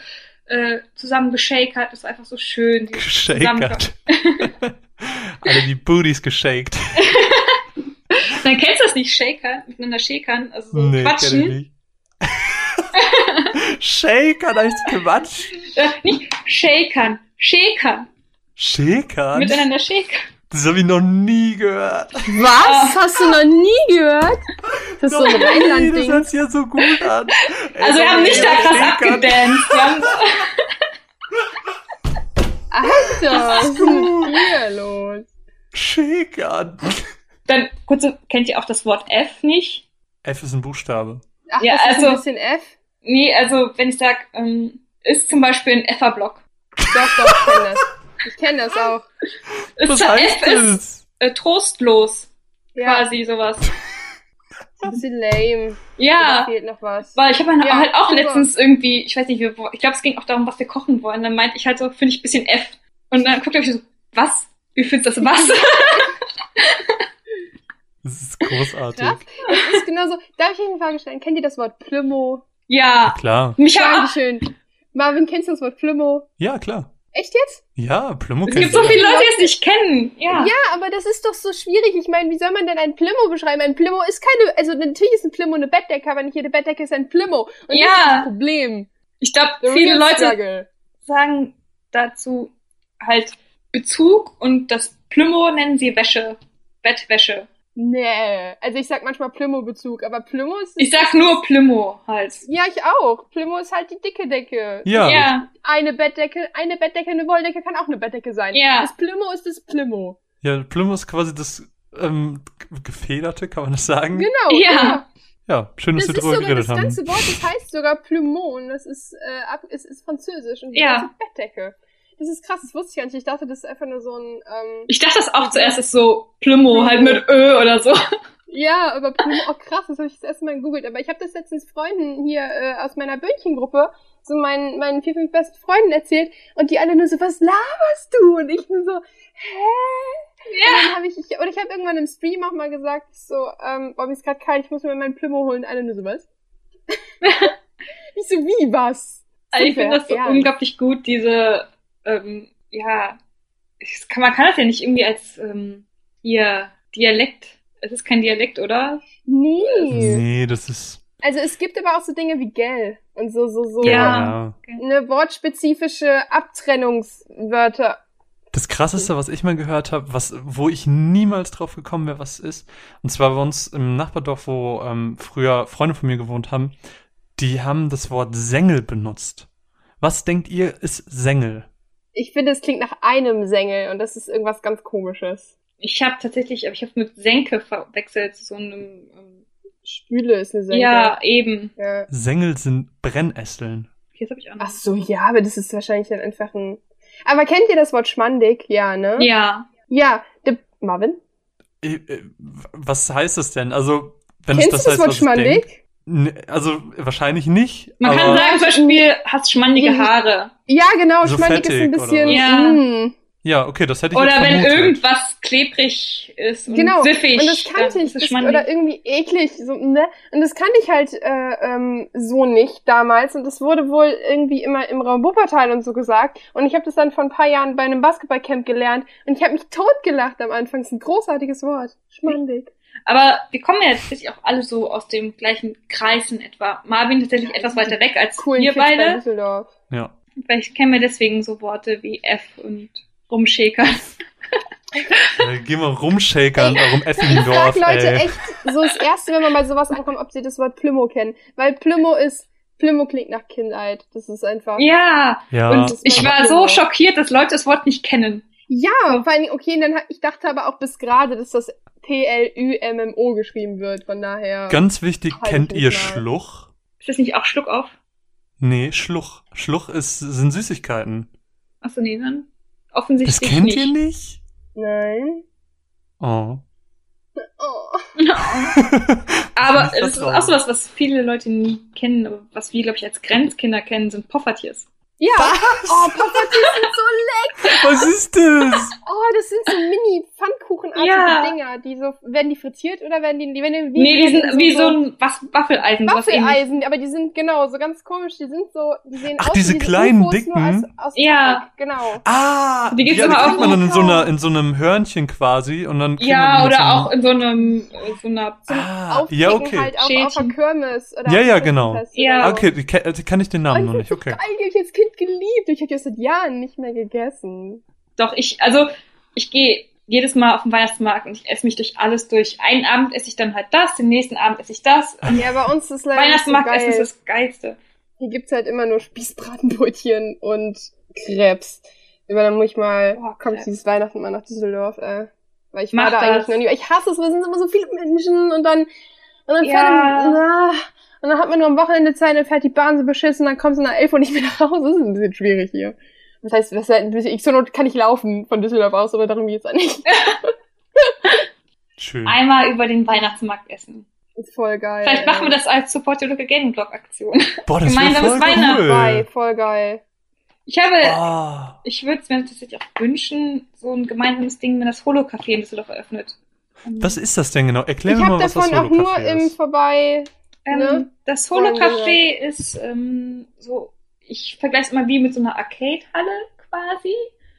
äh, zusammen geshakert. Das war einfach so schön. Geshakert. Alle die Booties geshakt. Dann kennst du das nicht, Shaker, miteinander shakern, also so Nee, kenn quatschen. ich nicht. Shakern heißt quatschen. Äh, nicht shakern, shakern, Shakern? miteinander shakern. Das habe ich noch nie gehört. Was? Hast du noch nie gehört? Das ist so ein Noch nie, Das Rheinland-Ding. hört sich ja so gut an. Also wir haben nicht da krass abgedanced. Alter, was ist denn dir los? Shakern. dann, kurz, kennt ihr auch das Wort F nicht? F ist ein Buchstabe. Ach, Ja, das ist also- ein bisschen F? Nee, also wenn ich sag, ähm, ist zum Beispiel ein F-Block. Doch, doch, ich kenn das. Ich kenn das auch. Ist Was zwar heißt F ist das? äh, trostlos, Ja, quasi sowas. ein bisschen lame. Da Ja, fehlt noch was. weil ich habe Ja, halt auch super. letztens irgendwie, ich weiß nicht, wie- wo- ich glaube, es ging auch darum, was wir kochen wollen. Dann meinte ich halt so, finde ich ein bisschen F. Und dann guckt er mich so, was? Wie findest du das was? Das ist großartig. Krass. Das ist genauso. Darf ich euch eine Frage stellen? Kennt ihr das Wort Plümo? ja, Klar. mich auch, Dankeschön. Marvin, kennst du das Wort Plümo? Ja, klar. Echt jetzt? Ja, Plümo es kennt gibt so viele Leute, die es nicht kennen. Ja. Ja, aber das ist doch so schwierig. Ich meine, wie soll man denn ein Plümo beschreiben? Ein Plümo ist keine, also natürlich ist ein Plümo eine Bettdecke, aber nicht jede Bettdecke ist ein Plümo. Und Ja. das ist das Problem. Ich glaube, viele Leute struggle. sagen dazu halt Bezug und das Plümo nennen sie Wäsche. Bettwäsche. Nee, also ich sag manchmal Plümo-Bezug, aber Plümo ist... Ich sag nur Plümo halt. Ja, ich auch. Plümo ist halt die dicke Decke. Ja, Ja, Eine Bettdecke, eine Bettdecke, eine Wolldecke kann auch eine Bettdecke sein. Ja. Das Plümo ist das Plümo. ja, Plümo ist quasi das ähm, Gefederte, kann man das sagen? Genau. Ja. Ja, schön, dass Das wir ist drüber sogar geredet das haben. ganze Wort, das heißt sogar Plumon. Das ist, äh, ab, es ist französisch und Ja. das ist Bettdecke. Das ist krass, das wusste ich gar nicht. Ich dachte, das ist einfach nur so ein, ähm, ich dachte das auch zuerst ist so Plümo, halt mit Ö oder so. ja, aber Plumon, oh krass, das habe ich das erste Mal gegoogelt. Aber ich habe das letztens Freunden hier äh, aus meiner Böhnchengruppe, so meinen, meinen vier, fünf besten Freunden erzählt und die alle nur so, was laberst du? Und ich nur so, hä? Und Ja. dann habe ich, ich, oder ich habe irgendwann im Stream auch mal gesagt, so, ähm, boah, mir ist gerade kalt, ich muss mir meinen Plümo holen. Alle nur so, was? ich so, wie, was? Also ich finde das so Ernst. unglaublich gut, diese, ähm, ja, ich kann, man kann das ja nicht irgendwie als ähm, hier Dialekt. Es ist kein Dialekt, oder? Nee. Nee, das ist. Also es gibt aber auch so Dinge wie gell und so, so, so Ja. eine wortspezifische Abtrennungswörter. Das krasseste, was ich mal gehört habe, was, wo ich niemals drauf gekommen wäre, was es ist, und zwar bei uns im Nachbardorf, wo ähm, früher Freunde von mir gewohnt haben, die haben das Wort Sängel benutzt. Was denkt ihr, ist Sängel? Ich finde, es klingt nach einem Sängel und das ist irgendwas ganz komisches. Ich habe tatsächlich, aber ich habe mit Senke verwechselt, so einem, ähm, Spüle ist eine Senke. ja, eben. ja. Sängel sind Brennesseln. Jetzt habe ich auch noch. Ach so, ja, aber das ist wahrscheinlich dann einfach ein... Aber kennt ihr das Wort schmandig? Ja, ne? Ja. Ja, der Marvin? Äh, äh, Was heißt das denn? Also, wenn Kennst es das du das heißt, Wort was schmandig? Ne, also wahrscheinlich nicht. Man aber kann sagen zum Beispiel, hast schmandige Mhm. Haare. Ja, genau, So schmandig ist ein bisschen... Ja. mm. ja, okay, das hätte ich Oder wenn vermutet. irgendwas klebrig ist und Genau, siffig. und das kannte ich, das, schmandig. oder irgendwie eklig, so, ne? Und das kannte ich halt äh, ähm, so nicht damals und das wurde wohl irgendwie immer im Raum Wuppertal und so gesagt und ich habe das dann vor ein paar Jahren bei einem Basketballcamp gelernt und ich habe mich totgelacht am Anfang. Das ist ein großartiges Wort. Schmandig. Aber wir kommen ja jetzt wirklich auch alle so aus dem gleichen Kreis in etwa. Marvin tatsächlich etwas weiter weg als wir Kids beide. Düsseldorf. Ja. Vielleicht kennen wir deswegen so Worte wie F und Rumschäker. Äh, Geh mal rumshakern, warum Ich Effendorf, frag Leute ey. echt so das erste, wenn man bei sowas ankommt, ob sie das Wort Plümo kennen. Weil Plümo ist, Plümo klingt nach Kindheit. Das ist einfach. Ja, Ja, und ich war so schockiert, dass Leute das Wort nicht kennen. Ja, vor Dingen, okay, dann ich dachte aber auch bis gerade, dass das P-L-Ü-M-M-O geschrieben wird. Von daher. ganz wichtig, kennt ihr mal. Schluch? Ist das nicht auch Schluck auf? Nee, Schluch. Schluch ist, sind Süßigkeiten. Achso, nee, dann Das offensichtlich kennt nicht. ihr nicht? Nein. Oh. Oh. Aber es ist auch so was, was viele Leute nie kennen, aber was wir, glaube ich, als Grenzkinder kennen, sind Poffertiers. Ja. Oh, Poffertjes sind so lecker. Was ist das? Oh, das sind so Mini-Pfannkuchenartige Ja. Dinger. Die so, werden die frittiert oder werden die, die werden die, Nee, die sind wie so ein Was Waffeleisen. Waffeleisen, aber die sind genau so ganz komisch. Die sind so, die sehen Ach, aus diese wie kleinen, UFOs, dicken? Nur aus, aus Ja. Teig, genau. Ah, Die gibt's ja, immer die auch kriegt man dann in so, so. einer, in so einem Hörnchen quasi und dann die Ja, oder so auch in so einem, äh, so einer, Zum Ah, Aufpicken ja, okay. halt auch auf der. Kirmes. Oder Ja, auf ja, genau. Ja. so. Okay, die, die kann ich den Namen Oh, noch die nicht, so okay. geil, die hab ich als Kind geliebt. Ich habe die seit Jahren nicht mehr gegessen. doch ich, also ich gehe jedes Mal auf den Weihnachtsmarkt und ich esse mich durch alles durch. Einen Abend esse ich dann halt das, den nächsten Abend esse ich das. Ja, bei uns ist leider nicht so Weihnachtsmarktessen ist geil. das Geilste. Hier gibt's halt immer nur Spießbratenbrötchen und Krebs. Aber dann muss ich mal, Boah, kommt Krebs. dieses Weihnachten mal nach Düsseldorf, äh. Weil ich Mach war da das. eigentlich noch nie. Ich hasse es, weil es sind immer so viele Menschen und dann, und dann Ja. fährt, ah, und dann hat man nur am Wochenende Zeit, dann fährt die Bahn so beschissen, dann kommst du nach elf Uhr nicht mehr nach Hause. Das ist ein bisschen schwierig hier. Das heißt, das heißt, ein bisschen- ich zur Not kann ich laufen von Düsseldorf aus, aber darum geht's eigentlich. Schön. Einmal über den Weihnachtsmarkt essen. Ist voll geil. Vielleicht machen wir das als Support Your Local Gaming Blog Aktion. Boah, das gemeinsames voll Weihnachten. Bei, cool. voll geil. Ich habe, Ah, ich würde es mir tatsächlich auch wünschen, so ein gemeinsames Ding, wenn das Holo-Café in Düsseldorf eröffnet. Was ist das denn genau? Erklär Ich mir mal, habe was davon das auch nur Holo-Café im ist. Vorbei. Ähm, Ne? Das Holo-Café ist ähm, so, ich vergleiche es immer wie mit so einer Arcade-Halle quasi.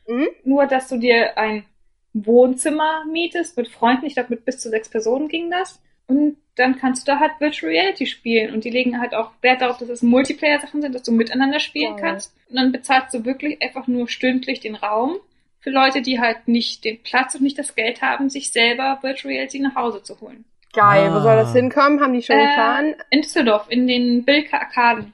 Mhm. Nur, dass du dir ein Wohnzimmer mietest mit Freunden. Ich glaube, mit bis zu sechs Personen ging das. Und dann kannst du da halt Virtual Reality spielen. Und die legen halt auch Wert darauf, dass es Multiplayer-Sachen sind, dass du miteinander spielen Geil. kannst. Und dann bezahlst du wirklich einfach nur stündlich den Raum für Leute, die halt nicht den Platz und nicht das Geld haben, sich selber Virtual Reality nach Hause zu holen. Geil, wo soll Ah. das hinkommen? Haben die schon Äh, getan? In Düsseldorf, in den Bilke Arkaden.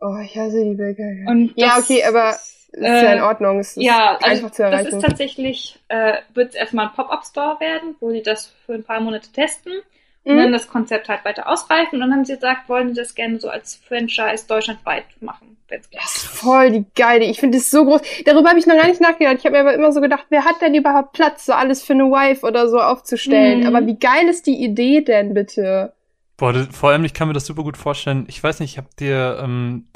Oh, ich hasse die Bilder. Und Ja, das okay, aber ist, Ist ja in äh, Ordnung. Es ist ja, also einfach zu das erreichen. ist tatsächlich, äh, wird es erstmal ein Pop-Up-Store werden, wo die das für ein paar Monate testen und dann Mhm. das Konzept halt weiter ausreifen. Und dann haben sie gesagt, wollen sie das gerne so als Franchise deutschlandweit machen. wenn's geht. Das ist voll die geile. Ich finde es so groß. Darüber habe ich noch gar nicht nachgedacht. Ich habe mir aber immer so gedacht, wer hat denn überhaupt Platz, so alles für eine Wife oder so aufzustellen? Mhm. Aber wie geil ist die Idee denn bitte? Boah, das, vor allem, ich kann mir das super gut vorstellen. Ich weiß nicht, habt ihr, ähm,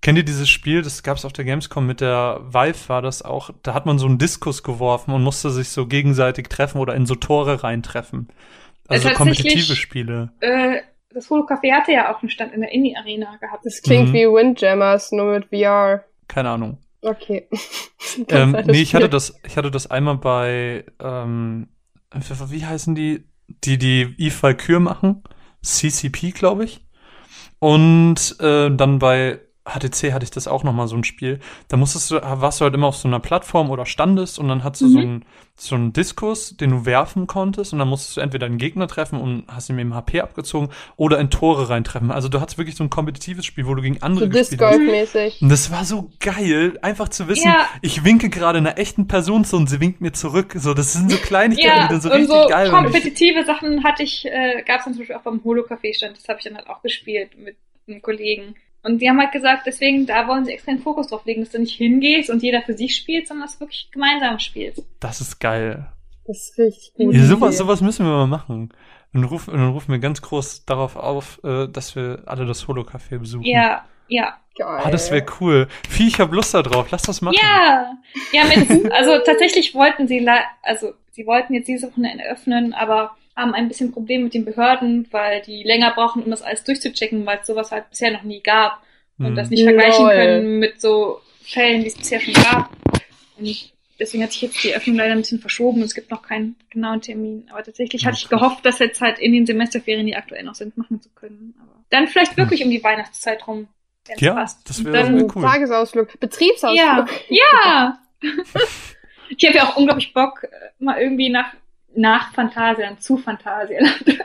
kennt ihr dieses Spiel, das gab es auf der Gamescom mit der Vive, war das auch, da hat man so einen Diskus geworfen und musste sich so gegenseitig treffen oder in so Tore reintreffen. Also Äh, kompetitive Spiele. Äh, das Holo-Café hatte ja auch einen Stand in der Indie-Arena gehabt. Das klingt Mhm. wie Windjammers, nur mit VR. Keine Ahnung. Okay. Ähm, nee, ich hatte das, ich hatte das einmal bei, ähm, wie heißen die, die die Eve Valkyrie machen? CCP, glaube ich. Und äh, dann bei HTC hatte ich das auch noch mal so ein Spiel. Da musstest du, warst du halt immer auf so einer Plattform oder standest und dann hattest du so Mhm. einen so einen Diskus, den du werfen konntest und dann musstest du entweder einen Gegner treffen und hast ihm eben HP abgezogen oder in Tore reintreffen. Also du hattest wirklich so ein kompetitives Spiel, wo du gegen andere So gespielt hast. Golf-mäßig. Und das war so geil, einfach zu wissen, Ja. ich winke gerade einer echten Person zu und sie winkt mir zurück. So, das sind so Kleinigkeiten, Ja, die dann so richtig so geil waren. kompetitive Sachen hatte ich, äh, gab es dann zum Beispiel auch beim Holo-Café-Stand. Das habe ich dann halt auch gespielt mit einem Kollegen. Und die haben halt gesagt, deswegen, da wollen sie extra den Fokus drauf legen, dass du nicht hingehst und jeder für sich spielt, sondern dass du wirklich gemeinsam spielst. Das ist geil. Das ist richtig gut. Ja, sowas, sowas müssen wir mal machen. Dann rufen, dann rufen wir ganz groß darauf auf, äh, dass wir alle das Holo-Café besuchen. Ja, ja. Geil. Ah, das wäre cool. Vieh, ich hab Lust da drauf. Lass das machen. Ja, ja, mit, also tatsächlich wollten sie, la- also sie wollten jetzt diese Wochenende öffnen, aber haben ein bisschen Problem mit den Behörden, weil die länger brauchen, um das alles durchzuchecken, weil es sowas halt bisher noch nie gab und Hm. das nicht vergleichen Lol. können mit so Fällen, die es bisher schon gab. Und deswegen hat sich jetzt die Öffnung leider ein bisschen verschoben. Es gibt noch keinen genauen Termin. Aber tatsächlich Ja, hatte ich gehofft, das jetzt halt in den Semesterferien, die aktuell noch sind, machen zu können. Aber dann vielleicht wirklich um die Weihnachtszeit rum. Ja, passt. das Und wäre dann- sehr cool. Tagesausflug, Betriebsausflug. Ja, ja. ich habe ja auch unglaublich Bock, äh, mal irgendwie nach, nach Phantasialand, zu Phantasialand,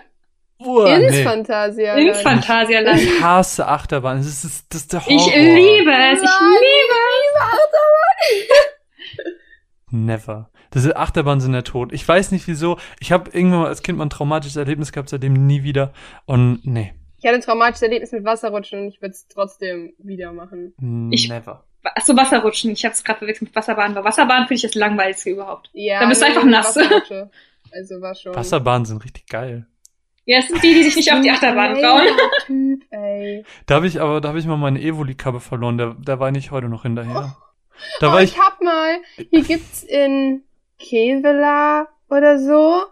Uah, Ins nee. Phantasialand. ins Phantasialand. Ich hasse Achterbahn. Das ist, das ist, das ist der Horror. Ich liebe es, ich Nein, liebe Never. Diese Achterbahnen sind ja tot. Ich weiß nicht wieso. Ich habe irgendwann mal als Kind mal ein traumatisches Erlebnis gehabt, seitdem nie wieder. Und nee, Ich hatte ein traumatisches Erlebnis mit Wasserrutschen und ich würde es trotzdem wieder machen. Ich- never. Achso, Wasserrutschen. Ich habe es gerade verwechselt mit Wasserbahn. Weil Wasserbahn finde ich das langweiligste überhaupt. Ja, Dann bist du nee, einfach nass. Also war schon. Wasserbahnen sind richtig geil. Ja, es sind die, die sich nicht auf die Achterbahn trauen. Typ, ey. Da habe ich aber, da habe ich mal meine Evoli-Kabel verloren. Da, da war ich heute noch hinterher. Da oh, war ich ich. hab mal, hier gibt's in Kevela oder so,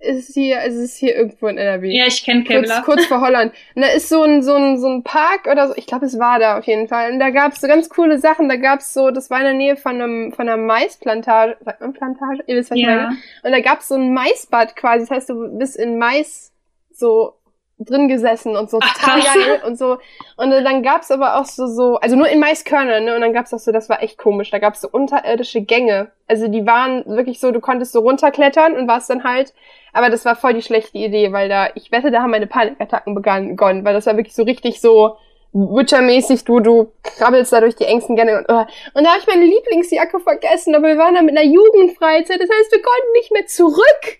ist hier, es ist hier irgendwo in NRW. Ja, ich kenne kurz, Kevlar. kurz vor Holland. Und da ist so ein, so ein, so ein Park oder so, ich glaube, es war da auf jeden Fall. Und da gab's so ganz coole Sachen. Da gab's so, das war in der Nähe von einem, von einer Maisplantage. Sagt man Plantage? Ihr wisst, was ich Ja. meine. Und da gab's so ein Maisbad quasi. Das heißt, du bist in Mais so drin gesessen und so total geil und so. Und dann gab's aber auch so, so, also nur in Maiskörnern, ne? Und dann gab's auch so, das war echt komisch. Da gab's so unterirdische Gänge. Also die waren wirklich so, du konntest so runterklettern und warst dann halt, aber das war voll die schlechte Idee, weil da, ich wette, da haben meine Panikattacken begonnen, begonnen, weil das war wirklich so richtig so Witcher-mäßig, du, du krabbelst da durch die engsten Gänge und, oh. und da habe ich meine Lieblingsjacke vergessen, aber wir waren da mit einer Jugendfreizeit, das heißt, wir konnten nicht mehr zurück.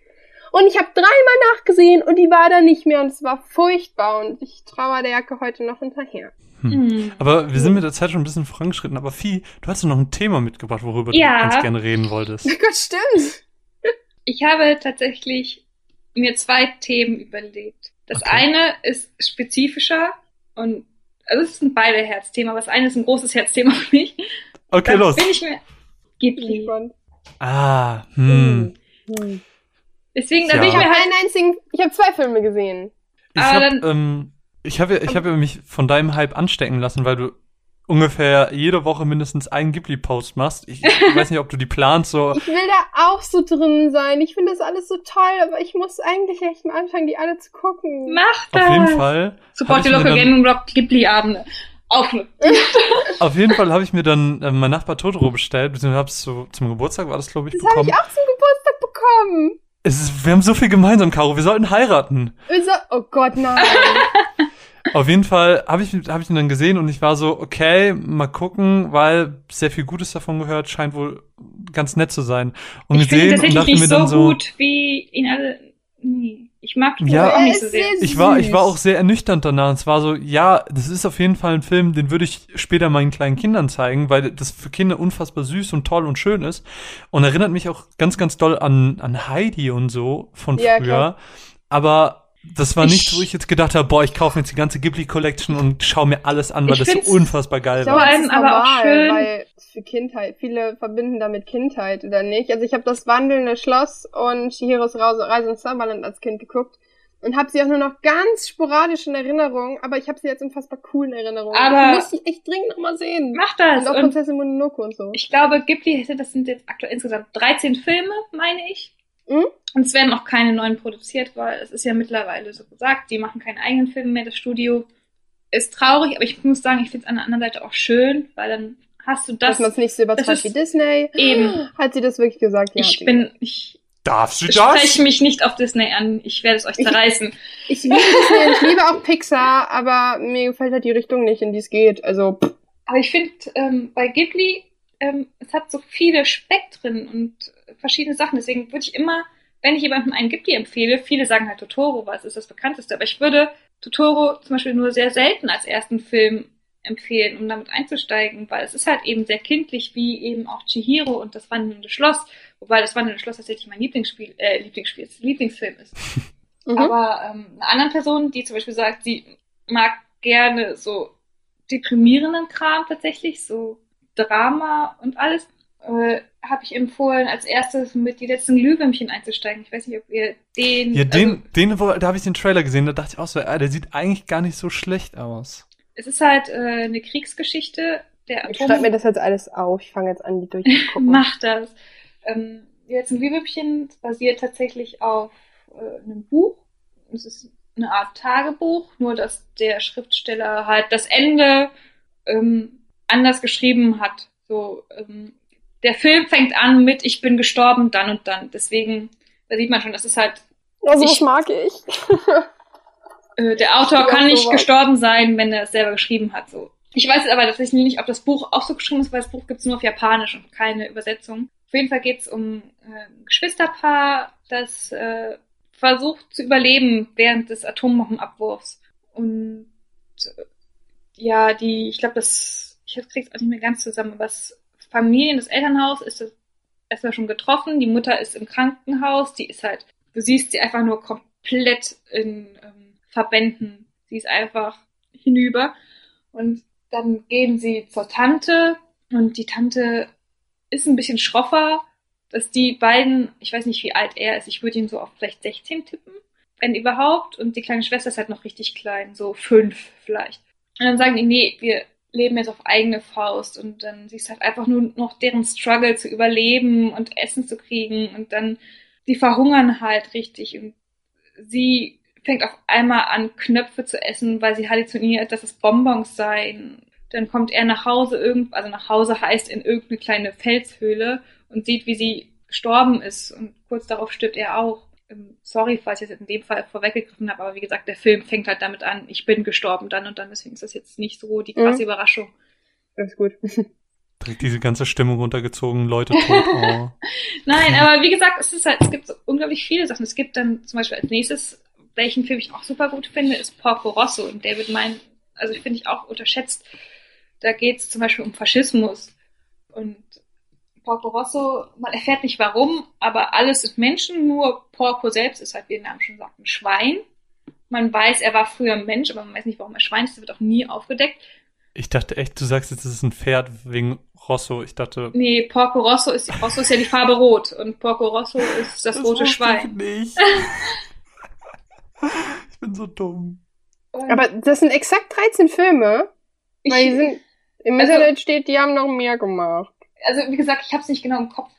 Und ich habe dreimal nachgesehen und die war da nicht mehr und es war furchtbar und ich trauere der Jacke heute noch hinterher. Hm. Aber wir sind mit der Zeit schon ein bisschen vorangeschritten. Aber Vieh, du hast doch noch ein Thema mitgebracht, worüber Ja. du ganz gerne reden wolltest. Oh Gott, stimmt. Ich habe tatsächlich mir zwei Themen überlegt. Das Okay. eine ist spezifischer und also es sind beide Herzthemen, aber das eine ist ein großes Herzthema für mich. Okay, Da los. bin ich mir Bin Ghibli. Ah, hm. Hm. Deswegen, da Ja. bin ich Ich mir habe halt einen einzigen, ich habe zwei Filme gesehen. Ich Aber habe ähm, ich hab, ich hab mich von deinem Hype anstecken lassen, weil du ungefähr jede Woche mindestens einen Ghibli-Post machst. Ich weiß nicht, ob du die planst, so. Ich will da auch so drin sein. Ich finde das alles so toll, aber ich muss eigentlich echt mal anfangen, die alle zu gucken. mach das. Auf jeden Fall. Support die ich Local Gaming Blog Ghibli-Abende. Auf Auf jeden Fall habe ich mir dann äh, mein Nachbar Totoro bestellt, beziehungsweise hab's so zum Geburtstag war das, glaube ich, Das habe bekommen. ich auch zum Geburtstag bekommen. Es ist, wir haben so viel gemeinsam, Caro. Wir sollten heiraten. Oh Gott, nein. Auf jeden Fall habe ich, hab ich ihn dann gesehen und ich war so, okay, mal gucken, weil sehr viel Gutes davon gehört, scheint wohl ganz nett zu sein. Und ich finde ihn gesehen und tatsächlich dachte mir nicht so dann so, gut, wie ihn alle. Nee. Ich mag ihn Ja. auch nicht so sehr. ich war, ich war auch sehr ernüchternd danach. Und es war so, ja, das ist auf jeden Fall ein Film, den würde ich später meinen kleinen Kindern zeigen, weil das für Kinder unfassbar süß und toll und schön ist. Und erinnert mich auch ganz, ganz doll an, an Heidi und so von Ja, früher. klar. Aber das war Ich- nichts, wo ich jetzt gedacht habe, boah, ich kaufe mir jetzt die ganze Ghibli Collection und schaue mir alles an, weil das so unfassbar geil Ich war. ist aber auch normal, schön- weil für Kindheit, viele verbinden damit Kindheit oder nicht. Also ich habe das wandelnde Schloss und Chihiros Reise ins Zauberland als Kind geguckt und habe sie auch nur noch ganz sporadisch in Erinnerung, aber ich habe sie jetzt unfassbar cool in Erinnerung. Aber- die muss ich echt dringend nochmal sehen. Mach das. Und auch Und Prinzessin Mononoke und so. ich glaube, Ghibli hätte, das sind jetzt aktuell insgesamt 13 Filme, meine ich. Mhm. Und es werden auch keine neuen produziert, weil es ist ja mittlerweile so gesagt, die machen keine eigenen Filme mehr. Das Studio ist traurig, aber ich muss sagen, ich finde es an der anderen Seite auch schön, weil dann hast du Dass das man es nicht so übertreibt das wie Disney. eben. Hat sie das wirklich gesagt? Ja, Ich sie bin, ich Darfst du spreche mich nicht auf Disney an. Ich werde es euch Ich- zerreißen. Ich liebe Disney und ich liebe auch Pixar, aber mir gefällt halt die Richtung nicht, in die es geht. Also, pff, Aber ich finde, ähm, bei Ghibli, ähm, es hat so viele Spektren und verschiedene Sachen. Deswegen würde ich immer, wenn ich jemandem einen Ghibli empfehle, viele sagen halt Totoro, weil es ist das bekannteste, aber ich würde Totoro zum Beispiel nur sehr selten als ersten Film empfehlen, um damit einzusteigen, weil es ist halt eben sehr kindlich, wie eben auch Chihiro und das wandelnde Schloss, wobei das wandelnde Schloss tatsächlich mein Lieblingsspiel, äh, Lieblingsspiel, Lieblingsfilm ist. mhm. Aber ähm, eine andere Person, die zum Beispiel sagt, sie mag gerne so deprimierenden Kram tatsächlich, so Drama und alles, äh, habe ich empfohlen, als erstes mit die letzten Glühwürmchen einzusteigen. Ich weiß nicht, ob ihr den. Ja, den, Also, den, wo, da habe ich den Trailer gesehen, da dachte ich auch so, ah, der sieht eigentlich gar nicht so schlecht aus. es ist halt äh, eine Kriegsgeschichte. Der ich schreibe mir das jetzt alles auf. Ich fange jetzt an, die durchzugucken. Mach das. Ähm, die letzten Glühwürmchen basiert tatsächlich auf äh, einem Buch. Es ist eine Art Tagebuch, nur dass der Schriftsteller halt das Ende ähm, anders geschrieben hat. So, ähm, der Film fängt an mit Ich bin gestorben, dann und dann. Deswegen, da sieht man schon, das ist halt. Also, ich, das mag ich. äh, der Autor kann nicht so gestorben sein, wenn er es selber geschrieben hat. So. Ich weiß aber tatsächlich nicht, ob das Buch auch so geschrieben ist, weil das Buch gibt es nur auf Japanisch und keine Übersetzung. Auf jeden Fall geht es um äh, ein Geschwisterpaar, das äh, versucht zu überleben während des Atombombenabwurfs. Und äh, ja, die, ich glaube, das, ich krieg's auch nicht mehr ganz zusammen, was Familien, das Elternhaus ist erstmal schon getroffen, die Mutter ist im Krankenhaus, die ist halt, du siehst sie einfach nur komplett in ähm, Verbänden. Sie ist einfach hinüber. Und dann gehen sie zur Tante und die Tante ist ein bisschen schroffer, dass die beiden, ich weiß nicht, wie alt er ist, ich würde ihn so auf vielleicht 16 tippen, wenn überhaupt. Und die kleine Schwester ist halt noch richtig klein, so fünf vielleicht. Und dann sagen die, nee, wir leben jetzt auf eigene Faust. Und dann siehst halt einfach nur noch deren Struggle zu überleben und Essen zu kriegen. Und dann, die verhungern halt richtig. Und sie fängt auf einmal an, Knöpfe zu essen, weil sie halluziniert, dass es Bonbons seien. Dann kommt er nach Hause, irgend, also nach Hause heißt in irgendeine kleine Felshöhle und sieht, wie sie gestorben ist. Und kurz darauf stirbt er auch. Ähm, sorry, falls ich es in dem Fall vorweggegriffen habe, aber wie gesagt, der Film fängt halt damit an, ich bin gestorben dann und dann, deswegen ist das jetzt nicht so die krasse mhm. Überraschung. Alles gut. Direkt diese ganze Stimmung runtergezogen, Leute tot. Oh. Nein, aber wie gesagt, es ist halt, es gibt so unglaublich viele Sachen. Es gibt dann zum Beispiel als nächstes welchen Film ich auch super gut finde, ist Porco Rosso. Und David mein, also finde ich auch unterschätzt. Da geht es zum Beispiel um Faschismus. Und Porco Rosso, man erfährt nicht warum, aber alles sind Menschen, nur Porco selbst ist halt, wie der Name schon sagt, ein Schwein. Man weiß, er war früher ein Mensch, aber man weiß nicht, warum er Schwein ist. Das wird auch nie aufgedeckt. Ich dachte echt, du sagst jetzt, es ist ein Pferd wegen Rosso. Ich dachte. Nee, Porco Rosso ist, Rosso ist ja die Farbe rot und Porco Rosso ist das, das rote Schwein. Ich nicht. ich bin so dumm. Aber das sind exakt 13 Filme. Ich, weil die sind, im also, Internet steht, die haben noch mehr gemacht. Also, wie gesagt, ich habe es nicht genau im Kopf.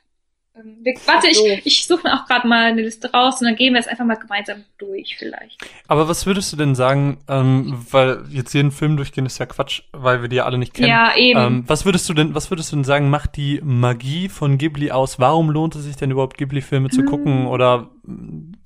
Ähm, warte, ich, ich suche mir auch gerade mal eine Liste raus und dann gehen wir es einfach mal gemeinsam durch, vielleicht. Aber was würdest du denn sagen, ähm, weil jetzt jeden Film durchgehen ist ja Quatsch, weil wir die ja alle nicht kennen. Ja, eben. Ähm, was würdest du denn, was würdest du denn sagen, macht die Magie von Ghibli aus? Warum lohnt es sich denn überhaupt Ghibli-Filme zu hm. gucken? Oder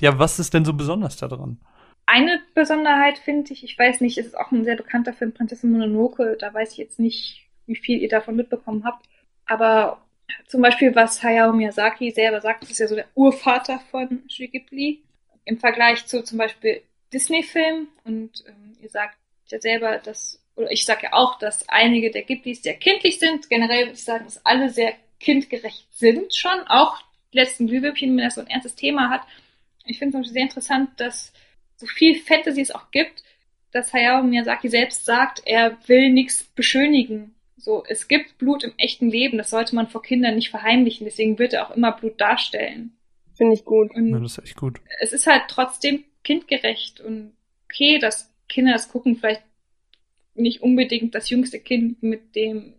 ja, was ist denn so besonders daran? Eine Besonderheit finde ich, ich weiß nicht, es ist auch ein sehr bekannter Film, Prinzessin Mononoke, da weiß ich jetzt nicht, wie viel ihr davon mitbekommen habt. Aber zum Beispiel, was Hayao Miyazaki selber sagt, ist ja so der Urvater von Ghibli. Im Vergleich zu zum Beispiel Disney-Filmen. Und ähm, ihr sagt ja selber, dass, oder ich sage ja auch, dass einige der Ghiblis sehr kindlich sind. Generell würde ich sagen, dass alle sehr kindgerecht sind schon. Auch die letzten Glühwürmchen, wenn das so ein ernstes Thema hat. Ich finde es sehr interessant, dass so viel Fantasy es auch gibt, dass Hayao Miyazaki selbst sagt, er will nichts beschönigen. So, es gibt Blut im echten Leben, das sollte man vor Kindern nicht verheimlichen, deswegen wird er auch immer Blut darstellen. Finde ich gut. Und ja, das ist echt gut. Es ist halt trotzdem kindgerecht und okay, dass Kinder das gucken, vielleicht nicht unbedingt das jüngste Kind mit dem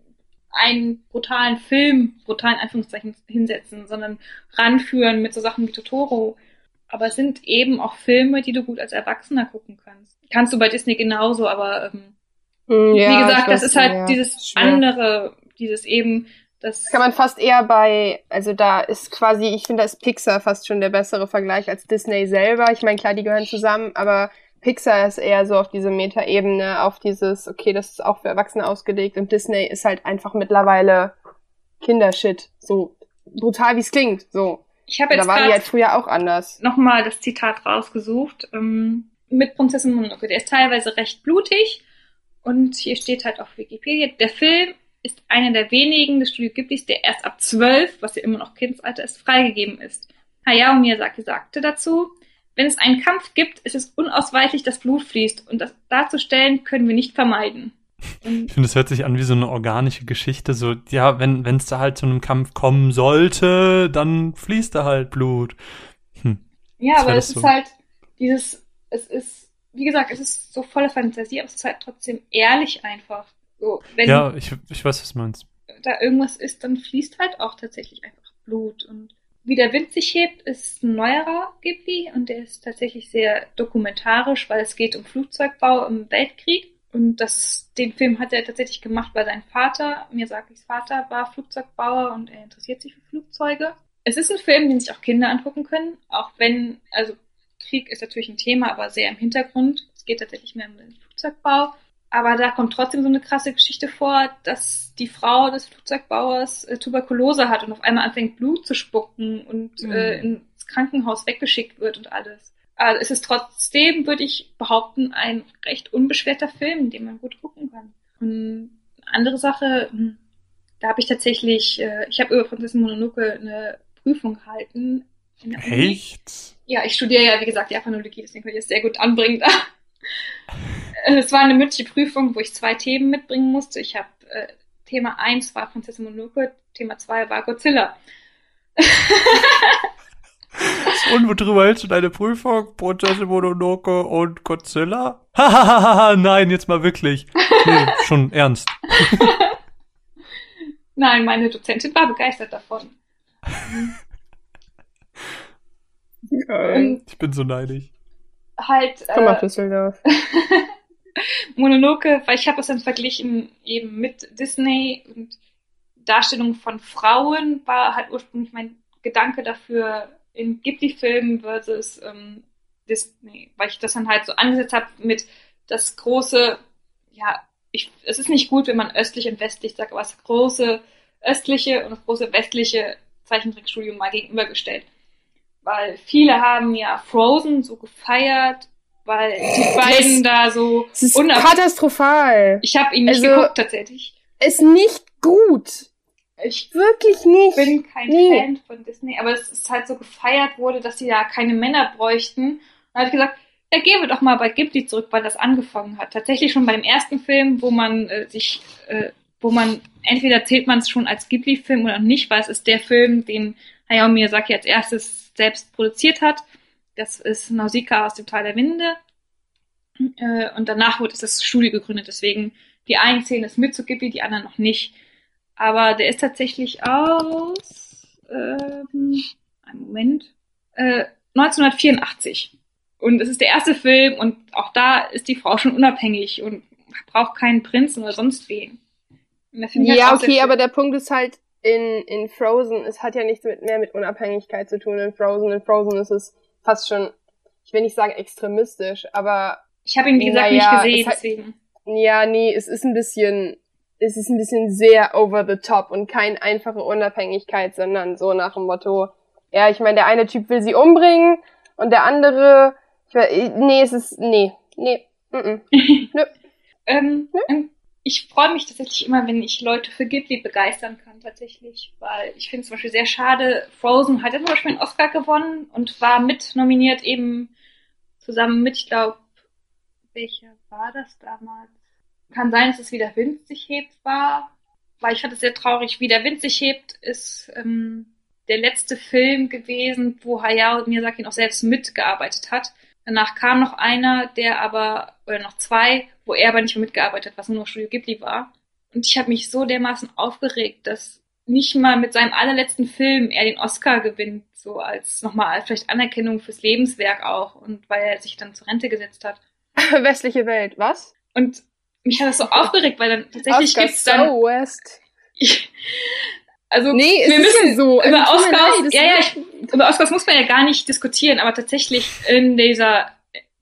einen brutalen Film, brutalen Anführungszeichen hinsetzen, sondern ranführen mit so Sachen wie Totoro. Aber es sind eben auch Filme, die du gut als Erwachsener gucken kannst. Kannst du bei Disney genauso, aber ähm, hm, ja, Wie gesagt, das ist halt ja, dieses schwer. andere, dieses eben, das. Kann man fast eher bei, also da ist quasi, ich finde, da ist Pixar fast schon der bessere Vergleich als Disney selber. Ich meine, klar, die gehören zusammen, aber Pixar ist eher so auf diese Meta-Ebene, auf dieses, okay, das ist auch für Erwachsene ausgelegt und Disney ist halt einfach mittlerweile Kindershit. So brutal wie es klingt, so. Ich habe jetzt da war die halt früher auch anders. Nochmal das Zitat rausgesucht. Ähm, mit Prinzessin Mononoke. Der ist teilweise recht blutig, und hier steht halt auf Wikipedia, der Film ist einer der wenigen des Studio Ghiblis, der erst ab zwölf, was ja immer noch Kindsalter ist, freigegeben ist. Hayao Miyazaki sagte dazu, wenn es einen Kampf gibt, ist es unausweichlich, dass Blut fließt und das darzustellen können wir nicht vermeiden. Und ich finde, es hört sich an wie so eine organische Geschichte. So, ja, wenn es da halt zu einem Kampf kommen sollte, dann fließt da halt Blut. Hm. Ja, aber es so. ist halt dieses, es ist wie gesagt, es ist so voller Fantasie, aber es ist halt trotzdem ehrlich einfach. So, wenn ja, ich, ich weiß, was du meinst. Da irgendwas ist, dann fließt halt auch tatsächlich einfach Blut. Und wie der Wind sich hebt, ist ein neuerer Ghibli und der ist tatsächlich sehr dokumentarisch, weil es geht um Flugzeugbau im Weltkrieg. Und das, den Film hat er tatsächlich gemacht, weil sein Vater, Miyazakis Vater, war Flugzeugbauer und er interessiert sich für Flugzeuge. Es ist ein Film, den sich auch Kinder angucken können, auch wenn, also Krieg ist natürlich ein Thema, aber sehr im Hintergrund. Es geht tatsächlich mehr um den Flugzeugbau. Aber da kommt trotzdem so eine krasse Geschichte vor, dass die Frau des Flugzeugbauers äh, Tuberkulose hat und auf einmal anfängt Blut zu spucken und mhm. äh, ins Krankenhaus weggeschickt wird und alles. Also es ist trotzdem, würde ich behaupten, ein recht unbeschwerter Film, den man gut gucken kann. Und andere Sache, hm, da habe ich tatsächlich, äh, ich habe über Prinzessin Mononoke eine Prüfung gehalten. Echt? Ja, ich studiere ja, wie gesagt, Japanologie, deswegen kann ich das sehr gut anbringen. es war eine mündliche Prüfung, wo ich zwei Themen mitbringen musste. Ich habe äh, Thema 1 war Prinzessin Mononoke, Thema 2 war Godzilla. Und worüber hältst du deine Prüfung? Prinzessin Mononoke und Godzilla? Hahaha, nein, jetzt mal wirklich. Nee, schon ernst. nein, meine Dozentin war begeistert davon. Geil. Ich bin so neidisch. Halt. Komm mal, äh, Düsseldorf. Mononoke, weil ich habe das dann verglichen eben mit Disney und Darstellung von Frauen war halt ursprünglich mein Gedanke dafür in Ghibli-Filmen versus ähm, Disney, weil ich das dann halt so angesetzt habe mit das große, ja, ich, es ist nicht gut, wenn man östlich und westlich sagt, aber das große östliche und das große westliche Zeichentrickstudium mal gegenübergestellt. Weil viele haben ja Frozen so gefeiert, weil die beiden da so. Es ist katastrophal. Ich habe ihn nicht also, geguckt tatsächlich. Ist nicht gut. Ich wirklich nicht. bin kein nee. Fan von Disney, aber es ist halt so gefeiert wurde, dass sie ja keine Männer bräuchten. Da habe ich gesagt, ja, gehen wir doch mal bei Ghibli zurück, weil das angefangen hat. Tatsächlich schon bei dem ersten Film, wo man äh, sich, äh, wo man entweder zählt man es schon als Ghibli-Film oder nicht, weil es ist der Film, den Hayao Miyazaki als erstes selbst produziert hat. Das ist Nausicaa aus dem Tal der Winde. Äh, und danach wurde das Studio gegründet. Deswegen, die einen zählen es mit zu Ghibli, die anderen noch nicht. Aber der ist tatsächlich aus, ähm, einen Moment, äh, 1984. Und es ist der erste Film und auch da ist die Frau schon unabhängig und braucht keinen Prinzen oder sonst wen. Ja, okay, aber der Punkt ist halt, in, in Frozen, es hat ja nichts mit, mehr mit Unabhängigkeit zu tun in Frozen. In Frozen ist es fast schon, ich will nicht sagen extremistisch, aber. Ich habe ihn, wie gesagt, ja, nicht gesehen, hat, deswegen. Ja, nee, es ist ein bisschen, es ist ein bisschen sehr over the top und kein einfache Unabhängigkeit, sondern so nach dem Motto, ja, ich meine, der eine Typ will sie umbringen und der andere, ich weiß, nee, es ist, nee, nee, mm, -mm. Nö. ähm, Nö ich freue mich tatsächlich immer, wenn ich Leute für Ghibli begeistern kann, tatsächlich, weil ich finde es zum Beispiel sehr schade. Frozen hat ja zum Beispiel einen Oscar gewonnen und war mit nominiert eben zusammen mit, ich glaube, welcher war das damals? Kann sein, dass es wieder Wind sich hebt war, weil ich fand es sehr traurig. Wie der Wind sich hebt ist ähm, der letzte Film gewesen, wo Hayao Miyazaki noch selbst mitgearbeitet hat. Danach kam noch einer, der aber, oder noch zwei, wo er aber nicht mehr mitgearbeitet hat, was nur noch Studio Ghibli war. Und ich habe mich so dermaßen aufgeregt, dass nicht mal mit seinem allerletzten Film er den Oscar gewinnt, so als nochmal als vielleicht Anerkennung fürs Lebenswerk auch und weil er sich dann zur Rente gesetzt hat. Westliche Welt, was? Und mich hat das so aufgeregt, weil dann tatsächlich gibt es dann. So West. Also nee, wir müssen ja so. über also, Oscars, leid, ja, ja, ich, über Oscars muss man ja gar nicht diskutieren, aber tatsächlich in dieser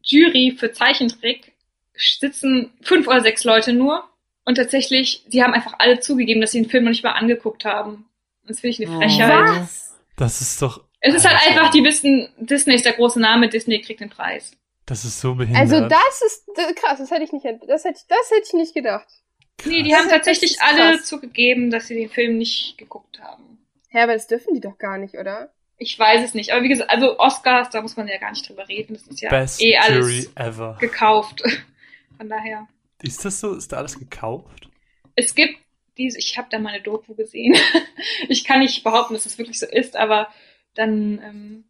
Jury für Zeichentrick sitzen fünf oder sechs Leute nur und tatsächlich, sie haben einfach alle zugegeben, dass sie den Film noch nicht mal angeguckt haben. Das finde ich eine Frechheit. Was? Das ist doch. Es ist halt einfach, die wissen, Disney ist der große Name, Disney kriegt den Preis. Das ist so behindert. Also das ist krass, das hätte ich nicht, das hätte ich, das hätte ich nicht gedacht. Nee, die haben tatsächlich alle zugegeben, dass sie den Film nicht geguckt haben. Ja, aber das dürfen die doch gar nicht, oder? Ich weiß es nicht. Aber wie gesagt, also Oscars, da muss man ja gar nicht drüber reden. Das ist ja Best eh alles ever. gekauft. Von daher. Ist das so? Ist da alles gekauft? Es gibt diese, ich habe da mal eine Doku gesehen. ich kann nicht behaupten, dass das wirklich so ist, aber dann ähm,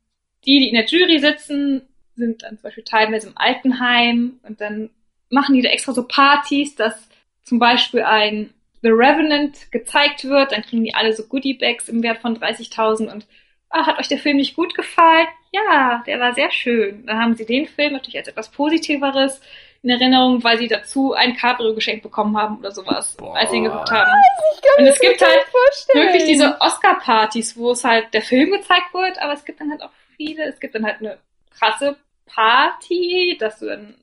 die, die in der Jury sitzen, sind dann zum Beispiel teilweise im Altenheim und dann machen die da extra so Partys, dass zum Beispiel ein The Revenant gezeigt wird, dann kriegen die alle so Goodie-Bags im Wert von 30.000 und ah, hat euch der Film nicht gut gefallen? Ja, der war sehr schön. Dann haben sie den Film natürlich als etwas Positiveres in Erinnerung, weil sie dazu ein Cabrio geschenkt bekommen haben oder sowas, Boah. als sie ihn geguckt haben. Und es gibt halt vorstellen. Wirklich diese Oscar-Partys, wo es halt der Film gezeigt wird, aber es gibt dann halt auch viele, es gibt dann halt eine krasse Party, dass du dann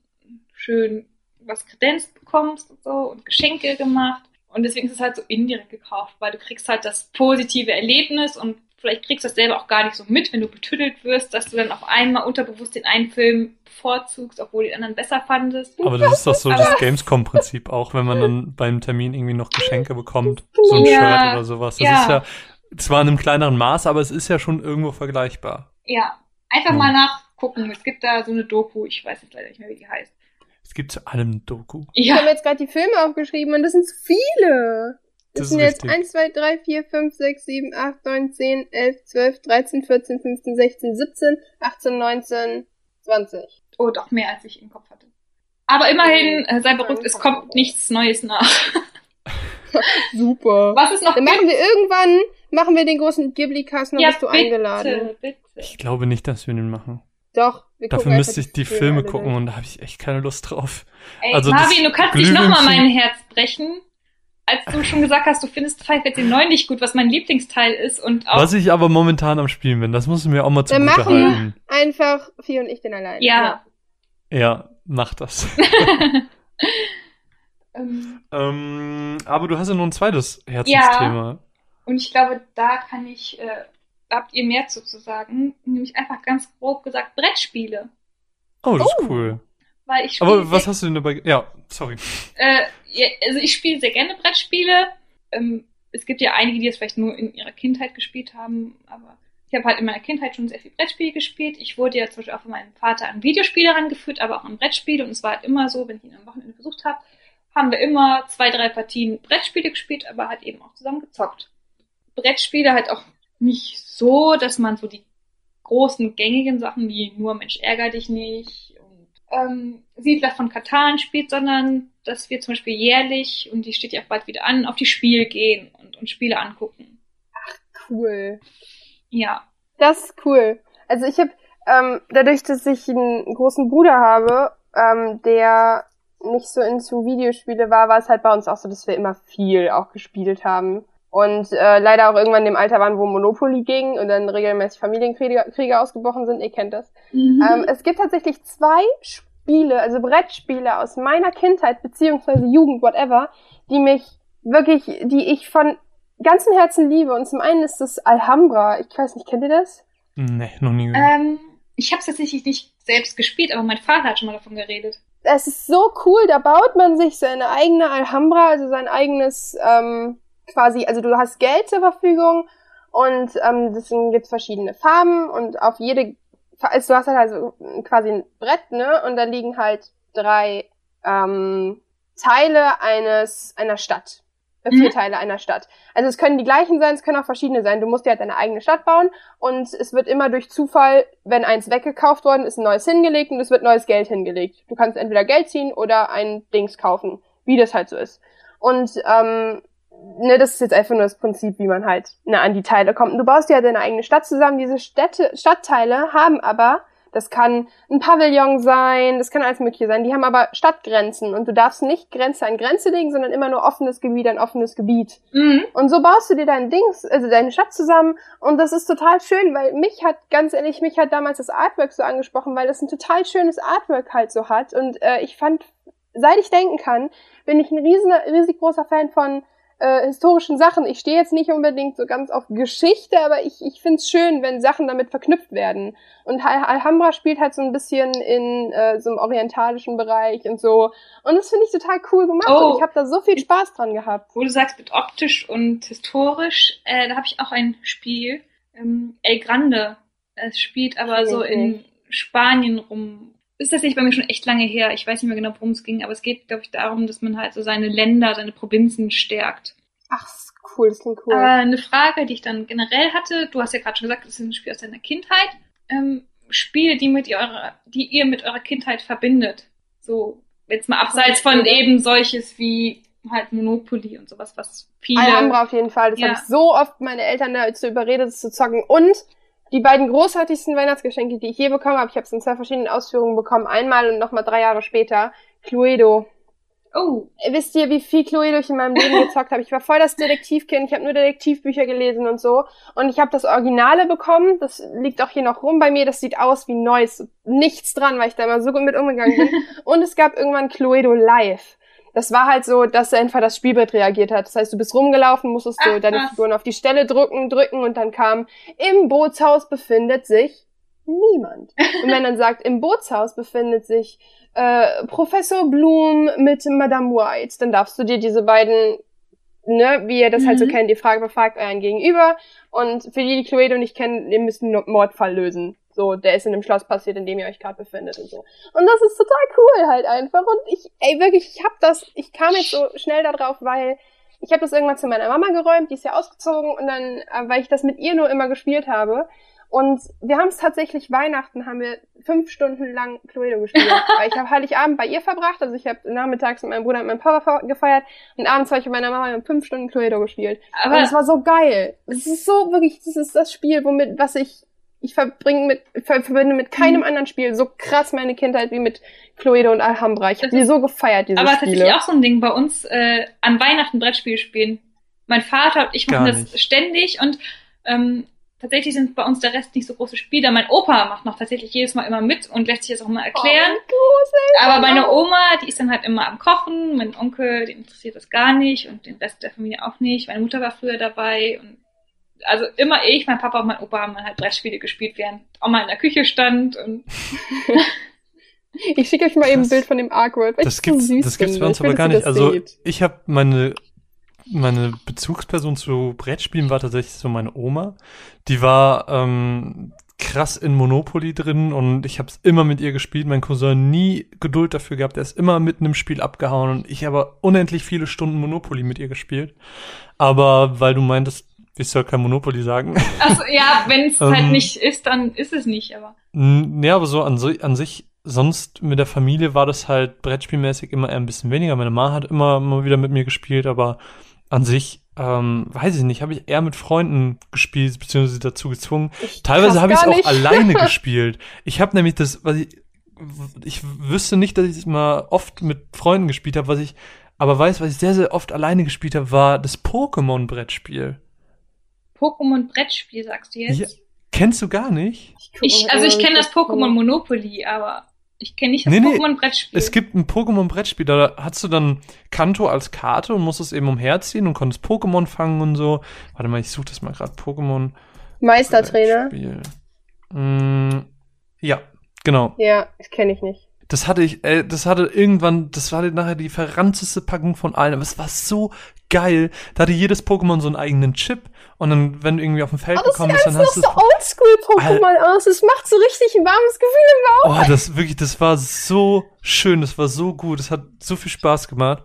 schön was kredenzt bekommst und so und Geschenke gemacht. Und deswegen ist es halt so indirekt gekauft, weil du kriegst halt das positive Erlebnis und vielleicht kriegst du das selber auch gar nicht so mit, wenn du betüttelt wirst, dass du dann auf einmal unterbewusst den einen Film bevorzugst, obwohl die anderen besser fandest. Aber das ist doch so das Gamescom-Prinzip auch, wenn man dann beim Termin irgendwie noch Geschenke bekommt. So ein Ja, Shirt oder sowas. Das ja. ist ja zwar in einem kleineren Maß, aber es ist ja schon irgendwo vergleichbar. Ja, einfach Ja. mal nachgucken. Es gibt da so eine Doku, ich weiß jetzt leider nicht mehr, wie die heißt. Es gibt zu allem ein Doku. Ich habe jetzt gerade die Filme aufgeschrieben und das sind zu viele. Das, Das sind ist jetzt richtig. 1, 2, 3, 4, 5, 6, 7, 8, 9, 10, 11, 12, 13, 14, 15, 16, 17, 18, 19, 20. Oh, doch mehr als ich im Kopf hatte. Aber immerhin, äh, sei beruhigt, es kommt nichts Neues nach. Super. Was ist noch Dann machen wir irgendwann, machen wir den großen Ghibli-Cast, dann Ja, bist du eingeladen. bitte, bitte. Ich glaube nicht, dass wir den machen. Doch, wir Dafür müsste ich die Filme gucken und da habe ich echt keine Lust drauf. Ey, Also das Marvin, du kannst nicht nochmal mein Herz brechen. Als du schon gesagt hast, du findest Five Nights at 9 nicht gut, was mein Lieblingsteil ist und auch. Was ich aber momentan am Spielen bin, das muss ich mir auch mal Dann zugute machen- halten. Einfach vier und ich den allein. ja. Ja, mach das. ähm, ähm, aber du hast ja noch ein zweites Herzensthema. und ich glaube, da kann ich, äh, habt ihr mehr zu, zu sagen. Nämlich einfach ganz grob gesagt Brettspiele. Oh, das Oh. ist cool. Weil ich Aber was hast du denn dabei? Ja, sorry. äh, ja, also ich spiele sehr gerne Brettspiele. Ähm, es gibt ja einige, die es vielleicht nur in ihrer Kindheit gespielt haben, aber ich habe halt in meiner Kindheit schon sehr viel Brettspiele gespielt. Ich wurde ja zum Beispiel auch von meinem Vater an Videospiele herangeführt, aber auch an Brettspiele. Und es war halt immer so, wenn ich ihn am Wochenende besucht habe, haben wir immer zwei, drei Partien Brettspiele gespielt, aber halt eben auch zusammen gezockt. Brettspiele halt auch nicht so, dass man so die großen gängigen Sachen wie nur Mensch ärger dich nicht und ähm, Siedler von Katan spielt, sondern dass wir zum Beispiel jährlich, und die steht ja auch bald wieder an, auf die Spiel gehen und, und Spiele angucken. Cool. Ja. Das ist cool. Also ich habe, ähm, dadurch, dass ich einen großen Bruder habe, ähm, der nicht so into Videospiele war, war es halt bei uns auch so, dass wir immer viel auch gespielt haben. Und äh, leider auch irgendwann in dem Alter waren, wo Monopoly ging und dann regelmäßig Familienkriege Kriege ausgebrochen sind. Ihr kennt das. Ähm, es gibt tatsächlich zwei Spiele, also Brettspiele aus meiner Kindheit beziehungsweise Jugend, whatever, die mich wirklich, die ich von ganzem Herzen liebe. Und zum einen ist das Alhambra. Ich weiß nicht, kennt ihr das? Nee, noch nie gehört. ähm, ich habe es tatsächlich nicht selbst gespielt, aber mein Vater hat schon mal davon geredet. Es ist so cool, da baut man sich seine eigene Alhambra, also sein eigenes ähm, quasi, also du hast Geld zur Verfügung und ähm, deswegen gibt's verschiedene Farben und auf jede, also du hast halt also quasi ein Brett, ne? Und da liegen halt drei ähm, Teile eines einer Stadt. Äh, Vier Mhm. Teile einer Stadt. Also es können die gleichen sein, es können auch verschiedene sein. Du musst dir halt deine eigene Stadt bauen und es wird immer durch Zufall, wenn eins weggekauft worden ist, ein neues hingelegt und es wird neues Geld hingelegt. Du kannst entweder Geld ziehen oder ein Dings kaufen, wie das halt so ist. Und ähm, ne, das ist jetzt einfach nur das Prinzip, wie man halt ne, an die Teile kommt. Und du baust dir halt deine eigene Stadt zusammen. Diese Städte, Stadtteile haben aber, das kann ein Pavillon sein, das kann alles mögliche sein, die haben aber Stadtgrenzen und du darfst nicht Grenze an Grenze legen, sondern immer nur offenes Gebiet an offenes Gebiet. Mhm. Und so baust du dir dein Dings, also deine Stadt zusammen und das ist total schön, weil mich hat, ganz ehrlich, mich hat damals das Artwork so angesprochen, weil das ein total schönes Artwork halt so hat und äh, ich fand, seit ich denken kann, bin ich ein riesen, riesig großer Fan von äh, historischen Sachen. Ich stehe jetzt nicht unbedingt so ganz auf Geschichte, aber ich, ich finde es schön, wenn Sachen damit verknüpft werden. Und Al- Alhambra spielt halt so ein bisschen in äh, so einem orientalischen Bereich und so. Und das finde ich total cool gemacht. Oh. Und ich habe da so viel Spaß dran gehabt. Wo du sagst, mit optisch und historisch, äh, da habe ich auch ein Spiel, ähm, El Grande. Es spielt aber so in Spanien rum. Ist tatsächlich bei mir schon echt lange her. Ich weiß nicht mehr genau, worum es ging, aber es geht, glaube ich, darum, dass man halt so seine Länder, seine Provinzen stärkt. Ach, cool, das klingt cool. Aber eine Frage, die ich dann generell hatte, du hast ja gerade schon gesagt, das ist ein Spiel aus deiner Kindheit. Ähm, Spiele, die mit eurer, die ihr mit eurer Kindheit verbindet. So, jetzt mal abseits von eben solches wie halt Monopoly und sowas, was viele. Alhambra auf jeden Fall. Das Ja. habe ich so oft meine Eltern dazu überredet, das zu zocken. Und die beiden großartigsten Weihnachtsgeschenke, die ich je bekommen habe, ich habe es in zwei verschiedenen Ausführungen bekommen, einmal und nochmal drei Jahre später, Cluedo. Oh, Wisst ihr, wie viel Cluedo ich in meinem Leben gezockt habe? Ich war voll das Detektivkind. Ich habe nur Detektivbücher gelesen und so. Und ich habe das Originale bekommen. Das liegt auch hier noch rum bei mir. Das sieht aus wie Neues. Nichts dran, weil ich da immer so gut mit umgegangen bin. Und es gab irgendwann Cluedo Live. Das war halt so, dass einfach das Spielbrett reagiert hat. Das heißt, du bist rumgelaufen, musstest du Ach, deine krass. Figuren auf die Stelle drücken, drücken und dann kam, im Bootshaus befindet sich niemand. Und wenn dann sagt, im Bootshaus befindet sich äh, Professor Bloom mit Madame White, dann darfst du dir diese beiden, ne, wie ihr das halt so Mhm. kennt, ihr fragt, befragt euren Gegenüber. Und für die, die Cluedo nicht kennen, ihr müsst einen Mordfall lösen. So, der ist in dem Schloss passiert, in dem ihr euch gerade befindet und so. Und das ist total cool halt einfach. Und ich, ey, wirklich, ich hab das, ich kam jetzt so schnell da drauf, weil ich habe das irgendwann zu meiner Mama geräumt, die ist ja ausgezogen und dann, äh, weil ich das mit ihr nur immer gespielt habe. Und wir haben es tatsächlich Weihnachten, haben wir fünf Stunden lang Cluedo gespielt. weil ich habe Heiligabend bei ihr verbracht, also ich habe nachmittags mit meinem Bruder und meinem Papa fe- gefeiert und abends war ich mit meiner Mama fünf Stunden Cluedo gespielt. aber und es war so geil. Es ist so wirklich, das ist das Spiel, womit, was ich, ich verbringe mit, ver, verbinde mit Mhm. keinem anderen Spiel so krass meine Kindheit wie mit Cluedo und Alhambra. Ich habe Das die so gefeiert, diese aber Spiele. tatsächlich auch so ein Ding bei uns äh, an Weihnachten Brettspiele spielen. Mein Vater und ich machen das ständig und ähm, tatsächlich sind bei uns der Rest nicht so große Spiele. Mein Opa macht noch tatsächlich jedes Mal immer mit und lässt sich das auch mal erklären. Oh, Aber meine Oma, die ist dann halt immer am Kochen. Mein Onkel, den interessiert das gar nicht und den Rest der Familie auch nicht. Meine Mutter war früher dabei und also immer ich, mein Papa und mein Opa haben dann halt Brettspiele gespielt, während Oma in der Küche stand und Ich schicke euch mal eben ein. Bild von dem Artwork. weil Das ich so gibt's, süß das gibt's bei uns aber gar nicht. das Also seht. ich habe meine meine Bezugsperson zu Brettspielen war tatsächlich so meine Oma. Die war ähm, krass in Monopoly drin und ich habe es immer mit ihr gespielt. Mein Cousin nie Geduld dafür gehabt. Er ist immer mitten im Spiel abgehauen und ich habe unendlich viele Stunden Monopoly mit ihr gespielt. Aber weil du meintest, ich soll kein Monopoly sagen. also ja, wenn es Ähm. halt nicht ist, dann ist es nicht, aber N- Ja, aber so an, si- an sich, sonst mit der Familie war das halt brettspielmäßig immer eher ein bisschen weniger. Meine Mama hat immer mal wieder mit mir gespielt, aber an sich, ähm, weiß ich nicht, habe ich eher mit Freunden gespielt, beziehungsweise dazu gezwungen. Ich Teilweise habe ich es auch alleine gespielt. Ich habe nämlich das, was ich, ich wüsste nicht, dass ich es mal oft mit Freunden gespielt habe, was ich aber weiß, was ich sehr, sehr oft alleine gespielt habe, war das Pokémon-Brettspiel. Pokémon-Brettspiel sagst du jetzt? Ja, kennst du gar nicht? Ich, also ich eben, kenne das Pokémon. Monopoly, aber ich kenne nicht das Nee, nee, Pokémon-Brettspiel. Es gibt ein Pokémon-Brettspiel, da hast du dann Kanto als Karte und musstest eben umherziehen und konntest Pokémon fangen und so. Warte mal, ich suche das mal gerade. Pokémon Meistertrainer. Brettspiel. Mm, ja, genau. Ja, das kenne ich nicht. Das hatte ich, äh, das hatte irgendwann, das war nachher die verrannteste Packung von allen, aber es war so geil. Da hatte jedes Pokémon so einen eigenen Chip und dann, wenn du irgendwie auf dem Feld Oh, das gekommen sieht bist, alles dann hast du so Oldschool-Pokémon aus. Es macht so richtig ein warmes Gefühl im Bauch. Oh, das wirklich, das war so schön, das war so gut, es hat so viel Spaß gemacht.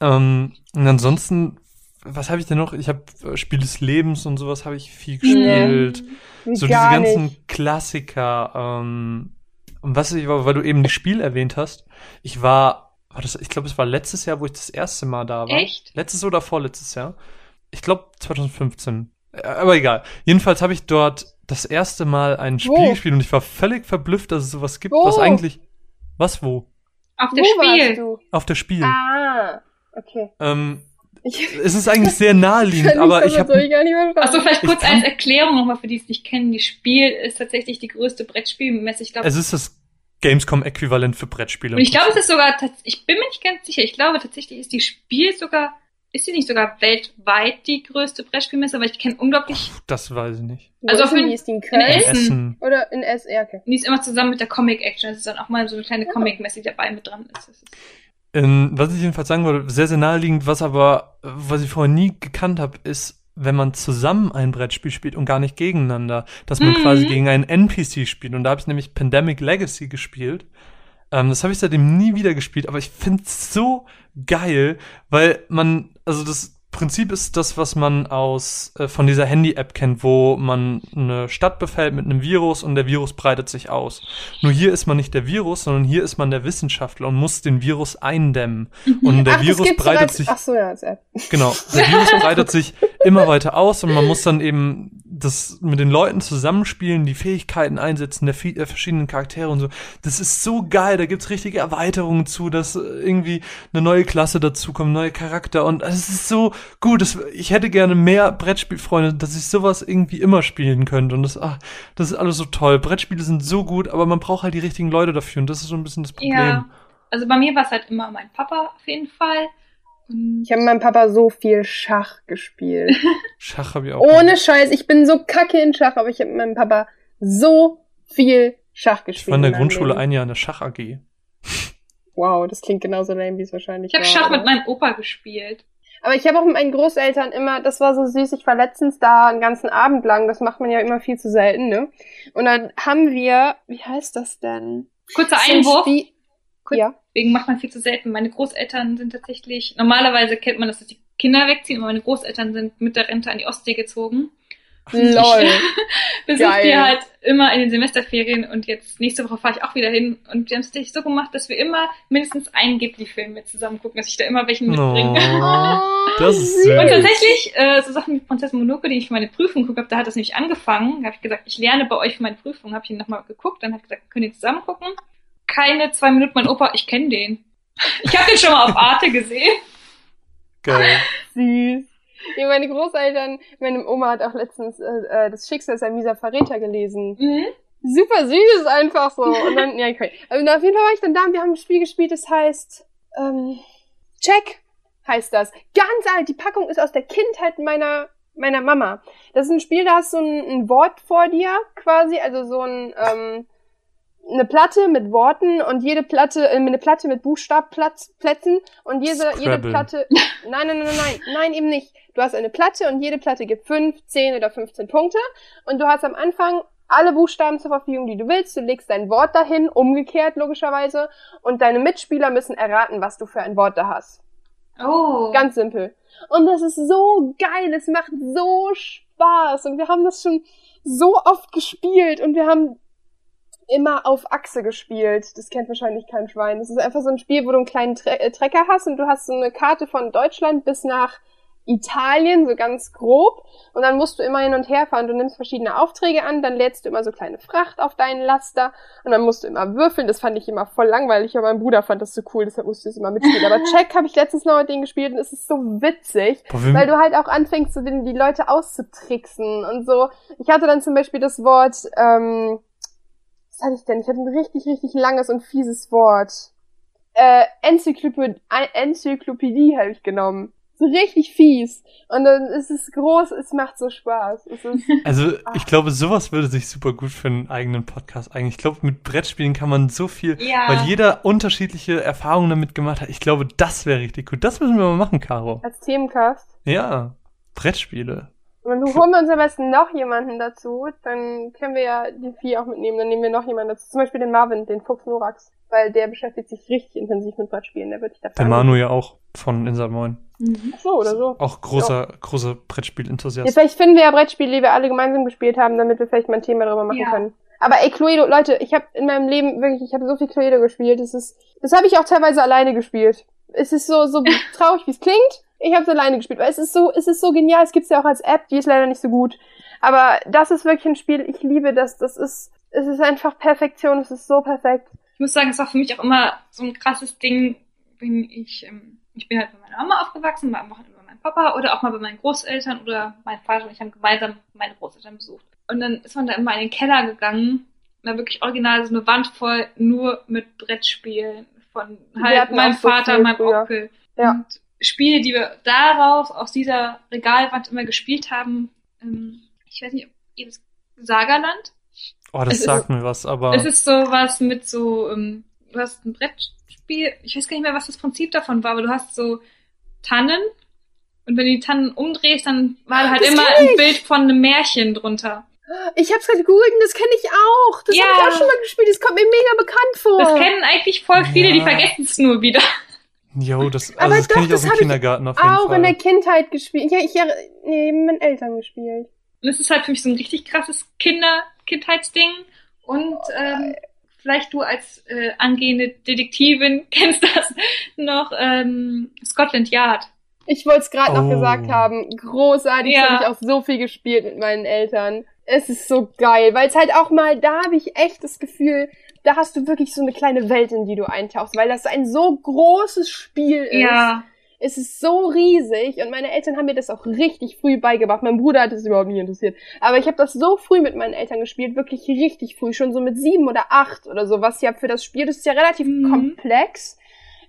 Ähm, und ansonsten, was habe ich denn noch? Ich habe äh, Spiel des Lebens und sowas habe ich viel gespielt. So diese ganzen nicht. Klassiker. Ähm, und was ich, weil du eben die Spiel erwähnt hast, ich war, war das, ich glaube, es war letztes Jahr, wo ich das erste Mal da war. Echt? Letztes oder vorletztes Jahr? Ich glaube 2015. Äh, Aber egal. Jedenfalls habe ich dort das erste Mal ein Spiel Wo? gespielt und ich war völlig verblüfft, dass es sowas gibt, Wo? was eigentlich. Was wo? Auf Wo der warst Spiel. du? Auf der Spiel. Ah, okay. Ähm, Ich es ist eigentlich sehr naheliegend, aber ich habe. Achso, vielleicht Ich kurz kann- als Erklärung nochmal für die, die es nicht kennen. Die Spiel ist tatsächlich die größte Brettspielmesse. Ich glaube, es ist das Gamescom-Äquivalent für Brettspiele. und ich glaube, es ist sogar, ich bin mir nicht ganz sicher. Ich glaube tatsächlich ist die Spiel sogar, ist sie nicht sogar weltweit die größte Brettspielmesse, weil ich kenne unglaublich, das weiß ich nicht. Also auf jeden- die? Ist die in in Köln? Essen. Essen. Oder in S? Ja, okay. die ist immer zusammen mit der Comic Action. Das ist dann auch mal so eine kleine Comic-Messe, die dabei mit dran ist. Ist Ähm, was ich jedenfalls sagen wollte, sehr, sehr naheliegend, was aber, was ich vorher nie gekannt habe, ist, wenn man zusammen ein Brettspiel spielt und gar nicht gegeneinander, dass man Mhm. quasi gegen einen NPC spielt. Und da habe ich nämlich Pandemic Legacy gespielt. Ähm, das habe ich seitdem nie wieder gespielt, aber ich finde es so geil, weil man, also das Prinzip ist das, was man aus äh, von dieser Handy-App kennt, wo man eine Stadt befällt mit einem Virus und der Virus breitet sich aus. Nur hier ist man nicht der Virus, sondern hier ist man der Wissenschaftler und muss den Virus eindämmen. Und der Ach, Virus breitet sich Ach so, ja, als App. Genau, der Virus breitet sich immer weiter aus und man muss dann eben das mit den Leuten zusammenspielen, die Fähigkeiten einsetzen der, der verschiedenen Charaktere und so, das ist so geil. Da gibt's richtige Erweiterungen zu, dass irgendwie eine neue Klasse dazukommt, neue Charakter und es ist so gut. Das, ich hätte gerne mehr Brettspielfreunde, dass ich sowas irgendwie immer spielen könnte und das, ach, das ist alles so toll. Brettspiele sind so gut, aber man braucht halt die richtigen Leute dafür und das ist so ein bisschen das Problem. Ja, also bei mir war es halt immer mein Papa auf jeden Fall. Ich habe mit meinem Papa so viel Schach gespielt. Schach habe ich auch. Ohne gemacht. Scheiß, ich bin so kacke in Schach, aber ich habe mit meinem Papa so viel Schach gespielt. Ich war in der Grundschule Leben. ein Jahr in der Schach AG. Wow, das klingt genauso lame, wie es wahrscheinlich ich war. Ich habe Schach oder? mit meinem Opa gespielt. Aber ich habe auch mit meinen Großeltern immer, das war so süß, ich war letztens da einen ganzen Abend lang, das macht man ja immer viel zu selten, ne? Und dann haben wir, wie heißt das denn? Kurzer Einwurf. Kurz, ja. Wegen macht man viel zu selten. Meine Großeltern sind tatsächlich, normalerweise kennt man das, dass die Kinder wegziehen, aber meine Großeltern sind mit der Rente an die Ostsee gezogen. Lol. Besucht die halt immer in den Semesterferien und jetzt nächste Woche fahre ich auch wieder hin und wir haben es tatsächlich so gemacht, dass wir immer mindestens einen Ghibli-Film mit zusammen gucken, dass ich da immer welchen mitbringe. Oh, das ist süß. Und tatsächlich, äh, so Sachen wie Prinzessin Monoke, die ich für meine Prüfung geguckt habe, da hat das nämlich angefangen. Da habe ich gesagt, ich lerne bei euch für meine Prüfung, habe ich ihn nochmal geguckt, dann hat gesagt, können ihr zusammen gucken keine zwei Minuten mein Opa, ich kenne den. Ich habe den schon mal auf Arte gesehen. Geil. Süß. Ja, meine Großeltern, meine Oma hat auch letztens äh, äh das Schicksal ein mieser Verräter gelesen. Mhm. Super süß einfach so. Und dann, ja, okay. Also auf jeden Fall war ich dann da und wir haben ein Spiel gespielt, das heißt ähm, Check heißt das. Ganz alt. Die Packung ist aus der Kindheit meiner meiner Mama. Das ist ein Spiel, da hast du ein, ein Wort vor dir quasi, also so ein ähm, eine Platte mit Worten und jede Platte, äh, eine Platte mit Buchstabplätzen und jede, jede Platte, nein, nein, nein, nein, nein, nein, eben nicht. Du hast eine Platte und jede Platte gibt fünf, zehn oder 15 Punkte und du hast am Anfang alle Buchstaben zur Verfügung, die du willst. Du legst dein Wort dahin, umgekehrt logischerweise, und deine Mitspieler müssen erraten, was du für ein Wort da hast. Oh. Ganz simpel. Und das ist so geil, es macht so Spaß und wir haben das schon so oft gespielt und wir haben immer auf Achse gespielt. Das kennt wahrscheinlich kein Schwein. Das ist einfach so ein Spiel, wo du einen kleinen Tre äh, Trecker hast und du hast so eine Karte von Deutschland bis nach Italien, so ganz grob. Und dann musst du immer hin und her fahren. Du nimmst verschiedene Aufträge an, dann lädst du immer so kleine Fracht auf deinen Laster und dann musst du immer würfeln. Das fand ich immer voll langweilig, aber mein Bruder fand das so cool, deshalb musste ich das immer mitspielen. Aber Check habe ich letztens noch mit denen gespielt und es ist so witzig, Boah, weil du halt auch anfängst, so die, die Leute auszutricksen und so. Ich hatte dann zum Beispiel das Wort, ähm, was hatte ich denn? Ich hatte ein richtig, richtig langes und fieses Wort. Äh, Enzyklopädie, Enzyklopädie habe ich genommen. So richtig fies. Und dann ist es groß, es macht so Spaß. Ist, also ach. ich glaube, sowas würde sich super gut für einen eigenen Podcast eigentlich. Ich glaube, mit Brettspielen kann man so viel, ja. weil jeder unterschiedliche Erfahrungen damit gemacht hat. Ich glaube, das wäre richtig gut. Das müssen wir mal machen, Caro. Als Themencast? Ja, Brettspiele. Und du holen wir uns am besten noch jemanden dazu, dann können wir ja die vier auch mitnehmen. Dann nehmen wir noch jemanden dazu. Zum Beispiel den Marvin, den Fuchs Norax. Weil der beschäftigt sich richtig intensiv mit Brettspielen. Der wird dich dafür. Der Manu ja auch von Inside Moin. Mhm. Ach so, oder so. Auch großer, ja. großer Brettspiel-Enthusiast. Ja, vielleicht finden wir ja Brettspiele, die wir alle gemeinsam gespielt haben, damit wir vielleicht mal ein Thema darüber machen ja. können. Aber ey, Cluedo, Leute, ich habe in meinem Leben wirklich, ich habe so viel Cluedo gespielt. Das ist, das habe ich auch teilweise alleine gespielt. Es ist so, so traurig, wie es klingt. Ich habe es alleine gespielt, weil es ist so, es ist so genial. Es gibt's ja auch als App, die ist leider nicht so gut. Aber das ist wirklich ein Spiel, ich liebe das. Das ist, es ist einfach Perfektion. Es ist so perfekt. Ich muss sagen, es war für mich auch immer so ein krasses Ding, wenn ich, ähm, ich bin halt bei meiner Mama aufgewachsen, mal am Wochenende bei meinem Papa oder auch mal bei meinen Großeltern oder mein Vater und ich haben gemeinsam meine Großeltern besucht. Und dann ist man da immer in den Keller gegangen, da wirklich original so eine Wand voll nur mit Brettspielen von halt meinem Vater, so meinem Onkel. Ja. Und Spiele, die wir darauf, aus dieser Regalwand immer gespielt haben, ähm, ich weiß nicht, ob ihr das Sagerland? Oh, das es sagt ist, mir was, aber. Es ist sowas mit so, ähm, du hast ein Brettspiel, ich weiß gar nicht mehr, was das Prinzip davon war, aber du hast so Tannen und wenn du die Tannen umdrehst, dann war da halt das immer ein Bild von einem Märchen drunter. Ich hab's gerade gegoogelt und das kenne ich auch. Das ja. habe ich auch schon mal gespielt. Das kommt mir mega bekannt vor. Das kennen eigentlich voll viele, ja. die vergessen es nur wieder. Jo, das, also Aber das kenne ich aus dem Kindergarten auf jeden auch Fall. Auch in der Kindheit gespielt. Ja, ich, ja, nee, mit Eltern gespielt. Und es ist halt für mich so ein richtig krasses Kinder-Kindheitsding. Und ähm, vielleicht du als äh, angehende Detektivin kennst das noch, ähm, Scotland Yard. Ich wollte es gerade noch Oh. gesagt haben. Großartig, Ja. das habe ich auch so viel gespielt mit meinen Eltern. Es ist so geil, weil es halt auch mal, da habe ich echt das Gefühl, da hast du wirklich so eine kleine Welt, in die du eintauchst, weil das ein so großes Spiel ist. Ja. Es ist so riesig und meine Eltern haben mir das auch richtig früh beigebracht. Mein Bruder hat es überhaupt nicht interessiert. Aber ich habe das so früh mit meinen Eltern gespielt, wirklich richtig früh, schon so mit sieben oder acht oder so, was ja für das Spiel, das ist ja relativ Mhm. komplex,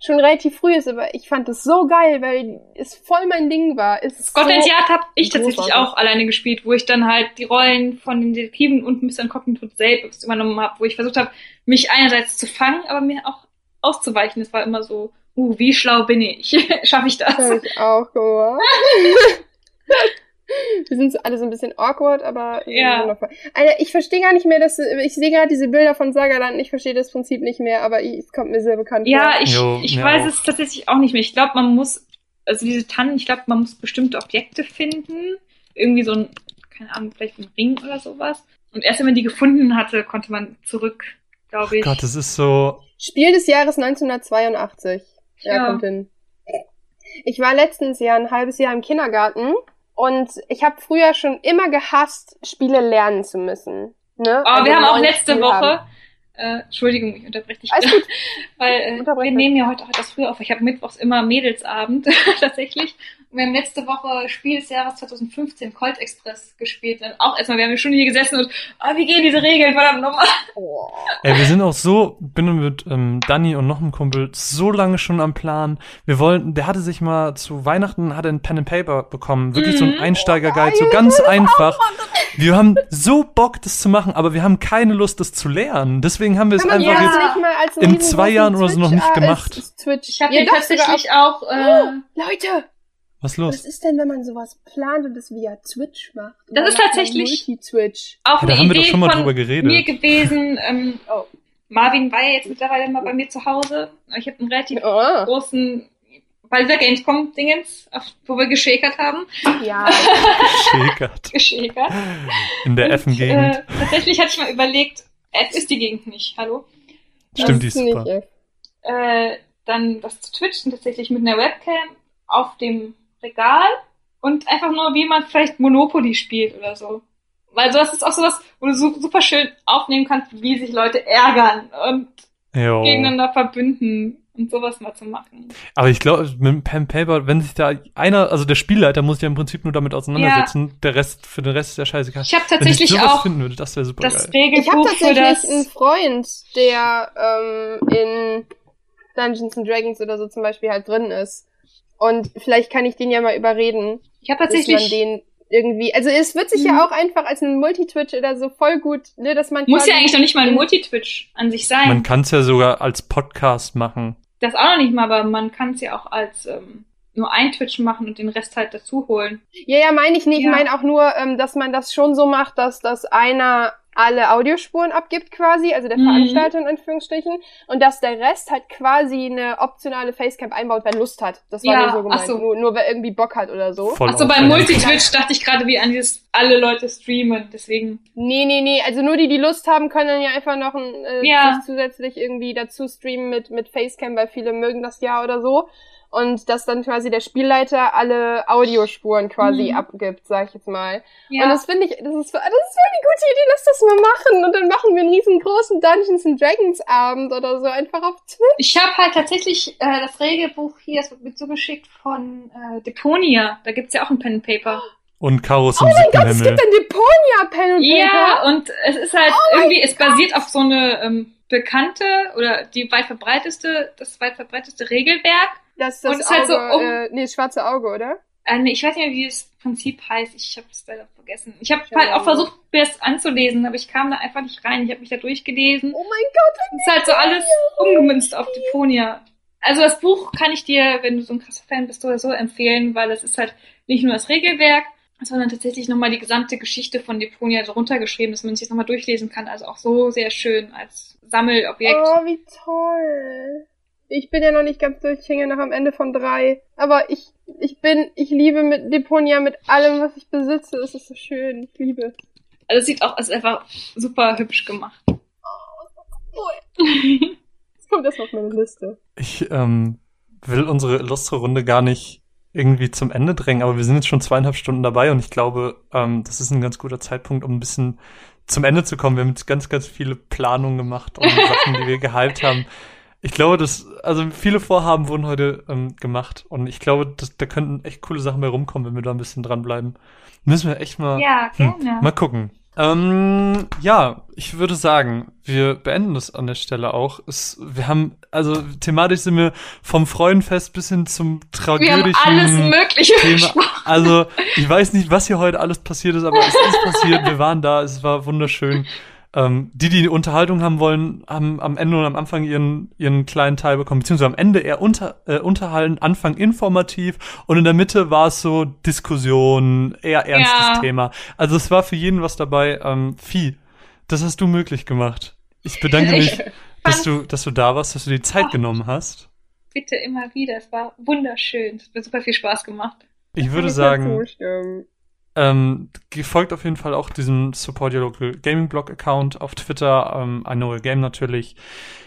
schon relativ früh ist, aber ich fand das so geil, weil es voll mein Ding war. Es Scotland so, Yard habe ich tatsächlich auch alleine gespielt, wo ich dann halt die Rollen von den Detektiven und Mr. Incognito selbst übernommen habe, wo ich versucht habe, mich einerseits zu fangen, aber mir auch auszuweichen. Es war immer so, uh, wie schlau bin ich? Schaffe ich das? habe ich auch gemacht. Wir sind so alle so ein bisschen awkward, aber Ja. wundervoll. Alter, ich verstehe gar nicht mehr, dass ich sehe gerade diese Bilder von Sagaland, ich verstehe das Prinzip nicht mehr, aber ich, es kommt mir sehr bekannt Ja, vor. ich, Jo, ich mir weiß auch. es tatsächlich auch nicht mehr. Ich glaube, man muss, also diese Tannen, ich glaube, man muss bestimmte Objekte finden. Irgendwie so ein, keine Ahnung, vielleicht ein Ring oder sowas. Und erst wenn man die gefunden hatte, konnte man zurück, glaube ich. Gott, das ist so. Spiel des Jahres 1982. Ja, Ja. kommt hin. Ich war letztens ja ein halbes Jahr im Kindergarten und ich habe früher schon immer gehasst, Spiele lernen zu müssen. Ne? Aber Also wir haben auch letzte Spiel Woche, haben. äh, Entschuldigung, ich unterbreche dich, Alles gut. weil äh, wir nehmen ja heute auch etwas früher auf. Ich habe mittwochs immer Mädelsabend tatsächlich. Wir haben letzte Woche Spiel des Jahres 2015 Colt Express gespielt. Dann auch erstmal, wir haben schon hier gesessen und, ah, wie gehen diese Regeln, verdammt nochmal. Oh. Ey, wir sind auch so, bin mit ähm, Danny und noch einem Kumpel so lange schon am Plan. Wir wollten, der hatte sich mal zu Weihnachten, hat er ein Pen and Paper bekommen. Wirklich so ein Mhm. Einsteiger-Guide, so ganz einfach. Wir haben so Bock, das zu machen, aber wir haben keine Lust, das zu lernen. Deswegen haben wir es einfach jetzt jetzt. nicht mal als in zwei Jahren oder so noch nicht ah, gemacht. ist- ist Twitch. Ich habe Ja, tatsächlich auch, äh, Leute, Was ist was los? ist denn, wenn man sowas plant und das via Twitch macht? Das ist macht tatsächlich- Multi-Twitch. auch Ja, eine da haben wir Idee doch schon mal von drüber geredet. mir gewesen. Ähm, oh, Marvin war ja jetzt mittlerweile mal bei mir zu Hause. Ich habe einen relativ Oh, großen, bei dieser Gamescom-Dingens, wo wir geschäkert haben, ja. Schäkert. geschäkert. In der Und, Effen-Gegend. Äh, tatsächlich hatte ich mal überlegt, F ist die Gegend nicht, hallo? Stimmt, die Das ist super. Äh, dann das zu twitchen, tatsächlich mit einer Webcam auf dem Regal und einfach nur, wie man vielleicht Monopoly spielt oder so. Weil sowas ist auch sowas, wo du su super schön aufnehmen kannst, wie sich Leute ärgern und Jo. gegeneinander verbünden und sowas mal zu machen. Aber ich glaube, mit dem Pen Paper, wenn sich da einer, also der Spielleiter muss sich ja im Prinzip nur damit auseinandersetzen, der Rest, für den Rest ist ja scheißegal. Ich habe Wenn ich tatsächlich sowas auch finden würde, das wäre super das geil. Ich habe Regelbuch für tatsächlich einen das. Freund, der ähm, in Dungeons and Dragons oder so zum Beispiel halt drin ist. Und vielleicht kann ich den ja mal überreden, Ich habe dass man tatsächlich. den irgendwie, also es wird sich Mhm. ja auch einfach als ein Multitwitch oder so voll gut, ne, dass man Muss ja eigentlich noch nicht mal ein in- Multitwitch an sich sein. Man kann es ja sogar als Podcast machen. das auch noch nicht mal, aber man kann es ja auch als ähm, nur ein Twitch machen und den Rest halt dazu holen. Ja, ja, meine ich nicht. Ja. Ich meine auch nur, ähm, dass man das schon so macht, dass das einer alle Audiospuren abgibt quasi, also der Mhm. Veranstalter in Anführungsstrichen, und dass der Rest halt quasi eine optionale Facecam einbaut, wer Lust hat. Das war Ja, nur so gemeint. ach so. Nur, nur wer irgendwie Bock hat oder so. Voll Achso, beim aufwendig. Multitwitch dachte ich gerade wie an dieses alle Leute streamen, deswegen. Nee, nee, nee. Also nur die, die Lust haben, können dann ja einfach noch ein, äh, Ja. sich zusätzlich irgendwie dazu streamen mit, mit Facecam, weil viele mögen das ja oder so. Und dass dann quasi der Spielleiter alle Audiospuren quasi Mhm. abgibt, sag ich jetzt mal. Und Ja. das finde ich, das ist, das ist voll die gute Idee, lass das mal machen. Und dann machen wir einen riesengroßen Dungeons and Dragons Abend oder so einfach auf Twitch. Ich habe halt tatsächlich äh, das Regelbuch hier, es wird mir zugeschickt von äh, Deponia. Da gibt's ja auch ein Pen and Paper. Und Chaos im Oh mein Gott, es Himmel. gibt ein Deponia Pen und Ja, Paper. und es ist halt Oh irgendwie, es basiert auf so eine ähm, bekannte oder die weit verbreiteste, das weit verbreiteste Regelwerk. Das ist das und es ist halt Auge, so um- äh, nee, das schwarze Auge, oder? Äh, nee, ich weiß nicht mehr, wie das Prinzip heißt. Ich habe es leider vergessen. Ich habe halt auch versucht, mir das anzulesen, aber ich kam da einfach nicht rein. Ich habe mich da durchgelesen. Oh mein Gott. Es ist halt so alles umgemünzt auf Deponia. Also das Buch kann ich dir, wenn du so ein krasser Fan bist, oder so empfehlen, weil es ist halt nicht nur das Regelwerk, sondern tatsächlich nochmal die gesamte Geschichte von Deponia so runtergeschrieben, dass man sich das nochmal durchlesen kann. Also auch so sehr schön als Sammelobjekt. Oh, wie toll. Ich bin ja noch nicht ganz durch, ich hänge noch am Ende von drei. Aber ich, ich bin, ich liebe mit Deponia mit allem, was ich besitze. Es ist so schön. Ich liebe es. Also es sieht auch, es ist einfach super hübsch gemacht. Jetzt kommt das auf meine Liste. Ich ähm, will unsere illustre Runde gar nicht irgendwie zum Ende drängen, aber wir sind jetzt schon zweieinhalb Stunden dabei und ich glaube, ähm, das ist ein ganz guter Zeitpunkt, um ein bisschen zum Ende zu kommen. Wir haben jetzt ganz, ganz viele Planungen gemacht und Sachen, die wir gehypt haben. Ich glaube, dass, also viele Vorhaben wurden heute ähm, gemacht und ich glaube, dass, da könnten echt coole Sachen bei rumkommen, wenn wir da ein bisschen dranbleiben. Müssen wir echt mal, Ja, hm, gerne. mal gucken. Ähm, ja, ich würde sagen, wir beenden das an der Stelle auch. Es, wir haben, also thematisch sind wir vom Freudenfest bis hin zum Wir haben tragödischen alles Mögliche Thema. Also, ich weiß nicht, was hier heute alles passiert ist, aber es ist passiert. Wir waren da, es war wunderschön. Ähm, die, die Unterhaltung haben wollen, haben am Ende und am Anfang ihren, ihren kleinen Teil bekommen, beziehungsweise am Ende eher unter, äh, unterhalten, Anfang informativ und in der Mitte war es so Diskussion, eher ernstes Ja. Thema. Also es war für jeden was dabei. Ähm, Vieh, das hast du möglich gemacht. Ich bedanke mich, dass du, dass du da warst, dass du die Zeit Ach. genommen hast. Bitte immer wieder. Es war wunderschön. Es hat mir super viel Spaß gemacht. Ich würde sagen. Ähm, folgt auf jeden Fall auch diesem Support Your Local Gaming Blog Account auf Twitter, ähm, I Know a Game natürlich.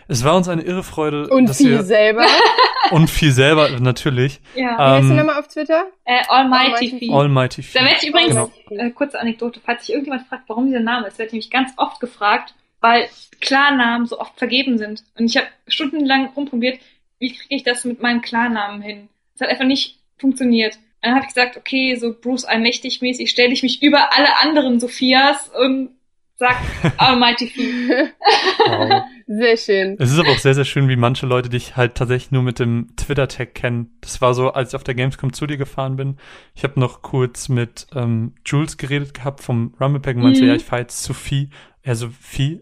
Es war uns eine irre Freude, Und dass viel ihr selber. und viel selber natürlich. Ja. Wie heißt du Ähm, nochmal auf Twitter? äh, Almighty Almighty Fee. Almighty Da werde ich übrigens, Genau. äh, kurze Anekdote, falls sich irgendjemand fragt, warum dieser Name ist, werde ich nämlich ganz oft gefragt, weil Klarnamen so oft vergeben sind. Und ich habe stundenlang rumprobiert, wie kriege ich das mit meinen Klarnamen hin. Es hat einfach nicht funktioniert. Dann habe ich gesagt, okay, so Bruce Allmächtig mäßig stelle ich mich über alle anderen Sophias und sag Almighty Fee. Wow. Sehr schön. Es ist aber auch sehr, sehr schön, wie manche Leute dich halt tatsächlich nur mit dem Twitter-Tag kennen. Das war so, als ich auf der Gamescom zu dir gefahren bin. Ich habe noch kurz mit ähm, Jules geredet gehabt vom Rumblepack und meinte, Mhm. ja, ich fahre jetzt zu Vieh. Er so, Vieh?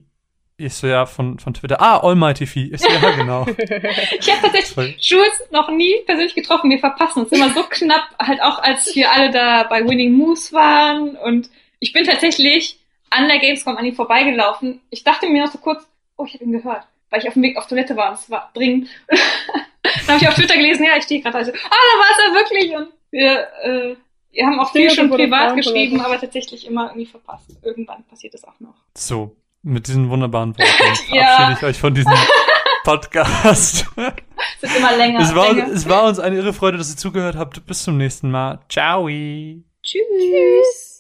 Ich so, ja, von, von Twitter. Ah, Almighty. Ich so, ja, genau. Ich habe tatsächlich. Jules noch nie persönlich getroffen. Wir verpassen uns immer so knapp, halt auch als wir alle da bei Winning Moves waren. Und ich bin tatsächlich an der Gamescom an ihm vorbeigelaufen. Ich dachte mir noch so kurz, oh, ich habe ihn gehört, weil ich auf dem Weg auf Toilette war und es war dringend. Dann habe ich auf Twitter gelesen, ja, ich stehe gerade. Also, ah, da war es ja wirklich. Und wir, äh, wir haben auch viel schon privat geschrieben, aber tatsächlich immer irgendwie verpasst. Irgendwann passiert es auch noch. So, mit diesen wunderbaren Worten Ja. verabschiede ich euch von diesem Podcast. Es wird immer länger. es, war, länger. es war uns eine irre Freude, dass ihr zugehört habt. Bis zum nächsten Mal. Ciao. Tschüss. Tschüss.